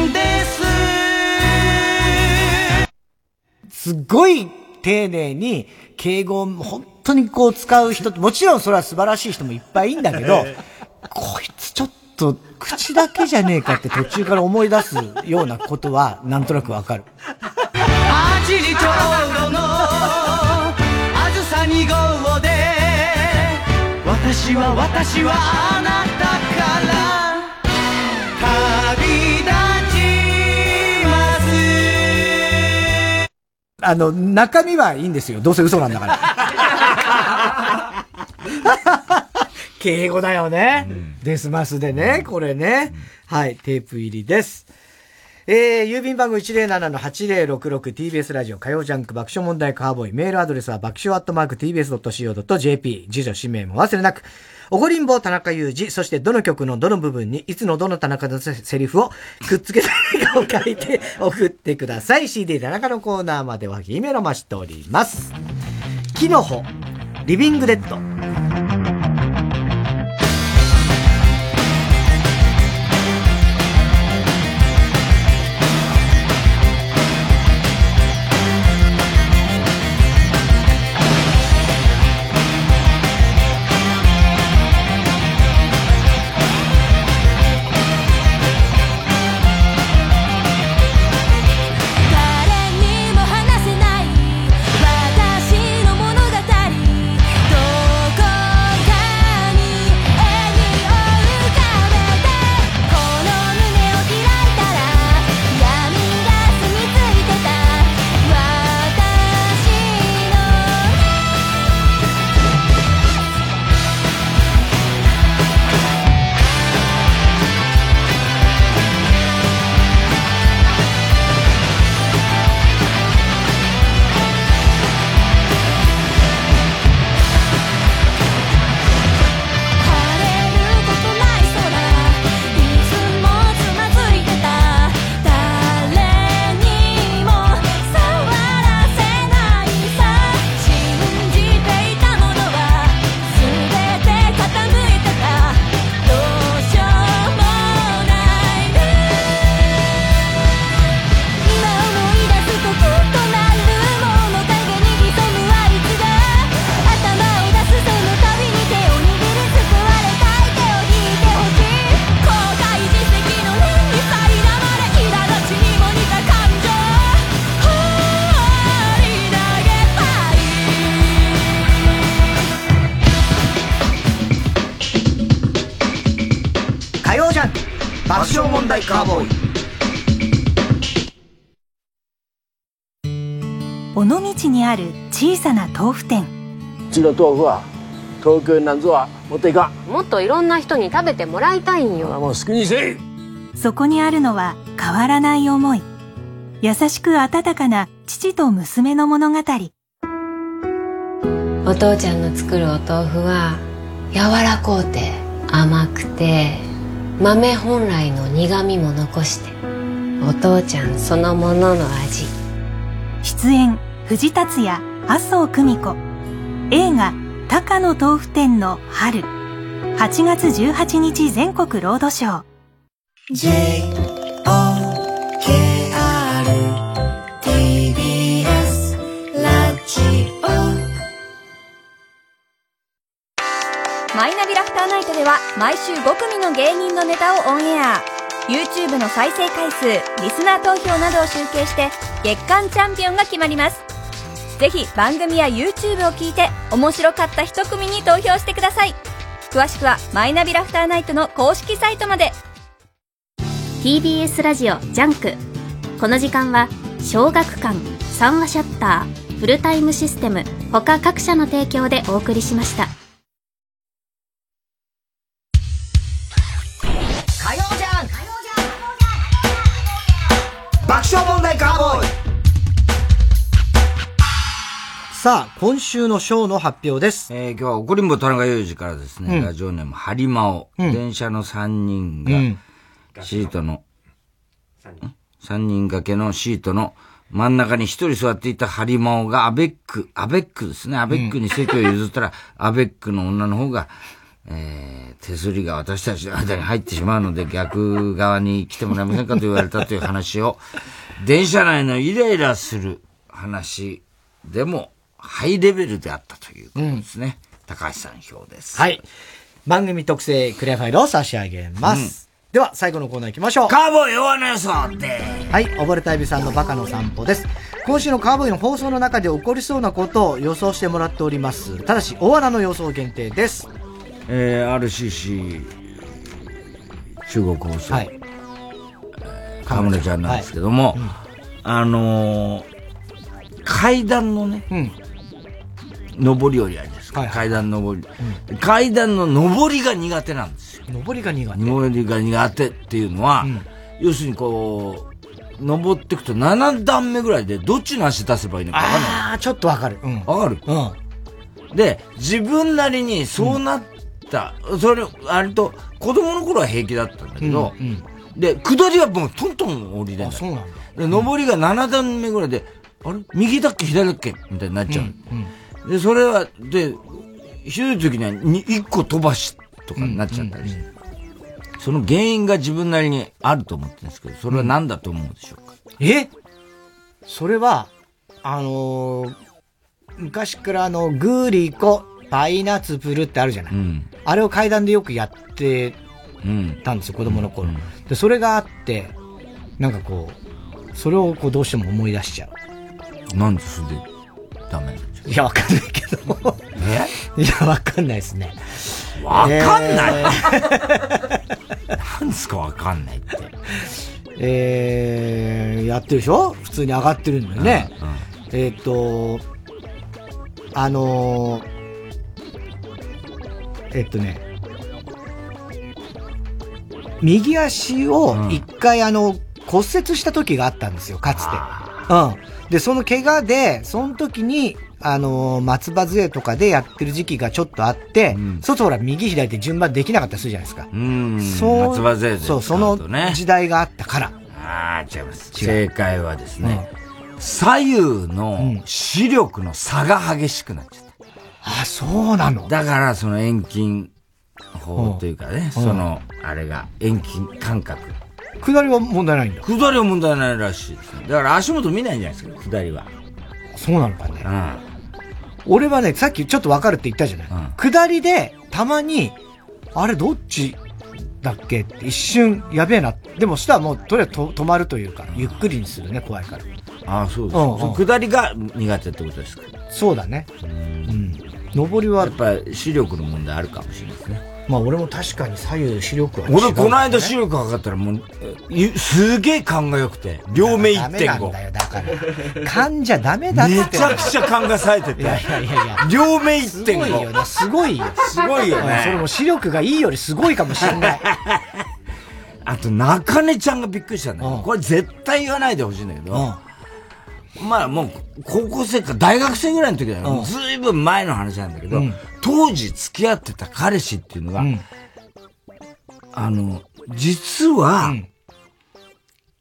すすっごい丁寧に敬語を本当にこう使う人って、もちろんそれは素晴らしい人もいっぱいいんだけど、こいつちょっと口だけじゃねえかって途中から思い出すようなことはなんとなくわかる。8時ちょうどのあずさ2号で私は私はあなたあの、中身はいいんですよ。どうせ嘘なんだから。敬語だよね。デスマスでね、これね。はい、テープ入りです。えー、郵便番号 107-8066TBS ラジオ火曜ジャンク爆笑問題カーボーイ。メールアドレスは爆笑アットマーク TBS.CO.JP。住所氏名も忘れなく。おごりんぼう田中裕二、そしてどの曲のどの部分にいつのどの田中のセリフをくっつけたいかを書いて 送ってください。CD 田中のコーナーまではひめろましております。キノホ、リビングデッド。爆笑問題カーボーイ。尾道にある小さな豆腐店。うちの豆腐は東京になんぞは持っていかん。もっといろんな人に食べてもらいたいんよ。もう好きにせい。そこにあるのは変わらない思い。優しく温かな父と娘の物語。お父ちゃんの作るお豆腐は柔らこうて甘くて豆本来の苦みも残してお父ちゃんそのものの味。出演藤達也麻生久美子。映画「高野豆腐店の春」8月18日全国ロードショー毎週5組の芸人のネタをオンエア。YouTube の再生回数リスナー投票などを集計して月間チャンピオンが決まります。ぜひ番組や YouTube を聞いて面白かった一組に投票してください。詳しくはマイナビラフターナイトの公式サイトまで。TBS ラジオ JUNK。この時間は小学館三和シャッターフルタイムシステム他各社の提供でお送りしました。爆笑問題カーボーイ。さあ、今週のショーの発表です。えー、今日は怒りんぼ田中裕二からですね、うん。ラジオネームハリマオ、うん。電車の3人うん。が、シートの、3人掛けのシートの真ん中に一人座っていたハリマオがアベック、アベックですね、アベックに席を譲ったら、アベックの女の方が、えー、手すりが私たちの間に入ってしまうので逆側に来てもらえませんかと言われたという話を、電車内のイライラする話でもハイレベルであったということですね。高橋さん票です。はい。番組特製クリアファイルを差し上げます。では、最後のコーナー行きましょう。カーボーイ弱な予想ではい、溺れたエビさんのバカの散歩です。今週のカーボーイの放送の中で起こりそうなことを予想してもらっております。ただし、大穴の予想限定です。えー、RCC 中国放送。はい。河村ちゃんなんですけども、あのー階段のね、上り下りあるじゃないですか。階段上り、階段の上りが苦手なんですよ。上りが苦手。上りが苦手っていうのは、要するにこう、登っていくと7段目ぐらいでどっちの足出せばいいのか分かんない。ああ、ちょっとわかる。うん。わかるうん。で、自分なりにそうなった、それ、割と子供の頃は平気だったんだけど、うんうんで、下りはもうトントン降りれない。そうなんだ。で、上りが7段目ぐらいで、あれ？右だっけ左だっけみたいになっちゃう。で、それは、で、ひどい時にはに1個飛ばしとかになっちゃったりして。その原因が自分なりにあると思ってるんですけど、それは何だと思うでしょうか、え？それは、あのー昔からあの、グーリコ、パイナツプルってあるじゃない。あれを階段でよくやってたんですよ、子供の頃。で、それがあって、なんかこう、それをこうどうしても思い出しちゃう。なんでそれでダメいや、わかんないけど。いや、わかんないですね。わかんない、えなんですかわかんないって。えー、やってるでしょ？普通に上がってるんだよね。えーっと、あのー、えっとね、右足を一回あの、骨折した時があったんですよ、かつて。うん。で、その怪我で、その時に、あのー松葉杖とかでやってる時期がちょっとあって、そうするとほら、右左で順番できなかったりするじゃないですか。うん。そう松葉杖でそう、その時代があったから。ああ、違います。正解はですね、左右の視力の差が激しくなっちゃった。あ、そうなの？だから、その遠近法というかね、うんその、あれが遠近感覚。下りは問題ないんだ。下りは問題ないらしいですね。だから足元見ないんじゃないですか、下りは。そうなのかね。俺はね、さっきちょっとわかるって言ったじゃない。下りで、たまに、あれどっちだっけ？って一瞬、やべえな。でもしたらもう、とりあえずと止まるというか、ゆっくりにするね、怖いから。ああ、そうです、うんうん下りが苦手ってことですか？そうだね。うん。上りは。やっぱり視力の問題あるかもしれないですね。まあ俺も確かに左右視力は違う、俺、この間視力測ったらもう、えすげえ勘が良くて、両目ダメなん1.5。だよ、だから。勘じゃダメだって。めちゃくちゃ勘が冴えてて。いやいやいや。両目すごいよ1.5。ね、すごいよ。すごいよねうんそれも視力がいいよりすごいかもしれない。あと、中根ちゃんがびっくりしたんだけど、これ絶対言わないでほしいんだけど、まあもう、高校生か大学生ぐらいの時だよ。うん。ずいぶん前の話なんだけど、うん。当時付き合ってた彼氏っていうのが、あの、実は、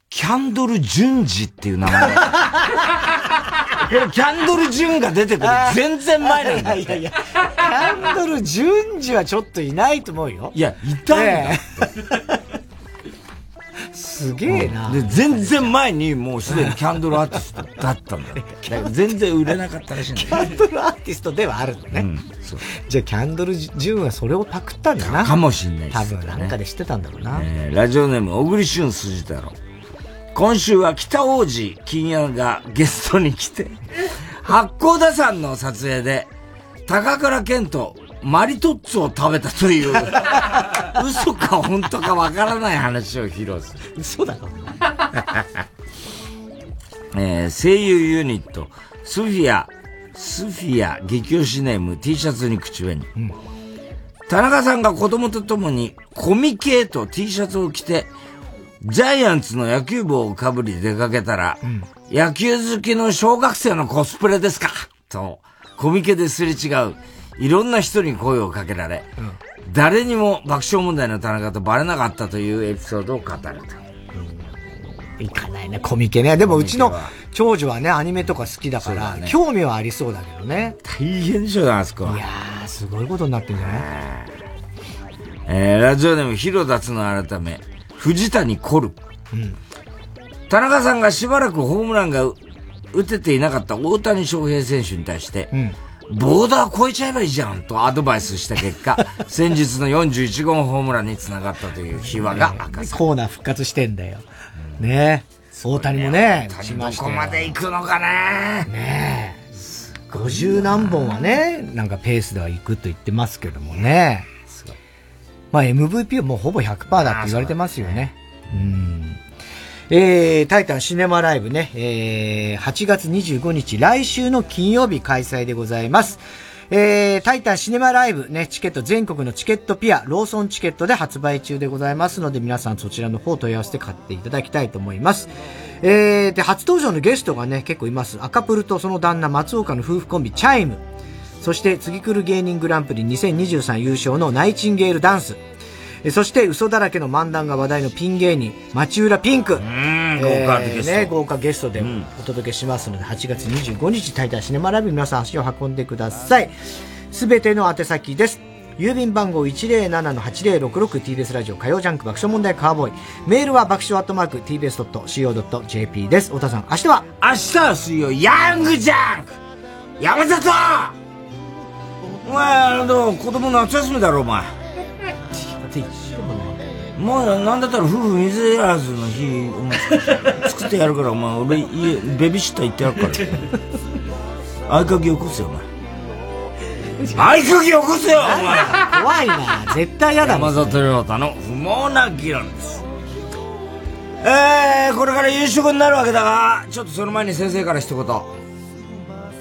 キャンドル・ジュンジっていう名前 キャンドル・ジュンが出てくる。全然前なんだ。いやいや、キャンドル順次はちょっといないと思うよ。いや、いたんだねえすげえな。で、全然前にもうすでにキャンドルアーティストだったんだよ。全然売れなかったらしいんだよキャンドルアーティストではあるんだね。じゃあキャンドル順はそれをパクったんだな。かもしんないです多ね分なんかで知ってたんだろうな。えーラジオネーム、小栗旬筋太郎。今週は北王子金也がゲストに来て、八甲田山の撮影で、高倉健とマリトッツォを食べたという、嘘か本当かわからない話を披露する。嘘だろ。えー声優ユニット、スフィア、スフィア激推しネーム T シャツに口紅。田中さんが子供と共にコミケと T シャツを着て、ジャイアンツの野球帽をかぶり出かけたら、野球好きの小学生のコスプレですか？と、コミケですれ違う、いろんな人に声をかけられ、誰にも爆笑問題の田中とバレなかったというエピソードを語ると。いかないね、コミケね。でもうちの長女はね、アニメとか好きだから、ね興味はありそうだけどね。大変でしょ、あそこは。いやー、すごいことになってんじゃない？えー、ラジオネーム、広田つの改め、藤谷コル。田中さんがしばらくホームランがう打てていなかった大谷翔平選手に対して、ボーダー越えちゃえばいいじゃんとアドバイスした結果、先日の41号ホームランにつながったという秘話が明かされコーナー復活してんだよ。ね大谷もね、打ちどましたよこまで行くのかねねえ。50何本はね、なんかペースでは行くと言ってますけどもね。まあ MVP はもうほぼ100%だって言われてますよね。うん。えー、タイタンシネマライブね、えー、8月25日、来週の金曜日開催でございます。えー、タイタンシネマライブね、チケット全国のチケットピア、ローソンチケットで発売中でございますので、皆さんそちらの方問い合わせて買っていただきたいと思います。えー、で、初登場のゲストがね、結構います。赤プルとその旦那、松岡の夫婦コンビ、チャイム。そして、次来る芸人グランプリ2023優勝のナイチンゲールダンス。えそして、嘘だらけの漫談が話題のピン芸人、町浦ピンク。ん豪華ゲストね、豪華ゲストでお届けしますので、8月25日、タイタンシネマライブ皆さん足を運んでください。すべての宛先です。郵便番号 107-8066TBS ラジオ火曜ジャンク爆笑問題カーボーイ。メールは爆笑アットマーク TBS.CO.JP です。太田さん、明日は？明日は水曜、ヤングジャンク山里 お前、あの、子供夏休みだろ、お前。もう、なんだったら夫婦水やらずの日、お前作ってやるから、お前、俺、家、ベビーシッター行ってやるから。合鍵起こすよ、お前。合鍵起こすよ、お前怖いな。絶対嫌だもん山里亮太の不毛な議論です。えー、これから夕食になるわけだが、ちょっとその前に先生から一言。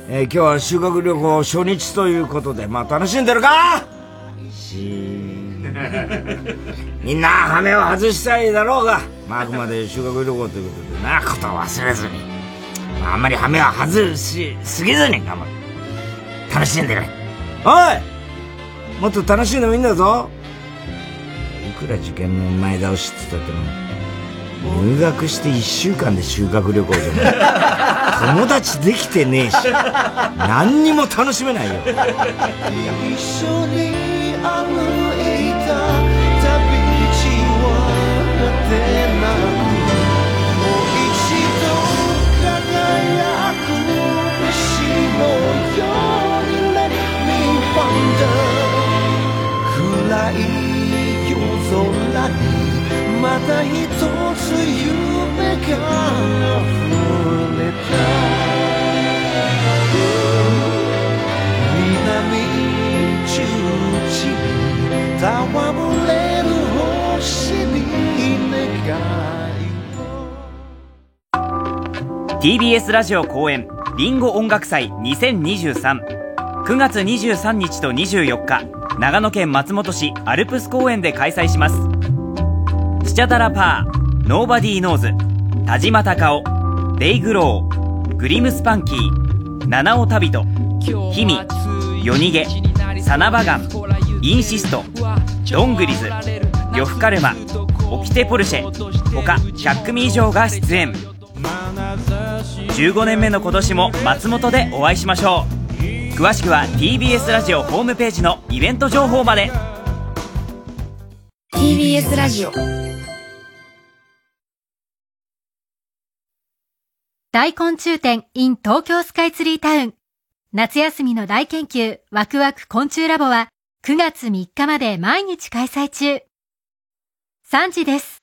えー、今日は修学旅行初日ということで、まあ楽しんでるか？し みんな羽目を外したいだろうが、まああくまで修学旅行ということでな、ことを忘れずに、まああんまり羽目を外しすぎずに頑張る。楽しんでる。おい！もっと楽しいのもいいんだぞ。いくら受験の前倒しって言ったっても入学して1週間で修学旅行じゃん 友達できてねえし。何にも楽しめないよ。一緒に歩い暗い夜空にまた一つ夢が溢れた南中地に戯れる星に願い TBS ラジオ公演リンゴ音楽祭20239月23日と24日。長野県松本市アルプス公園で開催します。スチャダラパーノーバディーノーズ田島隆夫デイグローグリムスパンキー七尾旅人ヒミ夜逃げサナバガンインシストドングリズ呂布カルマオキテポルシェ他100組以上が出演。15年目の今年も松本でお会いしましょう。詳しくは TBS ラジオホームページのイベント情報まで TBS ラジオ大昆虫展 in 東京スカイツリータウン。夏休みの大研究ワクワク昆虫ラボは9月3日まで毎日開催中。3時です。